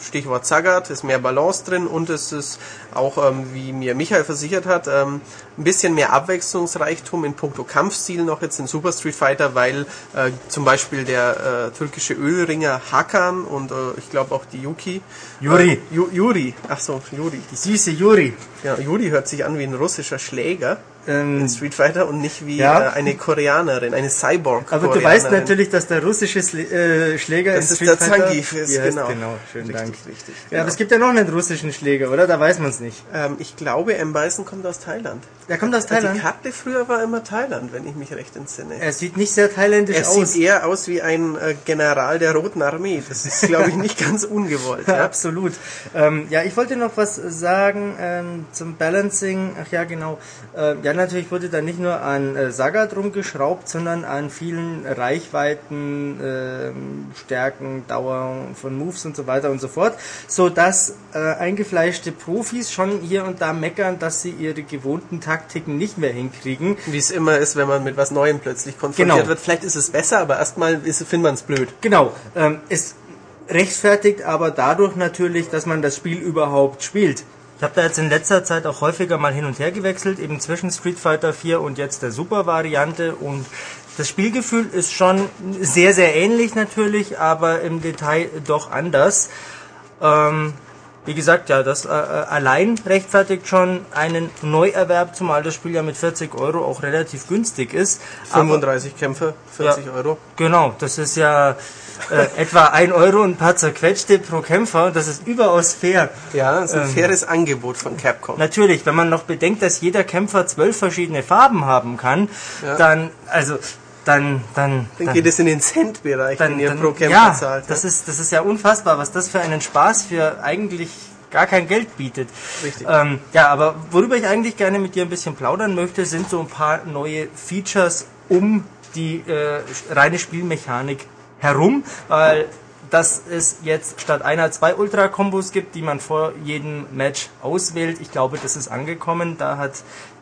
Stichwort Zagat, ist mehr Balance drin und es ist auch, ähm, wie mir Michael versichert hat, ähm, ein bisschen mehr Abwechslungsreichtum in puncto Kampfstil noch jetzt in Super Street Fighter, weil äh, zum Beispiel der äh, türkische Ölringer Hakan und äh, ich glaube auch die Yuki. Juri. Äh, Ju Juri, ach so, Juri. Die süße Juri. Ja, Juri hört sich an wie ein russischer Schläger ähm, in Street Fighter und nicht wie ja. äh, eine Koreanerin, eine Cyborg. Aber du weißt natürlich, dass der russische äh, Schläger das in Street ist der Fighter Zangief ist, genau. genau. Schönen richtig, Dank. Richtig, ja, genau. aber es gibt ja noch einen russischen Schläger, oder? Da weiß man es nicht. Ähm, ich glaube, M. Bison kommt aus Thailand. Der kommt aus Thailand? Die Karte früher war immer Thailand, wenn ich mich recht entsinne. Er sieht nicht sehr thailändisch er aus. Er sieht eher aus wie ein äh, General der Roten Armee. Das ist, glaube ich, nicht ganz ungewollt. ja. Absolut. Ähm, ja, ich wollte noch was sagen ähm, zum Balancing. Ach ja, genau. Äh, ja, natürlich wurde da nicht nur an äh, Saga drum geschraubt, sondern an vielen Reichweiten, äh, Stärken, Dauer von Moves und so weiter und so fort, so dass äh, eingefleischte Profis schon hier und da meckern, dass sie ihre gewohnten Taktiken nicht mehr hinkriegen. Wie es immer ist, wenn man mit was Neuem plötzlich konfrontiert genau. wird. Vielleicht ist es besser, aber erstmal findet man es blöd. Genau. Ähm, es rechtfertigt aber dadurch natürlich, dass man das Spiel überhaupt spielt. Ich habe da jetzt in letzter Zeit auch häufiger mal hin und her gewechselt, eben zwischen Street Fighter 4 und jetzt der Super-Variante und das Spielgefühl ist schon sehr, sehr ähnlich natürlich, aber im Detail doch anders. Ähm, wie gesagt, ja, das äh, äh allein rechtfertigt schon einen Neuerwerb, zumal das Spiel ja mit 40 Euro auch relativ günstig ist. 35 Aber, Kämpfe, 40 ja, Euro. Genau, das ist ja äh, etwa 1 Euro und ein paar zerquetschte pro Kämpfer. Das ist überaus fair. Ja, das ist ein ähm, faires Angebot von Capcom. Natürlich, wenn man noch bedenkt, dass jeder Kämpfer zwölf verschiedene Farben haben kann, ja. dann, also dann, dann, dann, geht es in den Cent-Bereich, den ihr pro Kämpfer ja, zahlt. Ja, das ist, das ist ja unfassbar, was das für einen Spaß für eigentlich gar kein Geld bietet. Richtig. Ähm, ja, aber worüber ich eigentlich gerne mit dir ein bisschen plaudern möchte, sind so ein paar neue Features um die äh, reine Spielmechanik herum, weil dass es jetzt statt einer zwei Ultra-Kombos gibt, die man vor jedem Match auswählt. Ich glaube, das ist angekommen. Da hat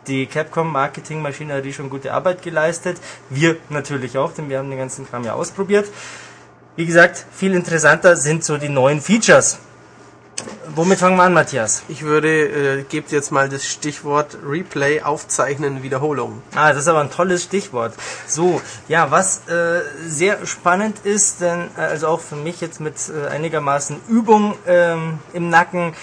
die Capcom Marketingmaschinerie schon gute Arbeit geleistet. Wir natürlich auch, denn wir haben den ganzen Kram ja ausprobiert. Wie gesagt, viel interessanter sind so die neuen Features. Womit fangen wir an, Matthias? Ich würde, äh, gebt jetzt mal das Stichwort Replay, Aufzeichnen, Wiederholung. Ah, das ist aber ein tolles Stichwort. So, ja, was äh, sehr spannend ist, denn äh, also auch für mich jetzt mit äh, einigermaßen Übung ähm, im Nacken,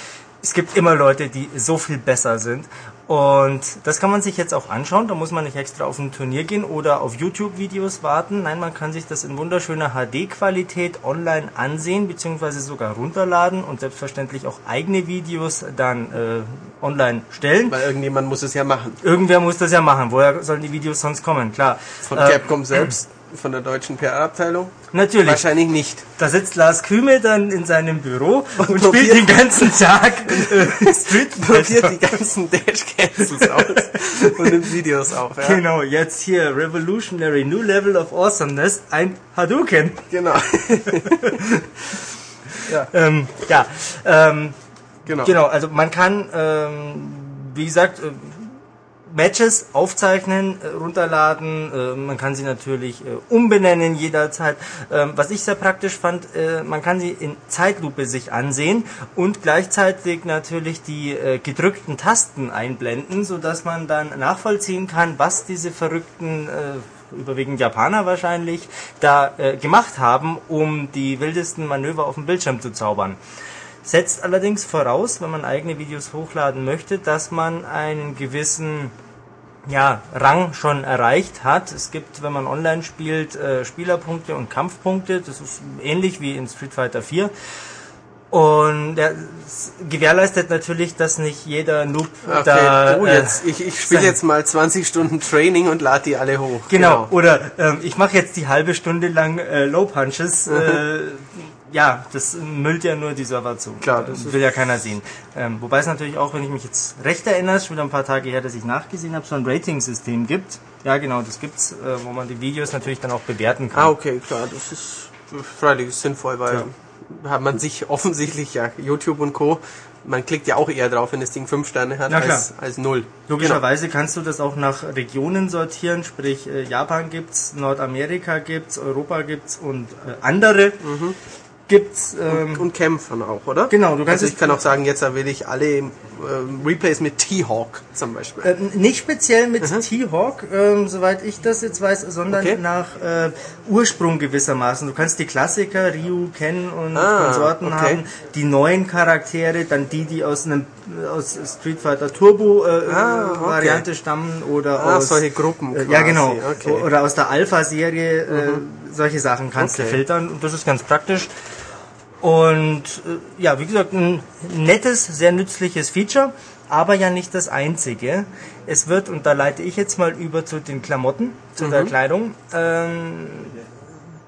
es gibt immer Leute, die so viel besser sind. Und das kann man sich jetzt auch anschauen. Da muss man nicht extra auf ein Turnier gehen oder auf YouTube-Videos warten. Nein, man kann sich das in wunderschöner HD-Qualität online ansehen bzw. sogar runterladen und selbstverständlich auch eigene Videos dann äh, online stellen. Weil irgendjemand muss es ja machen. Irgendwer muss das ja machen. Woher sollen die Videos sonst kommen? Klar. Von Äh, Capcom selbst, von der deutschen PR-Abteilung? Natürlich. Wahrscheinlich nicht. Da sitzt Lars Kühme dann in seinem Büro und, Und spielt den ganzen Tag äh, Street Probiert die ganzen Dash-Cancels aus und nimmt Videos auf. Ja? Genau, jetzt hier Revolutionary New Level of Awesomeness, ein Hadouken. Genau. Ähm, ja, ähm, genau. genau, also man kann, ähm, wie gesagt, Matches aufzeichnen, äh, runterladen, äh, man kann sie natürlich äh, umbenennen jederzeit. Ähm, was ich sehr praktisch fand, man kann sie in Zeitlupe sich ansehen und gleichzeitig natürlich die gedrückten Tasten einblenden, so dass man dann nachvollziehen kann, was diese verrückten überwiegend Japaner wahrscheinlich da gemacht haben, um die wildesten Manöver auf dem Bildschirm zu zaubern. Setzt allerdings voraus, wenn man eigene Videos hochladen möchte, dass man einen gewissen ja, Rang schon erreicht hat. Es gibt, wenn man online spielt, äh, Spielerpunkte und Kampfpunkte. Das ist ähnlich wie in Street Fighter 4. Und ja, gewährleistet natürlich, dass nicht jeder Noob Okay, da... äh, jetzt, ich, ich spiele jetzt mal 20 Stunden Training und lade die alle hoch. Genau. Oder ähm, ich mache jetzt die halbe Stunde lang äh, Low Punches. Äh, ja, das müllt ja nur die Server zu. Klar, das will ja keiner sehen. Ähm, wobei es natürlich auch, wenn ich mich jetzt recht erinnere, schon wieder ein paar Tage her, dass ich nachgesehen habe, so ein Rating-System gibt. Ja, genau, das gibt's, äh, wo man die Videos natürlich dann auch bewerten kann. Ah, okay, klar, das ist freilich sinnvoll, weil hat man sich offensichtlich, ja, YouTube und Co., man klickt ja auch eher drauf, wenn das Ding 5 Sterne hat, Ja, als, als 0. Logischerweise kannst du das auch nach Regionen sortieren, sprich äh, Japan gibt's, Nordamerika gibt's, Europa gibt's und äh, andere gibt's. Ähm, Und Kämpfern auch, oder? Genau, du kannst Also ich kann auch sagen, jetzt will ich alle ähm, Replays mit T-Hawk zum Beispiel. Äh, nicht speziell mit T-Hawk, ähm, soweit ich das jetzt weiß, sondern Okay. nach äh, Ursprung gewissermaßen. Du kannst die Klassiker, Ryu, Ken und Ah, Konsorten okay. haben, die neuen Charaktere, dann die, die aus einem aus Street Fighter Turbo äh, Ah, okay. Variante stammen oder Ah, aus solche Gruppen äh, ja quasi, genau okay. Mhm. oder aus der Alpha-Serie äh, solche Sachen kannst du filtern und das ist ganz praktisch. Und äh, ja, wie gesagt, ein nettes, sehr nützliches Feature, aber ja nicht das einzige. Es wird, und da leite ich jetzt mal über zu den Klamotten, zu der Kleidung, ähm,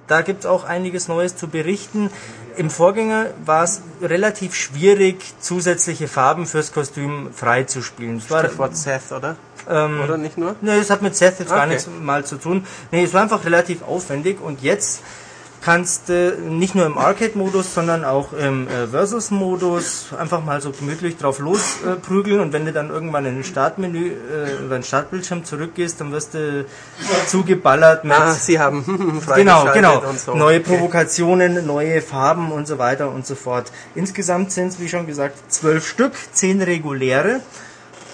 da gibt es auch einiges Neues zu berichten. Im Vorgänger war es relativ schwierig, zusätzliche Farben fürs Kostüm freizuspielen. Stichwort Seth, oder? ähm, Oder nicht nur? Nee, das hat mit Seth jetzt gar Okay. nichts mal zu tun. Nee, es war einfach relativ aufwendig und jetzt kannst du nicht nur im Arcade-Modus, sondern auch im äh, Versus-Modus einfach mal so gemütlich drauf losprügeln äh, und wenn du dann irgendwann in den Startmenü äh, über den Startbildschirm zurückgehst, dann wirst du zugeballert mit Ah, sie haben Genau, genau. und so. Neue Okay. Provokationen, neue Farben und so weiter und so fort. Insgesamt sind es, wie schon gesagt, zwölf Stück, zehn reguläre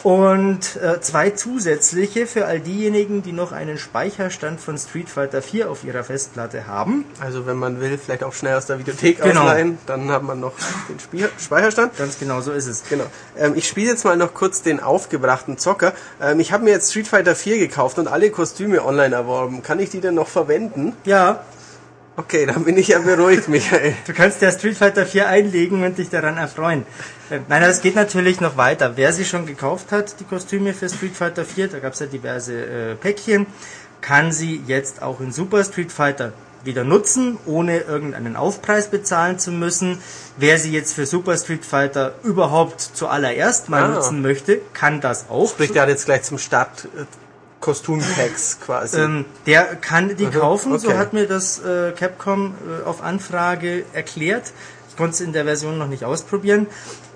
und äh, zwei zusätzliche für all diejenigen, die noch einen Speicherstand von Street Fighter 4 auf ihrer Festplatte haben. Also wenn man will, vielleicht auch schnell aus der Videothek Genau. ausleihen, dann hat man noch den Spiel Speicherstand. Ganz genau so ist es. Genau. Ähm, ich spiele jetzt mal noch kurz den aufgebrachten Zocker. Ähm, ich habe mir jetzt Street Fighter 4 gekauft und alle Kostüme online erworben. Kann ich die denn noch verwenden? Ja, Okay, dann bin ich ja beruhigt, Michael. du kannst ja Street Fighter 4 einlegen und dich daran erfreuen. Nein, das geht natürlich noch weiter. Wer sie schon gekauft hat, die Kostüme für Street Fighter 4, da gab es ja diverse äh, Päckchen, kann sie jetzt auch in Super Street Fighter wieder nutzen, ohne irgendeinen Aufpreis bezahlen zu müssen. Wer sie jetzt für Super Street Fighter überhaupt zuallererst mal Ah. nutzen möchte, kann das auch. Sprich, der hat jetzt gleich zum Start äh, Kostümpacks quasi. Ähm, der kann die Aha, kaufen, so okay. hat mir das äh, Capcom äh, auf Anfrage erklärt. Ich konnte es in der Version noch nicht ausprobieren.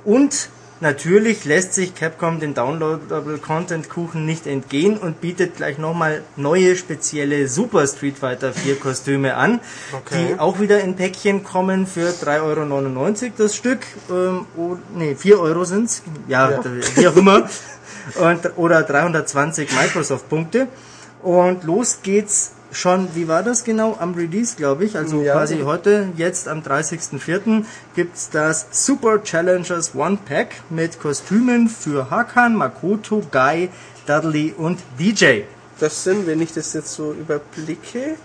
Und natürlich lässt sich Capcom den Downloadable Content Kuchen nicht entgehen und bietet gleich nochmal neue spezielle Super Street Fighter 4 Kostüme an, Okay. die auch wieder in Päckchen kommen für 3,99 Euro das Stück. Ähm, oh, nee, 4 Euro sind's. Ja, Ja. wie auch immer. Und, oder 320 Microsoft-Punkte. Und los geht's schon, wie war das genau? Am Release, glaube ich. Also Ja. quasi heute, jetzt am 30.04. gibt's das Super Challengers One Pack mit Kostümen für Hakan, Makoto, Guy, Dudley und DJ. Das sind, wenn ich das jetzt so überblicke,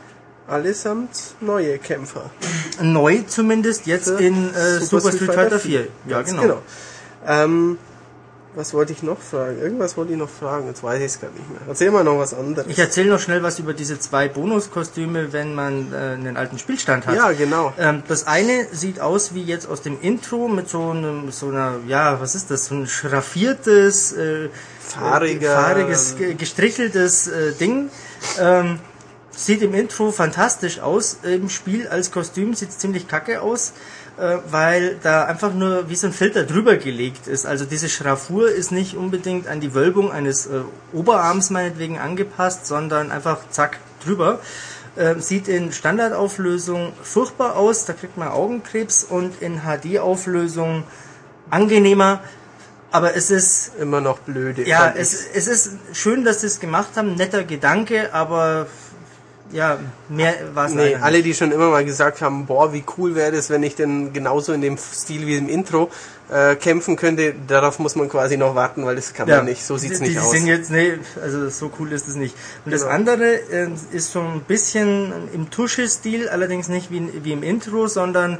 allesamt neue Kämpfer. Neu zumindest jetzt Für in äh, Super, Street Fighter 4. Ja, Ganz genau. Ähm, was wollte ich noch fragen? Irgendwas wollte ich noch fragen, jetzt weiß ich es gar nicht mehr. Erzähl mal noch was anderes. Ich erzähle noch schnell was über diese zwei Bonuskostüme, wenn man äh, einen alten Spielstand hat. ja, genau. Ähm, das eine sieht aus wie jetzt aus dem Intro mit so einem, so einer, ja, was ist das, so ein schraffiertes, äh, Fahriger- fahriges, ge- gestricheltes äh, Ding. Ähm, sieht im Intro fantastisch aus. Im Spiel als Kostüm sieht es ziemlich kacke aus, äh, weil da einfach nur wie so ein Filter drüber gelegt ist. Also diese Schraffur ist nicht unbedingt an die Wölbung eines äh, Oberarms meinetwegen angepasst, sondern einfach zack drüber. Äh, sieht in Standardauflösung furchtbar aus, da kriegt man Augenkrebs und in HD-Auflösung angenehmer. Aber es ist Immer noch blöde. ja, es, es ist schön, dass sie es gemacht haben, netter Gedanke, aber ja, mehr war es Nee, alle, die schon immer mal gesagt haben, boah, wie cool wäre das, wenn ich denn genauso in dem Stil wie im Intro äh, kämpfen könnte, darauf muss man quasi noch warten, weil das kann man nicht. So sieht's die, nicht die aus. Sind jetzt, nee, also so cool ist es nicht. Und das Genau. andere äh, ist so ein bisschen im Tusche-Stil, allerdings nicht wie, wie im Intro, sondern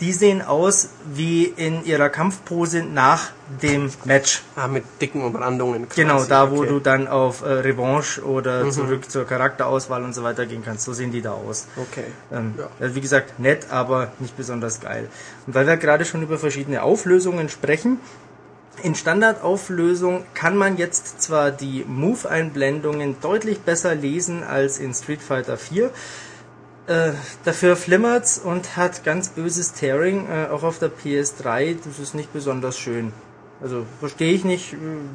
die sehen aus wie in ihrer Kampfpose nach dem Match. Ah, mit dicken Umrandungen. Quasi. Genau, da wo okay. Mhm. du dann auf äh, Revanche oder zurück zur Charakterauswahl und so weiter gehen kannst. So sehen die da aus. Okay. Ähm, Ja. also wie gesagt, nett, aber nicht besonders geil. Und weil wir gerade schon über verschiedene Auflösungen sprechen, in Standardauflösung kann man jetzt zwar die Move-Einblendungen deutlich besser lesen als in Street Fighter 4. Äh, dafür flimmert's und hat ganz böses Tearing, äh, auch auf der PS3. Das ist nicht besonders schön. Also verstehe ich nicht,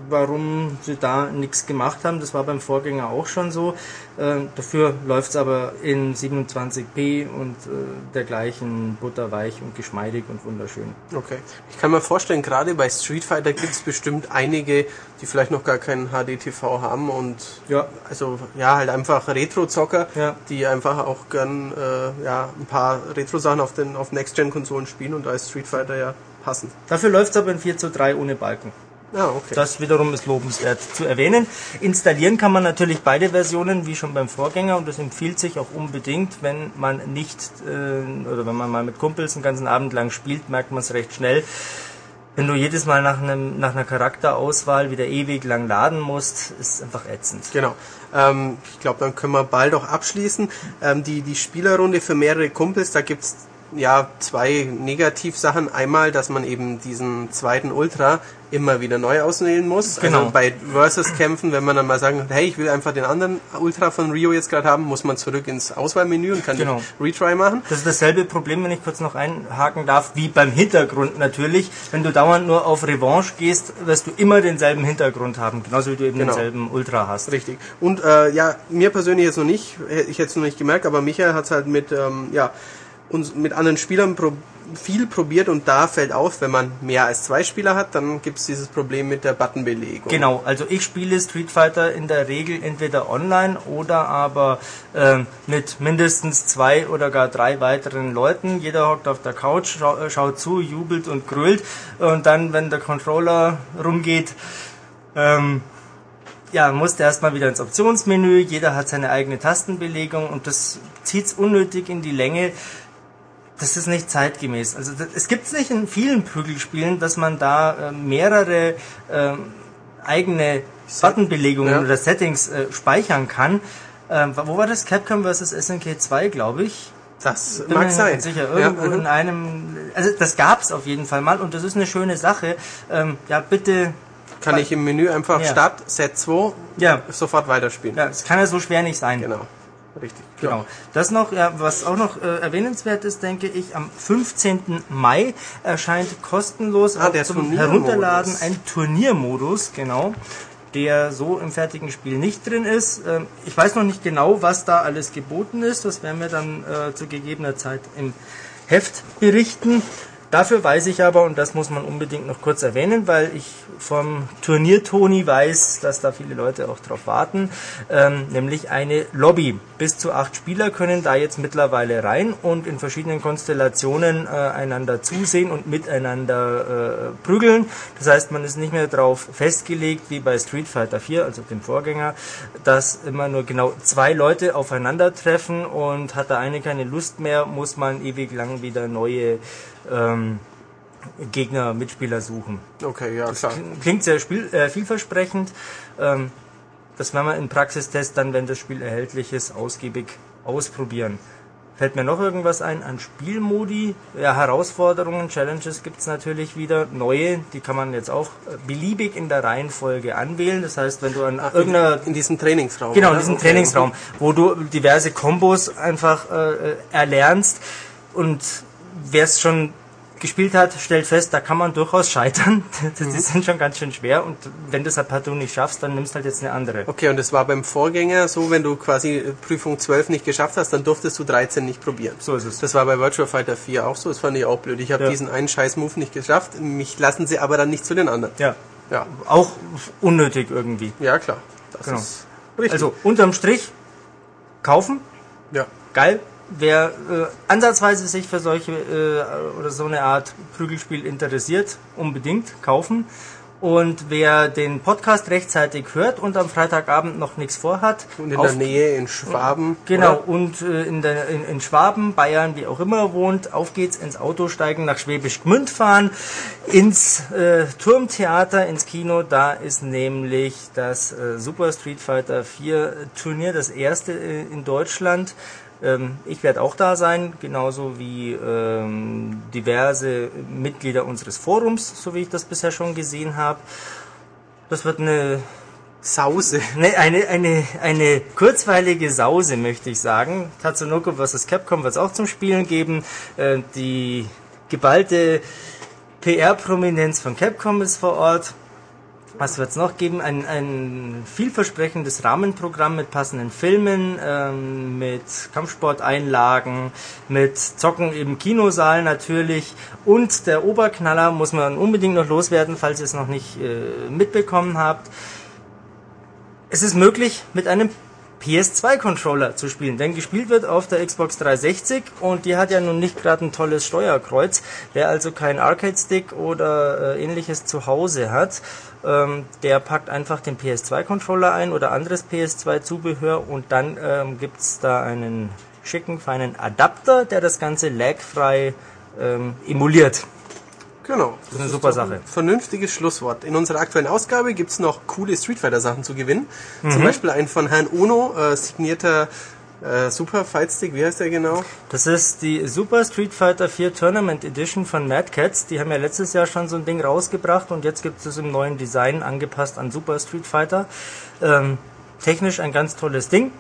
warum sie da nichts gemacht haben. Das war beim Vorgänger auch schon so. Äh, dafür läuft's aber in 27p und äh, dergleichen butterweich und geschmeidig und wunderschön. Okay. Ich kann mir vorstellen, gerade bei Street Fighter gibt's bestimmt einige, die vielleicht noch gar keinen HD-TV haben und Ja. also ja, halt einfach Retro-Zocker, Ja. die einfach auch gern äh, ja, ein paar Retro-Sachen auf den auf Next-Gen-Konsolen spielen und da ist Street Fighter ja passend. Dafür läuft's aber in 4 zu 3 ohne Balken. Ja, okay. Das wiederum ist lobenswert zu erwähnen. Installieren kann man natürlich beide Versionen, wie schon beim Vorgänger, und das empfiehlt sich auch unbedingt, wenn man nicht, äh, oder wenn man mal mit Kumpels einen ganzen Abend lang spielt, merkt man es recht schnell. Wenn du jedes Mal nach, einem, nach einer Charakterauswahl wieder ewig lang laden musst, ist einfach ätzend. Genau. Ähm, ich glaube, dann können wir bald auch abschließen. Ähm, die, die Spielerrunde für mehrere Kumpels, da gibt's ja zwei Negativsachen. Einmal, dass man eben diesen zweiten Ultra immer wieder neu auswählen muss. Genau. Also bei Versus-Kämpfen, wenn man dann mal sagen, hey, ich will einfach den anderen Ultra von Rio jetzt gerade haben, muss man zurück ins Auswahlmenü und kann Genau. den Retry machen. Das ist dasselbe Problem, wenn ich kurz noch einhaken darf, wie beim Hintergrund natürlich. Wenn du dauernd nur auf Revanche gehst, wirst du immer denselben Hintergrund haben, genauso wie du eben Genau. denselben Ultra hast. Richtig. Und äh, ja, mir persönlich jetzt noch nicht, ich hätte es noch nicht gemerkt, aber Michael hat es halt mit, ähm, ja, uns mit anderen Spielern pro viel probiert und da fällt auf, wenn man mehr als zwei Spieler hat, dann gibt es dieses Problem mit der Buttonbelegung. Genau, also ich spiele Street Fighter in der Regel entweder online oder aber ähm, mit mindestens zwei oder gar drei weiteren Leuten. Jeder hockt auf der Couch, schau, äh, schaut zu, jubelt und grölt und dann, wenn der Controller rumgeht, ähm, ja, musste erstmal wieder ins Optionsmenü, jeder hat seine eigene Tastenbelegung und das zieht's unnötig in die Länge. Das ist nicht zeitgemäß. Also das, es gibt es nicht in vielen Prügelspielen, dass man da äh, mehrere ähm, eigene Buttonbelegungen Ja. oder Settings äh, speichern kann. Ähm, wo war das? Capcom vs. SNK 2, glaube ich. Das Bin mag sein. Sicher, irgendwo Ja, in einem, also das gab's auf jeden Fall mal und das ist eine schöne Sache. Ähm, ja, bitte, Kann ich im Menü einfach Ja. Start, Set 2, ja, sofort weiterspielen. ja, es kann ja so schwer nicht sein. Genau. Richtig. Genau. Das noch, was auch noch äh, erwähnenswert ist, denke ich, am 15. Mai erscheint kostenlos Ah, zum. Herunterladen ein Turniermodus, genau, der so im fertigen Spiel nicht drin ist. Ähm, ich weiß noch nicht genau, was da alles geboten ist. Das werden wir dann äh, zu gegebener Zeit im Heft berichten. Dafür weiß ich aber, und das muss man unbedingt noch kurz erwähnen, weil ich vom Turnier Toni weiß, dass da viele Leute auch drauf warten, ähm, nämlich eine Lobby. Bis zu acht Spieler können da jetzt mittlerweile rein und in verschiedenen Konstellationen äh, einander zusehen und miteinander äh, prügeln. Das heißt, man ist nicht mehr darauf festgelegt, wie bei Street Fighter 4, also dem Vorgänger, dass immer nur genau zwei Leute aufeinandertreffen und hat der eine keine Lust mehr, muss man ewig lang wieder neue ähm, Gegner, Mitspieler suchen. Okay, ja, klar. Klingt sehr spiel, äh, vielversprechend. Ähm, das werden wir im Praxistest dann, wenn das Spiel erhältlich ist, ausgiebig ausprobieren. Fällt mir noch irgendwas ein an Spielmodi? Ja, Herausforderungen, Challenges gibt's natürlich wieder. Neue, die kann man jetzt auch äh, beliebig in der Reihenfolge anwählen. Das heißt, wenn du an irgendeiner In diesem Trainingsraum. Genau, in oder? diesem Okay. Trainingsraum, wo du diverse Kombos einfach äh, erlernst und wer es schon gespielt hat, stellt fest, da kann man durchaus scheitern. Die Mhm. sind schon ganz schön schwer und wenn du es halt partout nicht schaffst, dann nimmst du halt jetzt eine andere. Okay, und das war beim Vorgänger so, wenn du quasi äh, Prüfung 12 nicht geschafft hast, dann durftest du 13 nicht probieren. So ist es. Das war bei Virtua Fighter 4 auch so, das fand ich auch blöd. Ich habe Ja. diesen einen scheiß Move nicht geschafft, mich lassen sie aber dann nicht zu den anderen. Ja, Ja, auch unnötig irgendwie. ja klar. Das Genau. ist richtig. Also unterm Strich kaufen, ja. geil. Wer äh, ansatzweise sich für solche äh, oder so eine Art Prügelspiel interessiert, unbedingt kaufen. Und wer den Podcast rechtzeitig hört und am Freitagabend noch nichts vorhat, Und in auf- der Nähe in Schwaben. Genau, oder? und äh, in, der, in, in Schwaben, Bayern, wie auch immer wohnt, auf geht's ins Auto steigen, nach Schwäbisch Gmünd fahren, ins äh, Turmtheater, ins Kino. Da ist nämlich das äh, Super Street Fighter 4 Turnier, das erste äh, in Deutschland. Ähm, ich werde auch da sein, genauso wie ähm, diverse Mitglieder unseres Forums, so wie ich das bisher schon gesehen habe. Das wird eine Sause. Ne, eine, eine, eine kurzweilige Sause, möchte ich sagen. Tatsunoko vs. Capcom wird es auch zum Spielen geben. Äh, die geballte PR-Prominenz von Capcom ist vor Ort. Was wird es noch geben? Ein, ein vielversprechendes Rahmenprogramm mit passenden Filmen, ähm, mit Kampfsporteinlagen, mit Zocken im Kinosaal natürlich. Und der Oberknaller muss man unbedingt noch loswerden, falls ihr es noch nicht äh, mitbekommen habt. Es ist möglich, mit einem PS2-Controller zu spielen, denn gespielt wird auf der Xbox 360 und die hat ja nun nicht gerade ein tolles Steuerkreuz. Wer also keinen Arcade-Stick oder äh, ähnliches zu Hause hat, ähm, der packt einfach den PS2-Controller ein oder anderes PS2-Zubehör und dann ähm, gibt's da einen schicken, feinen Adapter, der das Ganze lagfrei ähm, emuliert. Genau. Das ist eine super Sache. Vernünftiges Schlusswort. In unserer aktuellen Ausgabe gibt's noch coole Street Fighter Sachen zu gewinnen. Mhm. Zum Beispiel ein von Herrn Ono äh, signierter äh, Super Fight Stick. Wie heißt der genau? Das ist die Super Street Fighter 4 Tournament Edition von Mad Cats. Die haben ja letztes Jahr schon so ein Ding rausgebracht und jetzt gibt es im neuen Design angepasst an Super Street Fighter. Ähm, technisch ein ganz tolles Ding.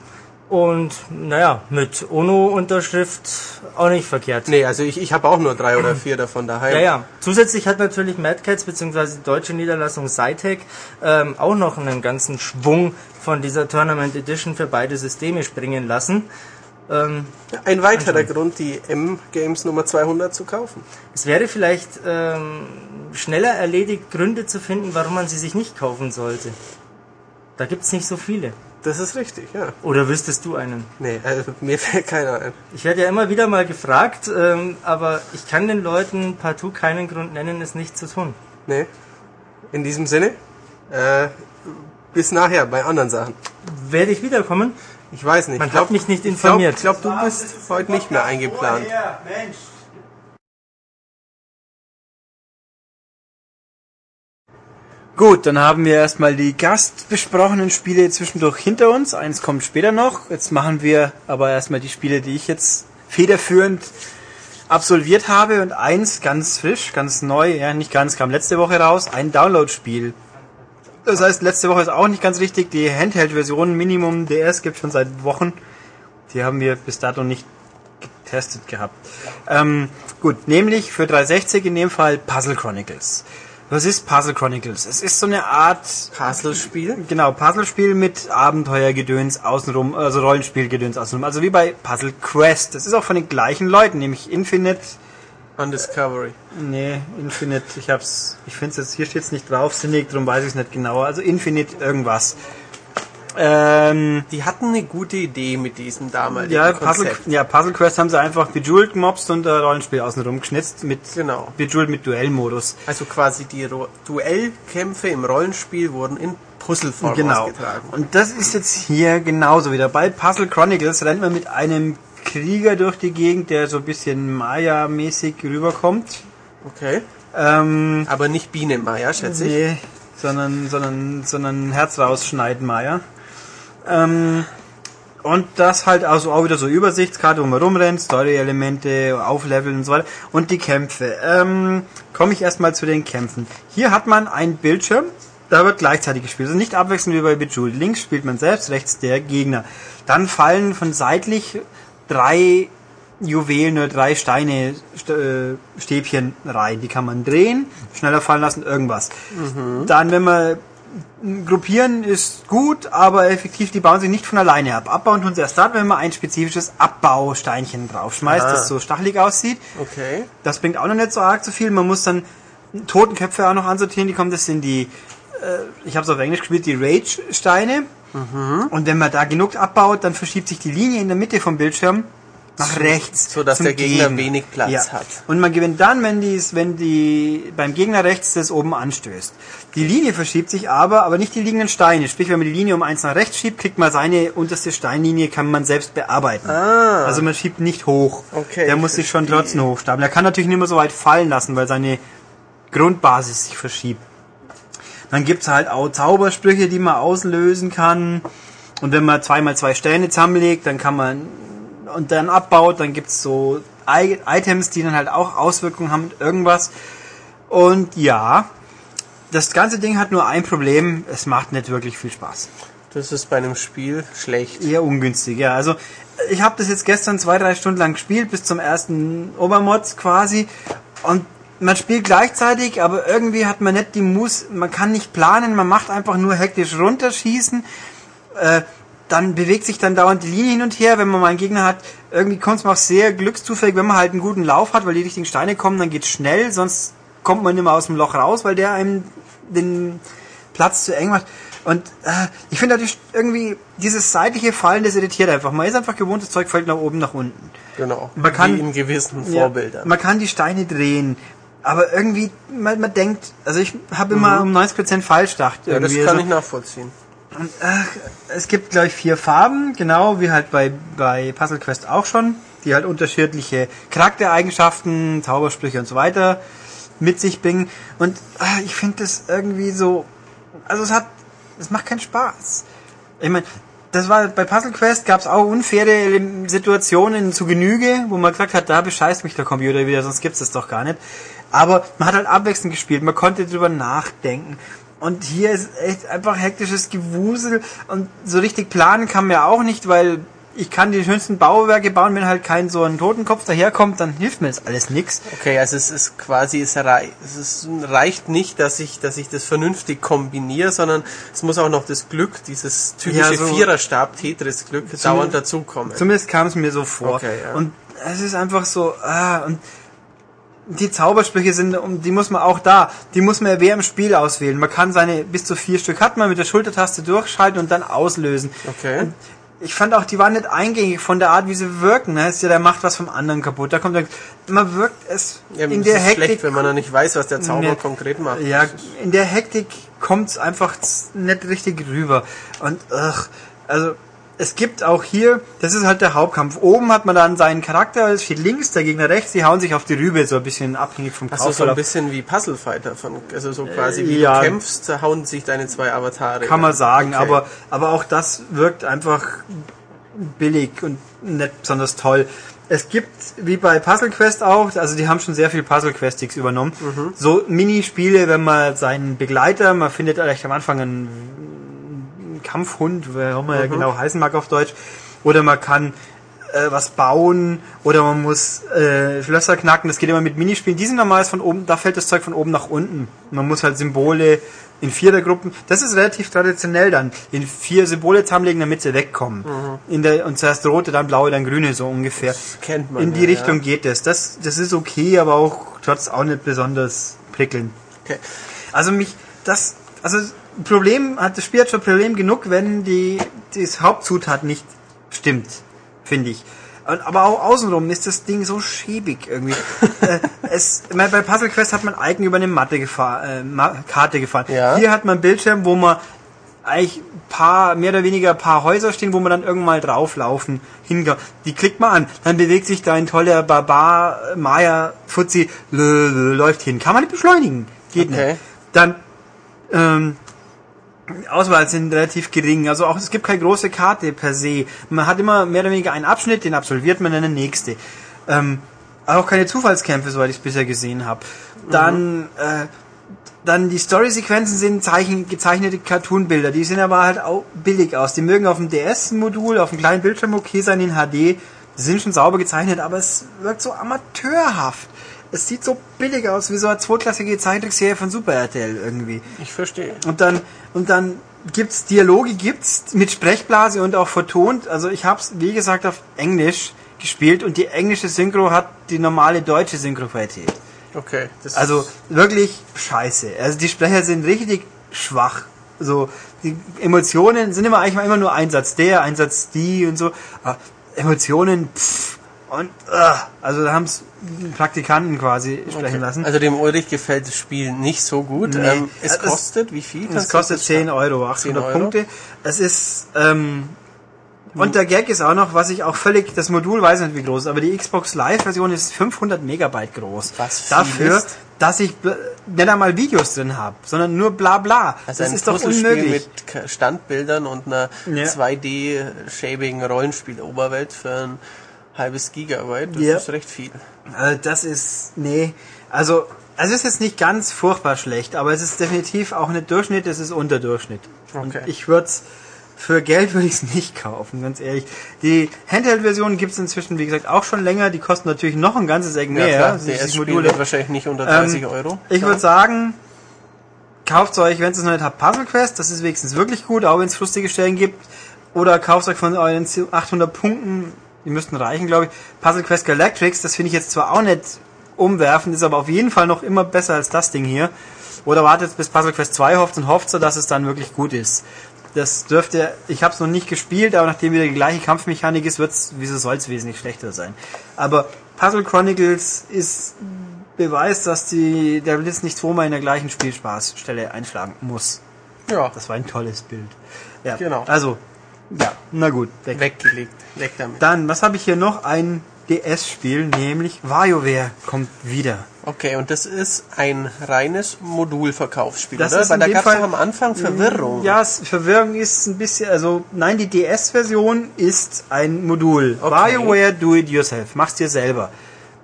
Und naja, mit Ono-Unterschrift auch nicht verkehrt. Nee, also ich, ich habe auch nur drei oder vier davon daheim. Ja, ja. Zusätzlich hat natürlich Mad Cats bzw. die deutsche Niederlassung Cytec ähm, auch noch einen ganzen Schwung von dieser Tournament Edition für beide Systeme springen lassen. Ähm, Ein weiterer Grund, die M-Games Nummer 200 zu kaufen. Es wäre vielleicht ähm, schneller erledigt, Gründe zu finden, warum man sie sich nicht kaufen sollte. Da gibt's nicht so viele. Das ist richtig, ja. Oder wüsstest du einen? Nee, äh, mir fällt keiner ein. Ich werde ja immer wieder mal gefragt, ähm, aber ich kann den Leuten partout keinen Grund nennen, es nicht zu tun. Nee. In diesem Sinne, äh, bis nachher bei anderen Sachen. Werde ich wiederkommen? Ich weiß nicht. Man ich glaub, hat mich nicht ich informiert. glaube, glaub, du bist heute nicht mehr eingeplant. Mensch. Gut, dann haben wir erstmal die gastbesprochenen Spiele zwischendurch hinter uns. Eins kommt später noch. Jetzt machen wir aber erstmal die Spiele, die ich jetzt federführend absolviert habe und eins ganz frisch, ganz neu, ja nicht ganz, kam letzte Woche raus, ein Download-Spiel. Das heißt, letzte Woche ist auch nicht ganz richtig. Die Handheld-Version Minimum DS gibt schon seit Wochen. Die haben wir bis dato nicht getestet gehabt. Ähm, gut, nämlich für 360 in dem Fall Puzzle Chronicles. Was ist Puzzle Chronicles? Es ist so eine Art Puzzlespiel? Genau, Puzzlespiel mit Abenteuergedöns außenrum, also Rollenspielgedöns außenrum. Also wie bei Puzzle Quest. Das ist auch von den gleichen Leuten, nämlich Infinite. On Discovery. Nee, Infinite, ich hab's, ich find's jetzt, hier steht's nicht drauf, sinnig, darum weiß ich es nicht genauer. Also Infinite irgendwas. Ähm, Die hatten eine gute Idee mit diesem damaligen ja, Puzzle, Konzept. ja, Puzzle Quest haben sie einfach Bejeweled gemobst und äh, Rollenspiel außenrum geschnitzt mit Genau. Bejeweled mit Duellmodus. Also quasi die Ro Duellkämpfe im Rollenspiel wurden in Puzzleform Genau. ausgetragen. Und das ist jetzt hier genauso wieder. Bei Puzzle Chronicles rennt man mit einem Krieger durch die Gegend, der so ein bisschen Maya-mäßig rüberkommt. Okay. Ähm, Aber nicht Biene Maya, schätze ich. nee, sondern, sondern, sondern Herz rausschneiden Maya. Ähm, und das halt also auch wieder so Übersichtskarte, wo man rumrennt, Story-Elemente, aufleveln und so weiter. Und die Kämpfe. Ähm, Komme ich erstmal zu den Kämpfen. Hier hat man einen Bildschirm, da wird gleichzeitig gespielt. Also nicht abwechselnd wie bei Bejeweled. Links spielt man selbst, rechts der Gegner. Dann fallen von seitlich drei Juwelen oder drei Steine, St äh, Stäbchen rein. Die kann man drehen, schneller fallen lassen, irgendwas. Dann, wenn man Gruppieren ist gut, aber effektiv, die bauen sich nicht von alleine ab. Abbauen tun sie erst dann, wenn man ein spezifisches Abbausteinchen draufschmeißt, Ah. das so stachelig aussieht. Okay. Das bringt auch noch nicht so arg zu viel. Man muss dann Totenköpfe auch noch ansortieren. Die kommen, das sind die, äh, ich habe es auf Englisch gespielt, die Rage-Steine. Mhm. Und wenn man da genug abbaut, dann verschiebt sich die Linie in der Mitte vom Bildschirm nach rechts. so dass der Gegner wenig Platz hat. Und man gewinnt dann, wenn dies, wenn die beim Gegner rechts das oben anstößt. Die Linie verschiebt sich aber, aber nicht die liegenden Steine. Sprich, wenn man die Linie um eins nach rechts schiebt, kriegt man seine unterste Steinlinie, kann man selbst bearbeiten. Ah. Also man schiebt nicht hoch. Okay, Der muss sich schon trotzdem hochstapeln. Er kann natürlich nicht mehr so weit fallen lassen, weil seine Grundbasis sich verschiebt. Dann gibt's halt auch Zaubersprüche, die man auslösen kann. Und wenn man zweimal zwei Steine zusammenlegt, dann kann man und dann abbaut, dann gibt's so I Items, die dann halt auch Auswirkungen haben mit irgendwas. Und ja, das ganze Ding hat nur ein Problem, es macht nicht wirklich viel Spaß. Das ist bei einem Spiel schlecht. Eher ungünstig, ja. Also ich habe das jetzt gestern zwei, drei Stunden lang gespielt, bis zum ersten Obermods quasi. Und man spielt gleichzeitig, aber irgendwie hat man nicht die Mus, man kann nicht planen, man macht einfach nur hektisch runterschießen. Äh, dann bewegt sich dann dauernd die Linie hin und her, wenn man mal einen Gegner hat. Irgendwie kommt es auch sehr glückszufällig, wenn man halt einen guten Lauf hat, weil die richtigen Steine kommen, dann geht's schnell, sonst kommt man nicht mehr aus dem Loch raus, weil der einem den Platz zu eng macht. Und äh, ich finde natürlich irgendwie dieses seitliche Fallen, das irritiert einfach. Man ist einfach gewohnt, das Zeug fällt nach oben, nach unten. Genau. Man kann- Wie in gewissen Ja, Vorbildern. man kann die Steine drehen. Aber irgendwie, man, man denkt, also ich habe immer um 90% Fallstart. Mhm. ja, das kann also, ich nachvollziehen. Und, ach, es gibt, glaube ich, vier Farben, genau wie halt bei, bei Puzzle Quest auch schon, die halt unterschiedliche Charaktereigenschaften, Zaubersprüche und so weiter mit sich bringen. Und ah, ich finde das irgendwie so, also es hat, es macht keinen Spaß. Ich meine, das war bei Puzzle Quest gab es auch unfaire Situationen zu Genüge, wo man gesagt hat, da bescheißt mich der Computer wieder, sonst gibt's das doch gar nicht. Aber man hat halt abwechselnd gespielt, man konnte drüber nachdenken. Und hier ist echt einfach hektisches Gewusel und so richtig planen kann man ja auch nicht, weil ich kann die schönsten Bauwerke bauen, wenn halt kein so ein Totenkopf daherkommt, dann hilft mir das alles nix. Okay, also es ist quasi, es, rei es ist, reicht nicht, dass ich, dass ich das vernünftig kombiniere, sondern es muss auch noch das Glück, dieses typische Ja, so- Viererstab-Tetris-Glück dauernd dazukommen. Zumindest kam es mir so vor. Okay, ja. Und es ist einfach so, ah, und die Zaubersprüche sind, um die muss man auch da, die muss man ja während dem Spiel auswählen. Man kann seine, bis zu vier Stück hat man mit der Schultertaste durchschalten und dann auslösen. Okay. Und ich fand auch, die waren nicht eingängig von der Art, wie sie wirken. Ne? Es ist ja, der macht was vom anderen kaputt. Da kommt der, man wirkt es Ja, in das der ist Hektik. schlecht, wenn man dann nicht weiß, was der Zauber Ja. konkret macht. Ja, in der Hektik kommt's einfach z- nicht richtig rüber. Und ach, also es gibt auch hier, das ist halt der Hauptkampf. Oben hat man dann seinen Charakter, es steht links, der Gegner rechts, die hauen sich auf die Rübe, so ein bisschen abhängig vom Also so ein bisschen wie Puzzle Fighter, von, also so quasi wie ja. du kämpfst, da hauen sich deine zwei Avatare. Kann man sagen, Okay. aber, aber auch das wirkt einfach billig und nicht besonders toll. Es gibt, wie bei Puzzle Quest auch, also die haben schon sehr viel Puzzle Questix übernommen, so Minispiele, wenn man seinen Begleiter, man findet vielleicht am Anfang einen Kampfhund, wer auch immer er genau heißen mag auf Deutsch, oder man kann äh, was bauen oder man muss äh, Schlösser knacken. Das geht immer mit Minispielen. Die sind normalerweise von oben, da fällt das Zeug von oben nach unten. Man muss halt Symbole in Vierergruppen. Das ist relativ traditionell dann. In vier Symbole zusammenlegen, damit sie wegkommen. In der, und zuerst rote, dann blaue, dann grüne, so ungefähr. kennt man In die ja, Richtung geht es. Das, das ist okay, aber auch trotz auch nicht besonders prickelnd. Okay. Also mich, das, also Problem hat das Spiel hat schon Problem genug, wenn die das Hauptzutat nicht stimmt, finde ich. Aber auch außenrum ist das Ding so schäbig irgendwie. äh, es, bei Puzzle Quest hat man Icon über eine Matte gefahr, äh, Karte gefahren. Ja. Hier hat man einen Bildschirm, wo man eigentlich paar, mehr oder weniger ein paar Häuser stehen, wo man dann irgendwann mal drauflaufen hingeht. Die klickt man an, dann bewegt sich da ein toller Barbar, äh, Maya, Fuzzi, läuft hin. Kann man nicht beschleunigen. Geht Okay. nicht. Dann, ähm, Auswahl sind relativ gering. Also auch es gibt keine große Karte per se. Man hat immer mehr oder weniger einen Abschnitt, den absolviert man dann der nächste. Ähm, auch keine Zufallskämpfe, soweit ich es bisher gesehen habe. Dann, äh, dann die Story-Sequenzen sind Zeichen, gezeichnete Cartoon-Bilder. Die sehen aber halt auch billig aus. Die mögen auf dem DS-Modul, auf dem kleinen Bildschirm okay sein in HD. Die sind schon sauber gezeichnet, aber es wirkt so amateurhaft. Es sieht so billig aus, wie so eine zweitklassige Zeichentrickserie von Super RTL irgendwie. Ich verstehe. Und dann, und dann gibt's Dialoge, gibt's mit Sprechblase und auch vertont. Also ich hab's, wie gesagt, auf Englisch gespielt und die englische Synchro hat die normale deutsche Synchroqualität. Okay. Das Also wirklich scheiße. Also die Sprecher sind richtig schwach. So, die Emotionen sind immer eigentlich immer nur Einsatz der, Einsatz die und so. Aber Emotionen, pff, und, uh, also da haben's Praktikanten quasi sprechen okay. lassen. Also dem Ulrich gefällt das Spiel nicht so gut. Nee. Ähm, es es- kostet wie viel? Es kostet das 10 sagen? Euro, 800 Euro? Punkte. Es ist, ähm, und der Gag ist auch noch, was ich auch völlig, das Modul weiß nicht wie groß ist, aber die Xbox Live Version ist 500 Megabyte groß. Was Dafür, ist? dass ich nicht einmal Videos drin habe, sondern nur bla bla. Also das ist doch unmöglich. mit Standbildern und einer Ja. 2D-shaping Rollenspiel-Oberwelt für ein halbes Gigabyte. Das Ja. ist recht viel. Also das ist, nee, also, also es ist jetzt nicht ganz furchtbar schlecht, aber es ist definitiv auch nicht Durchschnitt, es ist Unterdurchschnitt. Und Okay. ich würde für Geld würde ich es nicht kaufen, ganz ehrlich. Die Handheld-Version gibt es inzwischen, wie gesagt, auch schon länger. Die kosten natürlich noch ein ganzes Eck mehr. klar, 70 DS-Spiel wird wahrscheinlich nicht unter 30 Ähm, Euro. Ich würde sagen, kauft euch, wenn es noch nicht habt, Puzzle Quest. Das ist wenigstens wirklich gut, auch wenn es lustige Stellen gibt. Oder kauft euch von euren 800 Punkten, die müssten reichen, glaube ich, Puzzle Quest Galactrix. Das finde ich jetzt zwar auch nicht umwerfend, ist aber auf jeden Fall noch immer besser als das Ding hier. Oder wartet bis Puzzle Quest 2 hofft und hofft so, dass es dann wirklich gut ist. Das dürfte, ich habe es noch nicht gespielt, aber nachdem wieder die gleiche Kampfmechanik ist, wird's, wieso soll es wesentlich schlechter sein. Aber Puzzle Chronicles ist Beweis, dass die, der Blitz nicht zweimal in der gleichen Spielspaßstelle einschlagen muss. Ja, Das war ein tolles Bild. Ja, Genau. Also, ja, na gut, weg. weggelegt. Weg damit. Dann, was habe ich hier noch? Ein DS-Spiel, nämlich WarioWare kommt wieder. Okay, und das ist ein reines Modulverkaufsspiel, Das oder? ist Weil da gab es am Anfang Verwirrung. Ja, Verwirrung ist ein bisschen, also nein, die DS-Version ist ein Modul. Okay. WarioWare Do It Yourself, mach's dir selber.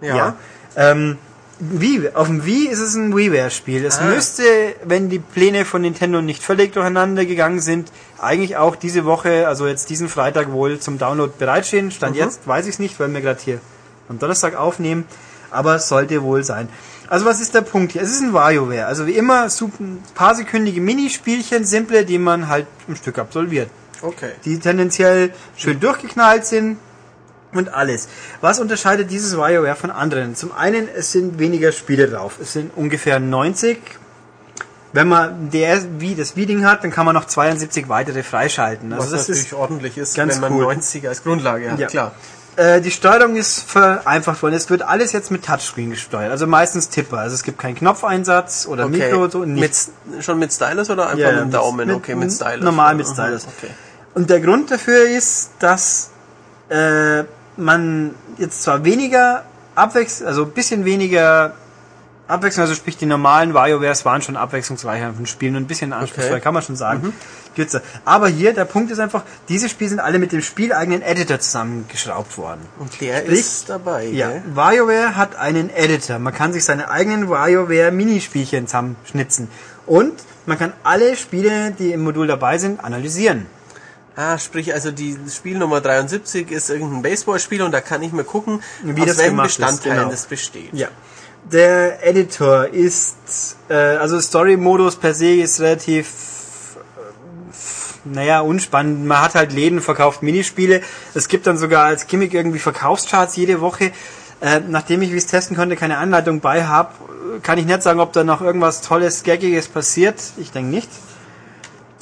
Ja. Ähm, Wii, auf dem Wii ist es ein WiiWare-Spiel. Es Ah. müsste, wenn die Pläne von Nintendo nicht völlig durcheinander gegangen sind, eigentlich auch diese Woche, also jetzt diesen Freitag wohl zum Download bereitstehen. Stand Mhm. jetzt, weiß ich es nicht, weil wir gerade hier am Donnerstag aufnehmen, aber sollte wohl sein. Also was ist der Punkt hier? Es ist ein WarioWare. Also wie immer, super, ein paar sekündige Minispielchen, simple, die man halt im Stück absolviert Okay. die tendenziell schön durchgeknallt sind und alles. Was unterscheidet dieses WarioWare von anderen? Zum einen, es sind weniger Spiele drauf. Es sind ungefähr 90. Wenn man DS, wie das Wii-Ding hat, dann kann man noch 72 weitere freischalten. Also Was das natürlich ist ordentlich ist, ganz wenn man cool. 90 als Grundlage hat, Ja. klar. äh, die Steuerung ist vereinfacht worden. Es wird alles jetzt mit Touchscreen gesteuert. Also meistens Tipper. Also es gibt keinen Knopfeinsatz oder Okay. Mikro so. mit, schon mit Stylus oder einfach Ja, mit dem Daumen? mit- okay, mit Stylus. normal mit Stylus. Okay. Und der Grund dafür ist, dass äh, man jetzt zwar weniger abwechselt, also ein bisschen weniger Abwechslung, also sprich die normalen WarioWares waren schon abwechslungsreicher von Spielen und ein bisschen anspruchsvoller, Okay. kann man schon sagen. Kürzer. Aber hier, der Punkt ist einfach, diese Spiele sind alle mit dem spieleigenen Editor zusammengeschraubt worden. Und der Sprich, ist dabei, Ja, gell? WarioWare hat einen Editor. Man kann sich seine eigenen WarioWare Minispielchen zusammenschnitzen. Und man kann alle Spiele, die im Modul dabei sind, analysieren. Ah, sprich, also die Spiel Nummer 73 ist irgendein Baseballspiel und da kann ich mir gucken, Wie aus das welchen gemacht ist, Bestandteilen genau. das besteht. Ja. Der Editor ist, äh, also Story-Modus per se ist relativ, äh, naja, unspannend. Man hat halt Läden, verkauft Minispiele. Es gibt dann sogar als Gimmick irgendwie Verkaufscharts jede Woche. Äh, nachdem ich, wie es testen konnte, keine Anleitung bei habe, kann ich nicht sagen, ob da noch irgendwas Tolles, Gaggiges passiert. Ich denke nicht.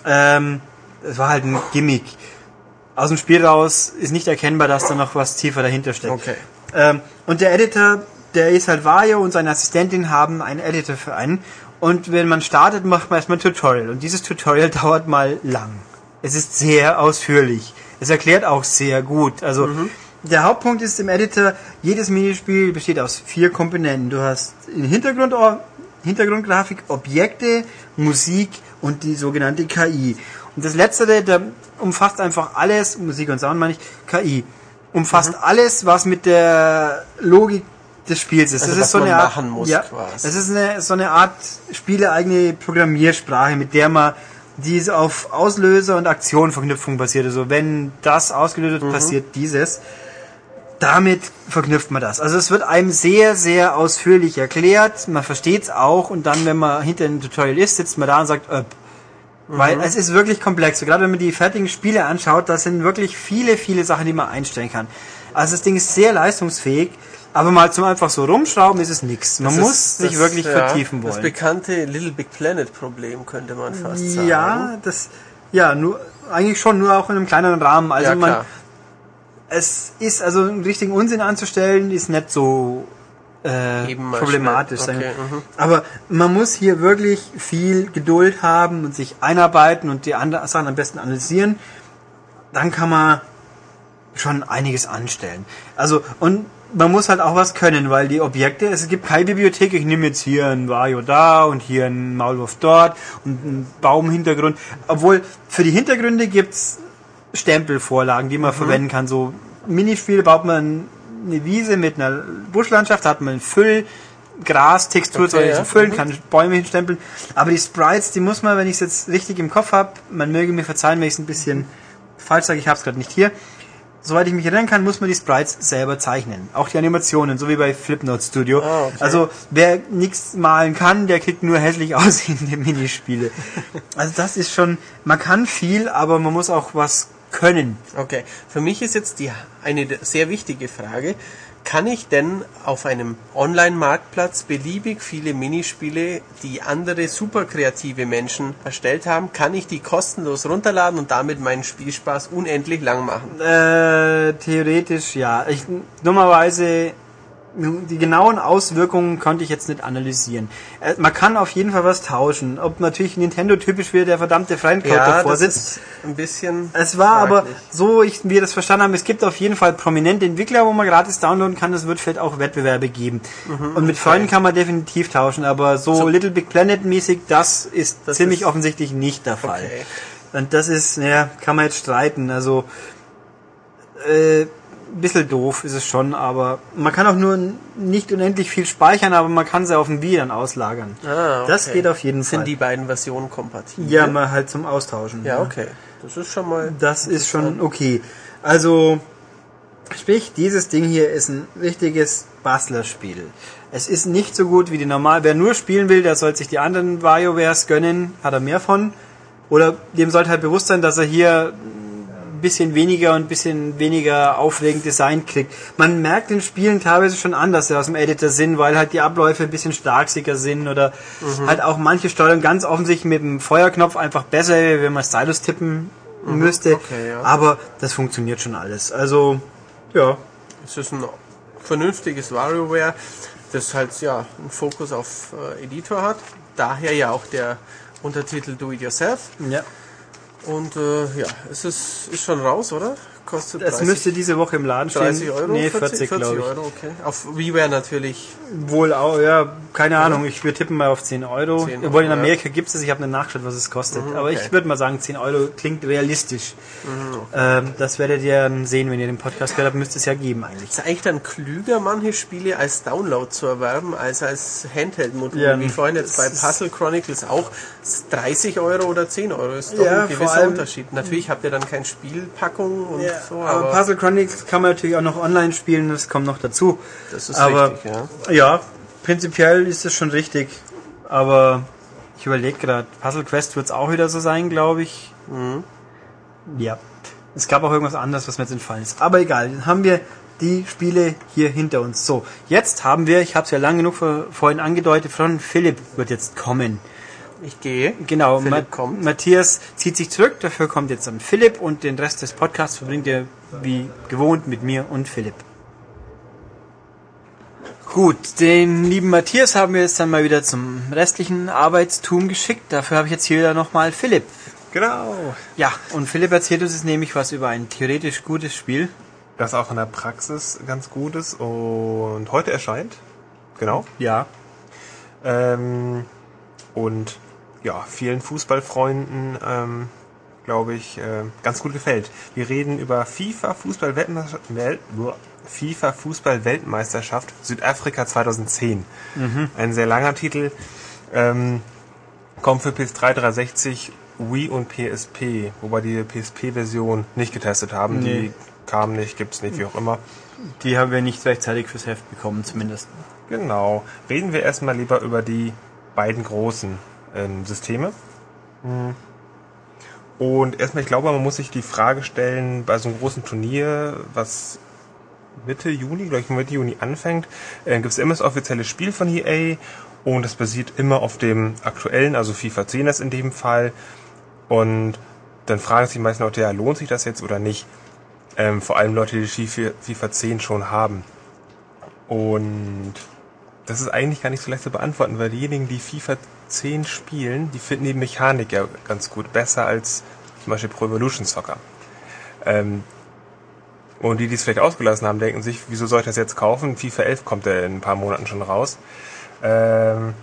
Ähm, es war halt ein Gimmick. Aus dem Spiel raus ist nicht erkennbar, dass da noch was tiefer dahinter steckt. Okay. Ähm, und der Editor, der ist halt Vario und seine Assistentin haben einen Editor für einen. Und wenn man startet, macht man erstmal ein Tutorial. Und dieses Tutorial dauert mal lang. Es ist sehr ausführlich. Es erklärt auch sehr gut. Also der Hauptpunkt ist im Editor, jedes Minispiel besteht aus vier Komponenten. Du hast in Hintergrund, Hintergrundgrafik, Objekte, Musik und die sogenannte KI. Und das letztere, der umfasst einfach alles, Musik und Sound meine ich, KI. Umfasst alles, was mit der Logik des Spiels ist. Also, das ist so man eine Art, machen muss, ja, quasi. das ist eine, so eine Art spieleeigene Programmiersprache, mit der man die so auf Auslöser und Aktionenverknüpfung basiert. Also wenn das ausgelöst Mhm. wird, passiert dieses. Damit verknüpft man das. Also es wird einem sehr, sehr ausführlich erklärt. Man versteht es auch und dann, wenn man hinter dem Tutorial ist, sitzt man da und sagt, öpp. Weil Mhm. es ist wirklich komplex. Gerade wenn man die fertigen Spiele anschaut, da sind wirklich viele, viele Sachen, die man einstellen kann. Also das Ding ist sehr leistungsfähig, aber mal zum einfach so rumschrauben ist es nichts. Man Das muss ist sich das, wirklich ja, vertiefen Das wollen. bekannte Little Big Planet Problem könnte man fast sagen. Ja, das, ja, nur, eigentlich schon nur auch in einem kleineren Rahmen. Also ja man, es ist, also einen richtigen Unsinn anzustellen, ist nicht so äh, problematisch. schnell. sein. Okay, mhm. Aber man muss hier wirklich viel Geduld haben und sich einarbeiten und die anderen Sachen am besten analysieren. Dann kann man schon einiges anstellen. Also, und man muss halt auch was können, weil die Objekte, es gibt keine Bibliothek, ich nehme jetzt hier ein Vario da und hier ein Maulwurf dort und einen Baumhintergrund. Obwohl, für die Hintergründe gibt's Stempelvorlagen, die man verwenden kann. So Minispiele baut man eine Wiese mit einer Buschlandschaft, da hat man Füll, Gras, Textur, Okay, soll ich ja. so füllen, Mhm. kann Bäume hinstempeln. Aber die Sprites, die muss man, wenn ich es jetzt richtig im Kopf habe, man möge mir verzeihen, wenn ich es ein bisschen falsch sage, ich habe es gerade nicht hier. Soweit ich mich erinnern kann, muss man die Sprites selber zeichnen. Auch die Animationen, so wie bei Flipnote Studio. Ah, okay. Also wer nichts malen kann, der kriegt nur hässlich aussehende Minispiele. also das ist schon, man kann viel, aber man muss auch was können. Okay, für mich ist jetzt die eine sehr wichtige Frage. Kann ich denn auf einem Online-Marktplatz beliebig viele Minispiele, die andere super kreative Menschen erstellt haben, kann ich die kostenlos runterladen und damit meinen Spielspaß unendlich lang machen? Äh, theoretisch ja. Ich, dummerweise, die genauen Auswirkungen konnte ich jetzt nicht analysieren. Äh, man kann auf jeden Fall was tauschen. Ob natürlich Nintendo typisch wäre, der verdammte Fremdcode davor das sitzt. ein bisschen. Es war aber fraglich. so, ich, wir das verstanden haben, es gibt auf jeden Fall prominente Entwickler, wo man gratis downloaden kann. Es wird vielleicht auch Wettbewerbe geben. Und mit Freunden kann man definitiv tauschen, aber so, Mhm, So- Little Big Planet mäßig, das ist Das ziemlich ist- offensichtlich nicht der Fall. Okay. Und das ist, ja, kann man jetzt streiten. Also, äh, ein bisschen doof ist es schon, aber man kann auch nur nicht unendlich viel speichern, aber man kann sie auf dem Wii dann auslagern. Ah, okay. Das geht auf jeden Sind Fall. die beiden Versionen kompatibel? ja, mal halt zum Austauschen. Ja, okay. Das ist schon mal. Das ist schon okay. Also, sprich, dieses Ding hier ist ein richtiges Bastlerspiel. Es ist nicht so gut wie die normal. Wer nur spielen will, der soll sich die anderen WarioWares gönnen, hat er mehr von. Oder dem sollte halt bewusst sein, dass er hier ein bisschen weniger und ein bisschen weniger aufregend Design kriegt. Man merkt den Spielen teilweise schon an, dass sie aus dem Editor sind, weil halt die Abläufe ein bisschen starksiger sind oder halt auch manche Steuern ganz offensichtlich mit dem Feuerknopf einfach besser, wenn man Stylus tippen müsste. okay, ja. Aber das funktioniert schon alles. Also, ja. Es ist ein vernünftiges WarioWare, das halt ja einen Fokus auf äh, Editor hat. Daher ja auch der Untertitel Do It Yourself. ja. Und äh, ja, es ist, ist schon raus, oder? Kostet Das 30, müsste diese Woche im Laden stehen. 30 Euro? Nee, 40, glaube ich. Euro, okay. Auf WiiWare natürlich. Wohl auch, ja. keine Ahnung, ich würde tippen mal auf 10 Euro. 10 Obwohl in Euro, Amerika gibt es es, ich habe eine Nachgeschaut, was es kostet. Mhm, Aber okay. ich würde mal sagen, 10 Euro klingt realistisch. Mhm. Ähm, das werdet ihr sehen, wenn ihr den Podcast gehört habt, müsste es ja geben eigentlich. Ist eigentlich dann klüger, manche Spiele als Download zu erwerben, als als Handheld-Modul? Ja, Wie vorhin jetzt bei Puzzle Chronicles auch. 30 Euro oder 10 Euro ist doch Ja, ein gewisser Unterschied. Natürlich habt ihr dann keine Spielpackung und so, aber aber Puzzle Chronicles kann man natürlich auch noch online spielen, das kommt noch dazu. das ist aber richtig, ja. ja, prinzipiell ist es schon richtig. Aber ich überlege gerade, Puzzle Quest wird es auch wieder so sein, glaube ich. Mhm. Ja. Es gab auch irgendwas anderes, was mir jetzt entfallen ist. Aber egal, dann haben wir die Spiele hier hinter uns. So, jetzt haben wir, ich habe es ja lang genug vor, vorhin angedeutet, von Philipp wird jetzt kommen. Ich gehe. Genau, Ma kommt. Matthias zieht sich zurück, dafür kommt jetzt dann Philipp und den Rest des Podcasts verbringt er wie gewohnt mit mir und Philipp. Gut, den lieben Matthias haben wir jetzt dann mal wieder zum restlichen Arbeitstum geschickt. Dafür habe ich jetzt hier wieder nochmal Philipp. Genau. Ja, und Philipp erzählt uns jetzt nämlich was über ein theoretisch gutes Spiel. Das auch in der Praxis ganz gut ist und heute erscheint. Genau. Ja. Ähm, und ja, vielen Fußballfreunden, ähm, glaube ich, äh, ganz gut gefällt. Wir reden über FIFA Fußball Weltmeisterschaft, Welt, boah, FIFA Fußball Weltmeisterschaft Südafrika 2010. Ein sehr langer Titel. Ähm, kommt für PS3 360, Wii und PSP, wobei die PSP-Version nicht getestet haben. Nee. Die kam nicht, gibt's nicht, wie auch immer. Die haben wir nicht rechtzeitig fürs Heft bekommen, zumindest. Genau. Reden wir erstmal lieber über die beiden großen ähm, Systeme. Hm. Und erstmal, ich glaube, man muss sich die Frage stellen, bei so einem großen Turnier, was Mitte Juni, glaube ich, Mitte Juni anfängt, äh, gibt es immer das offizielle Spiel von EA und es basiert immer auf dem aktuellen, also FIFA 10 ist in dem Fall. Und dann fragen sich die meisten Leute, ja, lohnt sich das jetzt oder nicht? Ähm, vor allem Leute, die FIFA 10 schon haben. Und das ist eigentlich gar nicht so leicht zu beantworten, weil diejenigen, die FIFA 10 spielen, die finden die Mechanik ja ganz gut, besser als zum Beispiel Pro Evolution Soccer. Ähm, und die, die es vielleicht ausgelassen haben, denken sich, wieso soll ich das jetzt kaufen? FIFA 11 kommt ja in ein paar Monaten schon raus. Ähm,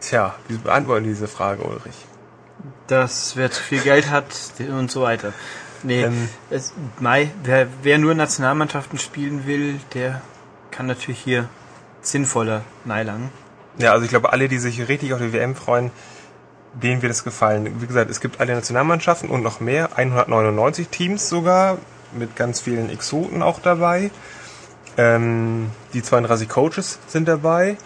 tja, wie beantworten die diese Frage, Ulrich? dass wer zu viel Geld hat und so weiter. Nee, Ähm. es, Mai, wer, wer nur Nationalmannschaften spielen will, der kann natürlich hier sinnvoller neilangen. Ja, also ich glaube, alle, die sich richtig auf die WM freuen, denen wird es gefallen. Wie gesagt, es gibt alle Nationalmannschaften und noch mehr, 199 Teams sogar, mit ganz vielen Exoten auch dabei. Ähm, die 32 Coaches sind dabei.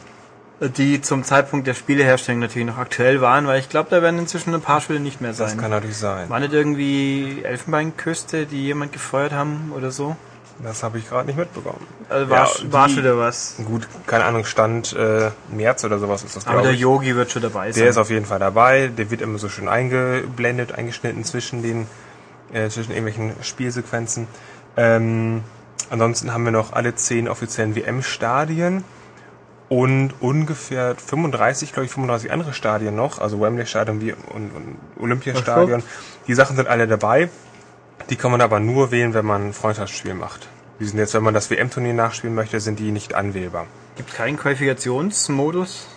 Die zum Zeitpunkt der Spieleherstellung natürlich noch aktuell waren, weil ich glaube, da werden inzwischen ein paar Spiele nicht mehr Das sein. kann natürlich sein. War nicht irgendwie Elfenbeinküste, die jemand gefeuert haben oder so? Das habe ich gerade nicht mitbekommen. Also war, Ja, war schon wieder was. Gut, keine Ahnung, Stand äh, März oder sowas ist das, Aber der. Yogi wird schon dabei sein. Der ist auf jeden Fall dabei. Der wird immer so schön eingeblendet, eingeschnitten zwischen den äh, zwischen irgendwelchen Spielsequenzen. Ähm, ansonsten haben wir noch alle zehn offiziellen WM-Stadien und ungefähr 35, glaube ich, 35 andere Stadien noch, also Wembley-Stadion wie- und, und Olympiastadion. Die Sachen sind alle dabei. Die kann man aber nur wählen, wenn man ein Freundschaftsspiel macht. Die sind jetzt, wenn man das WM-Turnier nachspielen möchte, sind die nicht anwählbar. Gibt keinen Qualifikationsmodus?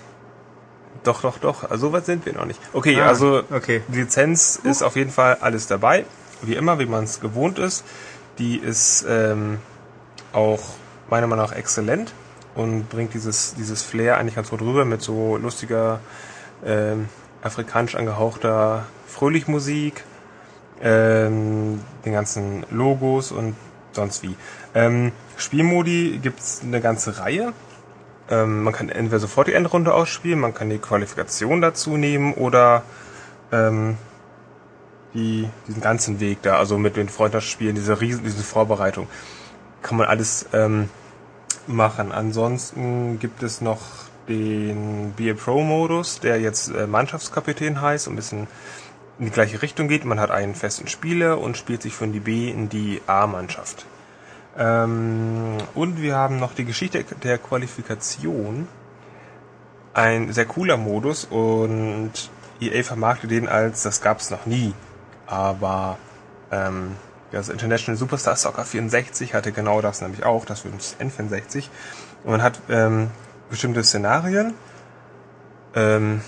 Doch, doch, doch. Also so weit sind wir noch nicht. Okay, Ah, also okay. die Lizenz ist auf jeden Fall alles dabei. Wie immer, wie man es gewohnt ist. Die ist ähm, auch meiner Meinung nach exzellent und bringt dieses, dieses Flair eigentlich ganz gut rüber mit so lustiger, ähm, afrikanisch angehauchter Fröhlichmusik, ähm, den ganzen Logos und sonst wie. Ähm, Spielmodi gibt's eine ganze Reihe. Ähm, man kann entweder sofort die Endrunde ausspielen, man kann die Qualifikation dazu nehmen oder ähm, die, diesen ganzen Weg da, also mit den Freundschaftsspielen, diese riesen, diese Vorbereitung, kann man alles ähm, machen. Ansonsten gibt es noch den BA Pro Modus, der jetzt äh, Mannschaftskapitän heißt ein bisschen in die gleiche Richtung geht. Man hat einen festen Spieler und spielt sich von die B in die A-Mannschaft. Ähm, und wir haben noch die Geschichte der Qualifikation. Ein sehr cooler Modus und EA vermarktet den als, das gab es noch nie. Aber ähm, das International Superstar Soccer 64 hatte genau das nämlich auch, das für das N64. Und man hat ähm, bestimmte Szenarien, ähm,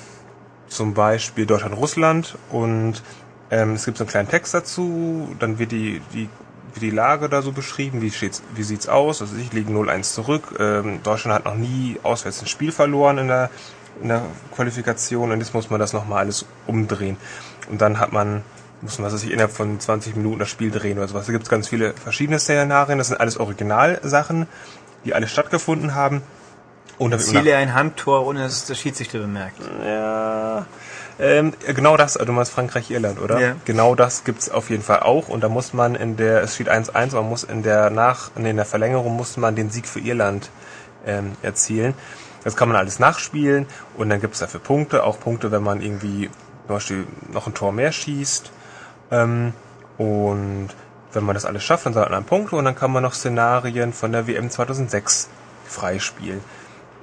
zum Beispiel Deutschland-Russland und ähm, es gibt so einen kleinen Text dazu, dann wird die, die, wird die Lage da so beschrieben, wie, steht's, wie sieht's aus, also ich liege 0-1 zurück, ähm, Deutschland hat noch nie auswärts ein Spiel verloren in der, in der Qualifikation und jetzt muss man das nochmal alles umdrehen und dann hat man muss man sich innerhalb von 20 Minuten das Spiel drehen oder sowas. Da gibt es ganz viele verschiedene Szenarien. Das sind alles Originalsachen, die alle stattgefunden haben. Und Ziele ein Handtor, ohne dass es der Schiedsrichter bemerkt. Ja. Ähm, genau das, also du meinst Frankreich-Irland, oder? Ja. Genau das gibt's auf jeden Fall auch. Und da muss man in der, es steht 1-1, man muss in der Nach, in der Verlängerung muss man den Sieg für Irland ähm, erzielen. Das kann man alles nachspielen und dann gibt's dafür Punkte, auch Punkte, wenn man irgendwie zum Beispiel noch ein Tor mehr schießt ähm, und wenn man das alles schafft, dann sammelt man Punkte und dann kann man noch Szenarien von der WM 2006 freispielen.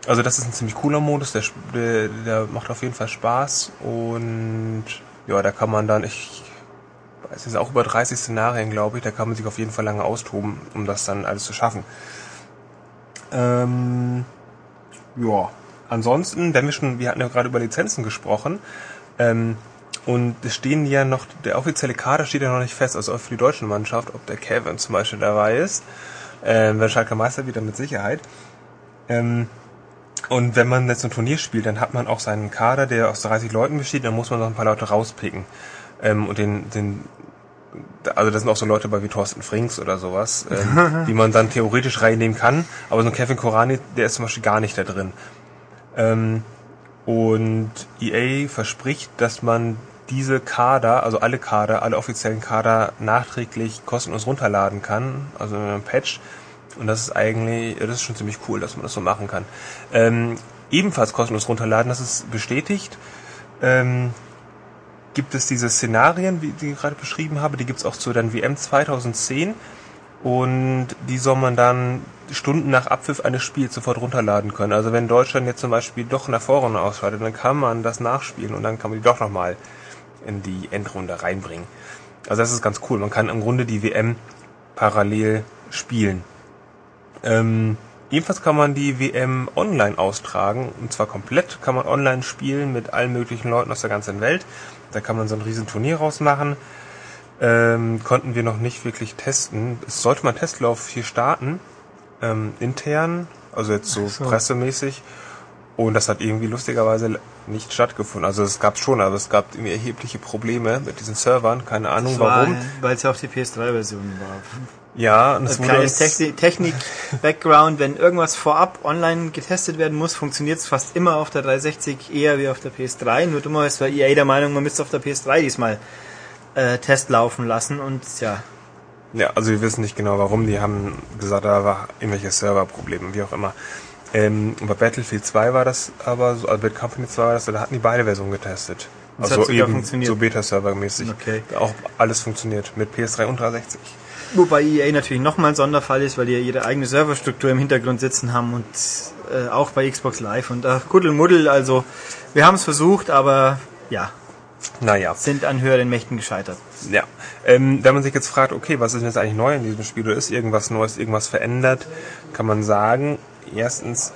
Also das ist ein ziemlich cooler Modus, der, der, der macht auf jeden Fall Spaß und ja, da kann man dann, ich weiß jetzt auch über 30 Szenarien, glaube ich, da kann man sich auf jeden Fall lange austoben, um das dann alles zu schaffen. Ähm, ja, ansonsten, wenn wir schon, wir hatten ja gerade über Lizenzen gesprochen, ähm, und es stehen ja noch, der offizielle Kader steht ja noch nicht fest, also auch für die deutsche Mannschaft, ob der Kevin zum Beispiel dabei ist. Ähm, wenn Schalke Meister wieder mit Sicherheit. Ähm, und wenn man jetzt ein Turnier spielt, dann hat man auch seinen Kader, der aus 30 Leuten besteht, dann muss man noch ein paar Leute rauspicken. Ähm, und den, den, also das sind auch so Leute bei wie Thorsten Frings oder sowas, ähm, die man dann theoretisch reinnehmen kann. Aber so ein Kevin Korani, der ist zum Beispiel gar nicht da drin. Ähm, und EA verspricht, dass man diese Kader, also alle Kader, alle offiziellen Kader nachträglich kostenlos runterladen kann, also in einem Patch. Und das ist eigentlich, das ist schon ziemlich cool, dass man das so machen kann. Ähm, ebenfalls kostenlos runterladen, das ist bestätigt. Ähm, gibt es diese Szenarien, wie die ich gerade beschrieben habe, die gibt es auch zu der WM 2010 und die soll man dann Stunden nach Abpfiff eines Spiels sofort runterladen können. Also wenn Deutschland jetzt zum Beispiel doch der Vorrunde ausscheidet, dann kann man das nachspielen und dann kann man die doch nochmal in die Endrunde reinbringen. Also das ist ganz cool. Man kann im Grunde die WM parallel spielen. Ähm, ebenfalls kann man die WM online austragen und zwar komplett kann man online spielen mit allen möglichen Leuten aus der ganzen Welt. Da kann man so ein riesen Turnier rausmachen. Ähm, konnten wir noch nicht wirklich testen. Es sollte mal Testlauf hier starten, ähm, intern, also jetzt so, so. pressemäßig. Und das hat irgendwie lustigerweise nicht stattgefunden. Also es gab schon, aber es gab irgendwie erhebliche Probleme mit diesen Servern. Keine Ahnung war, warum. Weil es ja auch die PS3-Version war. Ja, und es wurde Technik-Background, wenn irgendwas vorab online getestet werden muss, funktioniert es fast immer auf der 360 eher wie auf der PS3. Nur dummerweise war EA der Meinung, man müsste auf der PS3 diesmal äh, Test laufen lassen und ja. Ja, also wir wissen nicht genau warum. Die haben gesagt, da war irgendwelche Serverprobleme, wie auch immer. Ähm, bei Battlefield 2 war das aber so, also bei Company 2 war das da hatten die beide Versionen getestet. Das also eben so Beta-Server-mäßig. Okay. Auch alles funktioniert mit PS3 und 360. Wobei EA natürlich nochmal ein Sonderfall ist, weil die ja ihre eigene Serverstruktur im Hintergrund sitzen haben und äh, auch bei Xbox Live und ach, Kuddelmuddel, also wir haben es versucht, aber ja. Naja. Sind an höheren Mächten gescheitert. Ja. Ähm, wenn man sich jetzt fragt, okay, was ist jetzt eigentlich neu in diesem Spiel oder ist irgendwas Neues, irgendwas verändert, kann man sagen, erstens,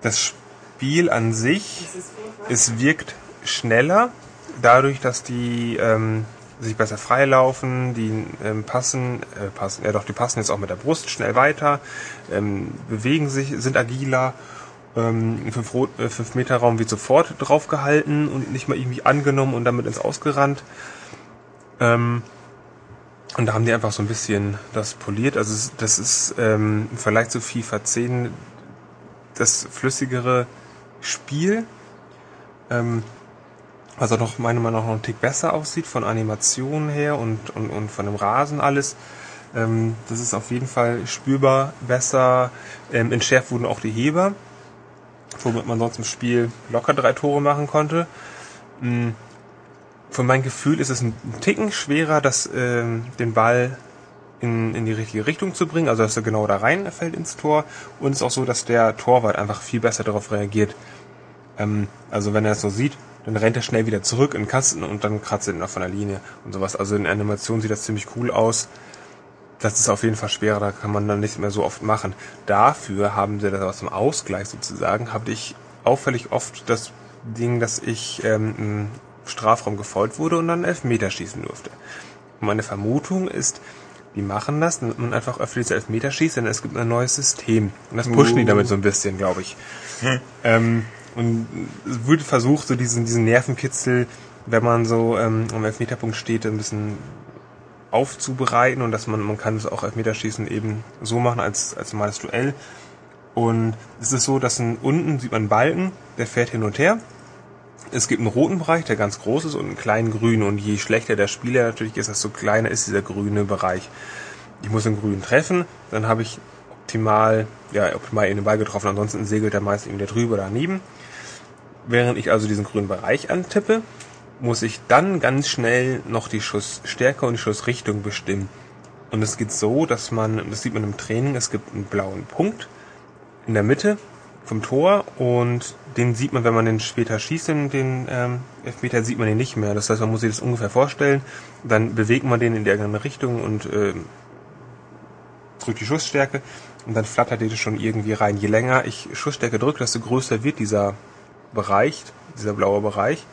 das Spiel an sich, es wirkt schneller, dadurch, dass die ähm, sich besser freilaufen, die ähm, passen, äh, passen, ja doch, die passen jetzt auch mit der Brust schnell weiter, ähm, bewegen sich, sind agiler. Ähm, im 5 Meter Raum wird sofort draufgehalten und nicht mal irgendwie angenommen und damit ins Ausgerannt. Ähm, und da haben die einfach so ein bisschen das poliert. Also das ist ähm, im Vergleich zu FIFA 10 das flüssigere Spiel. Ähm, was auch noch meiner Meinung nach noch einen Tick besser aussieht von Animationen her und, und, und von dem Rasen alles. Ähm, das ist auf jeden Fall spürbar besser. Ähm, entschärft wurden auch die Heber, womit man sonst im Spiel locker drei Tore machen konnte. Ähm, von meinem Gefühl ist es ein Ticken schwerer, das, ähm, den Ball in, in die richtige Richtung zu bringen, also dass er genau da reinfällt ins Tor. Und es ist auch so, dass der Torwart einfach viel besser darauf reagiert. Ähm, also wenn er es so sieht, dann rennt er schnell wieder zurück in den Kasten und dann kratzt er noch von der Linie und sowas. Also in der Animation sieht das ziemlich cool aus. Das ist auf jeden Fall schwerer, da kann man dann nicht mehr so oft machen. Dafür haben sie das aus dem Ausgleich sozusagen, habe ich auffällig oft das Ding, dass ich ähm, im Strafraum gefolgt wurde und dann Elfmeter schießen durfte. Und meine Vermutung ist, die machen das, damit man einfach öfter diese Elfmeter schießt, denn es gibt ein neues System. Und das pushen die damit so ein bisschen, glaube ich. Ähm, und es wird versucht, so diesen, diesen Nervenkitzel, wenn man so ähm, am Elfmeterpunkt steht, ein bisschen aufzubereiten und dass man, man kann es auch Elfmeterschießen eben so machen als, als normales Duell. Und es ist so, dass ein, unten sieht man einen Balken, der fährt hin und her. Es gibt einen roten Bereich, der ganz groß ist, und einen kleinen grünen. Und je schlechter der Spieler natürlich ist, desto kleiner ist dieser grüne Bereich. Ich muss den grünen treffen, dann habe ich optimal, ja, optimal in den Ball getroffen. Ansonsten segelt er meist irgendwie drüber oder daneben. Während ich also diesen grünen Bereich antippe, muss ich dann ganz schnell noch die Schussstärke und die Schussrichtung bestimmen. Und es geht so, dass man, das sieht man im Training, es gibt einen blauen Punkt in der Mitte vom Tor und den sieht man, wenn man den später schießt, den, den ähm, Elfmeter, sieht man den nicht mehr. Das heißt, man muss sich das ungefähr vorstellen. Dann bewegt man den in andere Richtung und äh, drückt die Schussstärke und dann flattert die schon irgendwie rein. Je länger ich Schussstärke drücke, desto größer wird dieser Bereich, dieser blaue Bereich.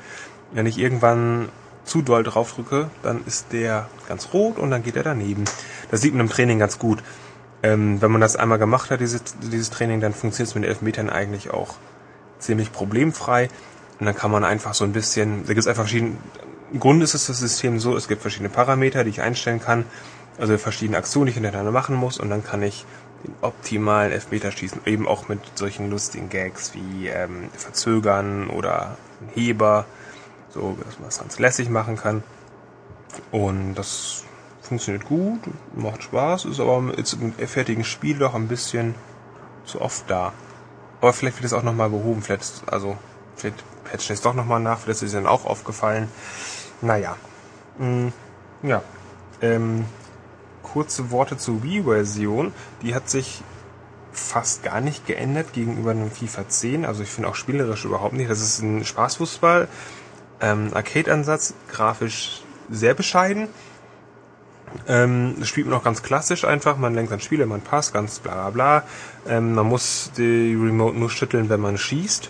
Wenn ich irgendwann zu doll drauf drücke, dann ist der ganz rot und dann geht er daneben. Das sieht man im Training ganz gut. Ähm, wenn man das einmal gemacht hat, dieses, dieses Training, dann funktioniert es mit den Elfmetern eigentlich auch ziemlich problemfrei. Und dann kann man einfach so ein bisschen, da gibt es einfach verschiedene, im Grunde ist es das System so, es gibt verschiedene Parameter, die ich einstellen kann, also verschiedene Aktionen, die ich hintereinander machen muss und dann kann ich den optimalen Elfmeter schießen, eben auch mit solchen lustigen Gags wie ähm, Verzögern oder Heber, so dass man das ganz lässig machen kann. Und das funktioniert gut, macht Spaß, ist aber jetzt im fertigen Spiel doch ein bisschen zu oft da. Aber vielleicht wird es auch nochmal behoben, vielleicht, also, vielleicht patchen es doch nochmal nach, vielleicht ist es dann auch aufgefallen. Naja. Mm, ja. Ähm, kurze Worte zur Wii-Version. Die hat sich fast gar nicht geändert gegenüber einem FIFA 10. Also ich finde auch spielerisch überhaupt nicht. Das ist ein Spaßfußball. Ähm, Arcade-Ansatz, grafisch sehr bescheiden. Ähm, das spielt man auch ganz klassisch einfach. Man lenkt an Spiele, man passt, ganz bla bla bla. Ähm, man muss die Remote nur schütteln, wenn man schießt.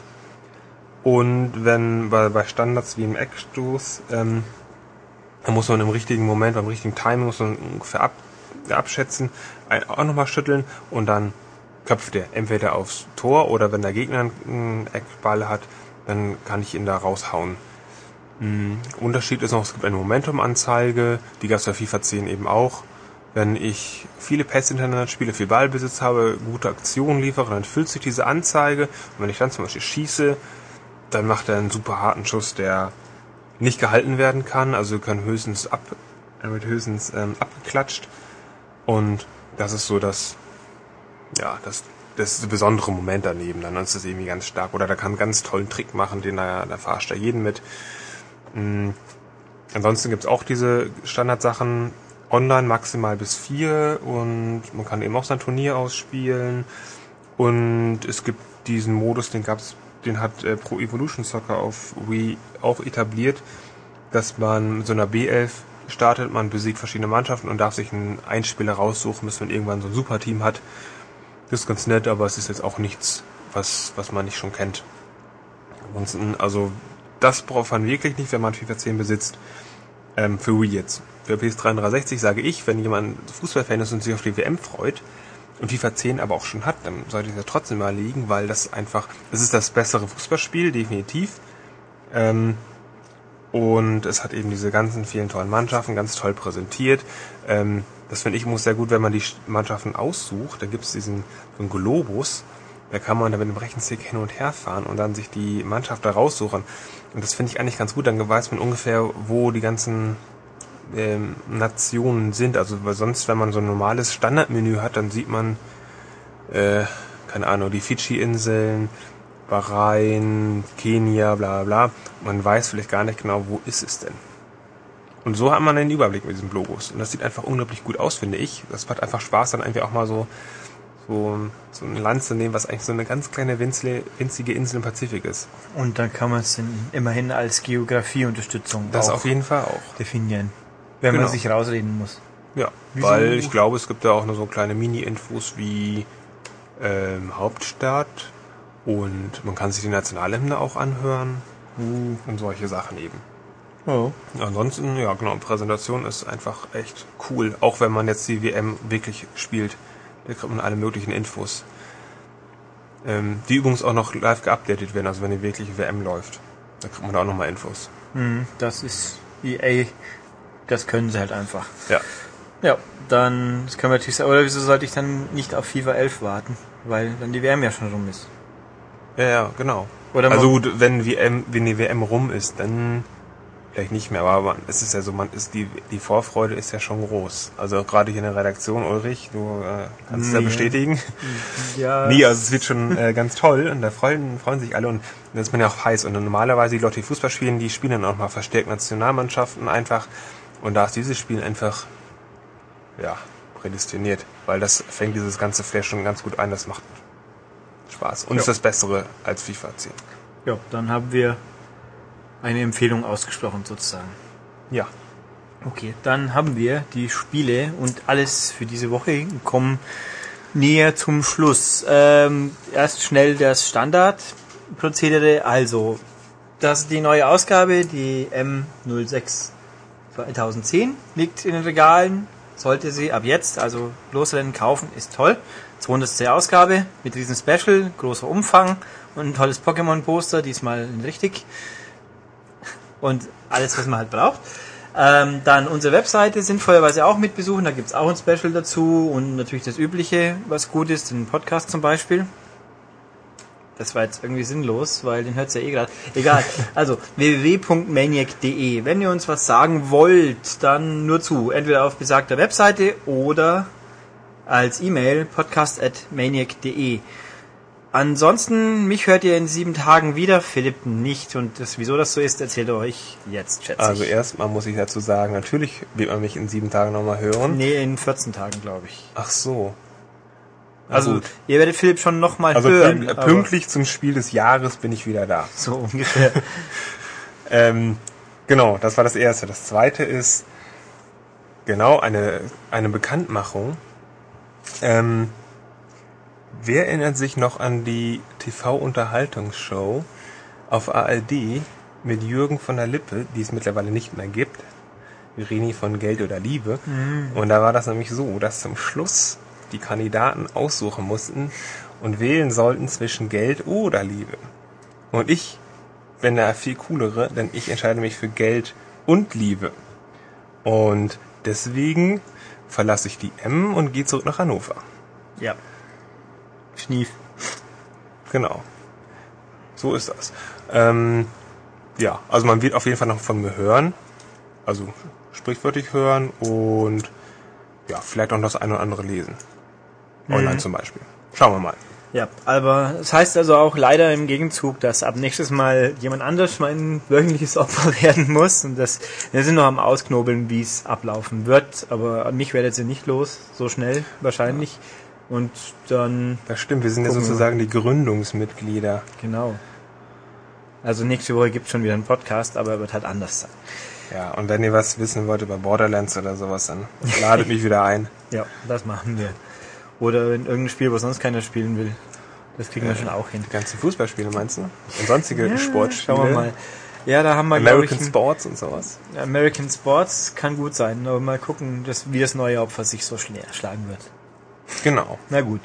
Und wenn bei, bei Standards wie im Eckstoß, ähm, da muss man im richtigen Moment, beim richtigen Timing muss man ungefähr ab, abschätzen, auch nochmal schütteln und dann köpft er entweder aufs Tor oder wenn der Gegner einen Eckball hat, dann kann ich ihn da raushauen. Mhm. Unterschied ist noch, es gibt eine Momentum-Anzeige, die gab es bei FIFA 10 eben auch. Wenn ich viele Pässe hintereinander spiele, viel Ballbesitz habe, gute Aktionen liefere, dann füllt sich diese Anzeige. Und wenn ich dann zum Beispiel schieße, dann macht er einen super harten Schuss, der nicht gehalten werden kann. Also kann höchstens ab, er wird höchstens ähm, abgeklatscht. Und das ist so das, ja, das, das besondere Moment daneben. Dann ist das irgendwie ganz stark. Oder da kann einen ganz tollen Trick machen, den da, da verarscht er jeden mit. Mhm. Ansonsten gibt's auch diese Standardsachen online maximal bis vier und man kann eben auch sein Turnier ausspielen. Und es gibt diesen Modus, den gab's, den hat äh, Pro Evolution Soccer auf Wii auch etabliert, dass man mit so einer B11 startet, man besiegt verschiedene Mannschaften und darf sich einen Einspieler raussuchen, bis man irgendwann so ein Superteam hat. Das ist ganz nett, aber es ist jetzt auch nichts, was, was man nicht schon kennt. Ansonsten, also das braucht man wirklich nicht, wenn man FIFA 10 besitzt. Ähm, für Wii jetzt. Für PS3 360 sage ich, wenn jemand Fußballfan ist und sich auf die WM freut und FIFA 10 aber auch schon hat, dann sollte es ja trotzdem mal liegen, weil das einfach, es ist das bessere Fußballspiel, definitiv. Ähm, und es hat eben diese ganzen vielen tollen Mannschaften, ganz toll präsentiert. Ähm, das finde ich muss sehr gut, wenn man die Mannschaften aussucht. Da gibt es diesen so einen Globus, da kann man da mit dem Rechenstick hin und her fahren und dann sich die Mannschaft da raussuchen. Und das finde ich eigentlich ganz gut, dann weiß man ungefähr, wo die ganzen ähm, Nationen sind. Also sonst, wenn man so ein normales Standardmenü hat, dann sieht man, äh, keine Ahnung, die Fidschi-Inseln, Bahrain, Kenia, bla bla bla. Man weiß vielleicht gar nicht genau, wo ist es denn. Und so hat man einen Überblick mit diesem Logos. Und das sieht einfach unglaublich gut aus, finde ich. Das macht einfach Spaß, dann irgendwie auch mal so so, so ein Land zu nehmen, was eigentlich so eine ganz kleine winzige, winzige Insel im Pazifik ist. Und dann kann man es immerhin als Geografieunterstützung das auf jeden Fall auch definieren, wenn genau. man sich rausreden muss. Ja, Wieso? weil ich glaube, es gibt da auch noch so kleine Mini-Infos wie ähm, Hauptstadt und man kann sich die Nationalhymne auch anhören und solche Sachen eben. Oh. Ansonsten, ja genau, Präsentation ist einfach echt cool, auch wenn man jetzt die WM wirklich spielt. Da kriegt man alle möglichen Infos. Ähm, die übrigens auch noch live geupdatet werden, also wenn die wirkliche WM läuft. Da kriegt man da auch nochmal Infos. Hm, das ist EA. Das können sie halt einfach. Ja. Ja, dann das können wir natürlich sagen. Oder wieso sollte ich dann nicht auf FIFA 11 warten? Weil dann die WM ja schon rum ist. Ja, ja, genau. Oder also gut, wenn, WM, wenn die WM rum ist, dann vielleicht nicht mehr, aber man, es ist ja so, man ist die, die Vorfreude ist ja schon groß. Also gerade hier in der Redaktion, Ulrich, du äh, kannst es ja Nee. bestätigen. Ja. Nee, also es wird schon äh, ganz toll und da freuen, freuen sich alle und da ist man ja auch heiß. Und normalerweise die Leute, die Fußball spielen, die spielen dann auch mal verstärkt Nationalmannschaften einfach. Und da ist dieses Spiel einfach, ja, prädestiniert. Weil das fängt dieses ganze Flash schon ganz gut ein, das macht Spaß. Und Ja. ist das Bessere als FIFA 10. ja, dann haben wir eine Empfehlung ausgesprochen sozusagen. Ja. Okay, dann haben wir die Spiele und alles für diese Woche kommen näher zum Schluss. Ähm, erst schnell das Standardprozedere. Also, das ist die neue Ausgabe, die M06 2010, liegt in den Regalen. Sollte sie ab jetzt, also losrennen, kaufen, ist toll. 200. Ausgabe mit diesem Special, großer Umfang und ein tolles Pokémon-Poster, diesmal richtig. Und alles, was man halt braucht. Ähm, dann unsere Webseite sinnvollerweise auch mit besuchen, da gibt's auch ein Special dazu und natürlich das Übliche, was gut ist, den Podcast zum Beispiel. Das war jetzt irgendwie sinnlos, weil den hört's ja eh gerade. Egal. Also www.maniac.de. Wenn ihr uns was sagen wollt, dann nur zu. Entweder auf besagter Webseite oder als E-Mail podcast.maniac.de. Ansonsten, mich hört ihr in sieben Tagen wieder, Philipp nicht. Und das, wieso das so ist, erzählt er euch jetzt, schätze Also ich. erstmal muss ich dazu sagen, natürlich wird man mich in sieben Tagen nochmal hören. Nee, in 14 Tagen, glaube ich. Ach so. Na Also, gut. ihr werdet Philipp schon nochmal Also hören. pünkt- pünktlich zum Spiel des Jahres bin ich wieder da. So ungefähr. Ähm, genau, das war das erste. Das zweite ist genau eine, eine Bekanntmachung. Ähm, wer erinnert sich noch an die TV-Unterhaltungsshow auf ARD mit Jürgen von der Lippe, die es mittlerweile nicht mehr gibt? Irini von Geld oder Liebe. Und da war das nämlich so, dass zum Schluss die Kandidaten aussuchen mussten und wählen sollten zwischen Geld oder Liebe. Und ich bin der viel coolere, denn ich entscheide mich für Geld und Liebe. Und deswegen verlasse ich die M und gehe zurück nach Hannover. ja. Schnief. Genau. So ist das. Ähm, ja, also man wird auf jeden Fall noch von mir hören. Also sprichwörtlich hören und ja, vielleicht auch das eine oder andere lesen. Online zum Beispiel. Schauen wir mal. Ja, aber es heißt also auch leider im Gegenzug, dass ab nächstes Mal jemand anders mein wöchentliches Opfer werden muss. Und das, wir sind noch am Ausknobeln, wie es ablaufen wird. Aber mich werdet ihr nicht los, so schnell wahrscheinlich. Und dann, Das stimmt, wir sind ja sozusagen die Gründungsmitglieder. genau. Also nächste Woche gibt es schon wieder einen Podcast, aber er wird halt anders sein. Ja, und wenn ihr was wissen wollt über Borderlands oder sowas, dann ladet mich wieder ein. Ja, das machen wir. Oder in irgendein Spiel, wo sonst keiner spielen will. Das kriegen wir schon auch hin. Die ganzen Fußballspiele meinst du? Und sonstige Sportspiele? Schauen wir mal. Ja, da haben wir, ich, American ein- Sports und sowas. American Sports kann gut sein, aber mal gucken, dass, wie das neue Opfer sich so schla schlagen wird. Genau. Na gut.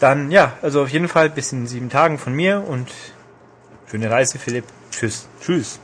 Dann, ja, also auf jeden Fall bis in sieben Tagen von mir und schöne Reise, Philipp. Tschüss. Tschüss.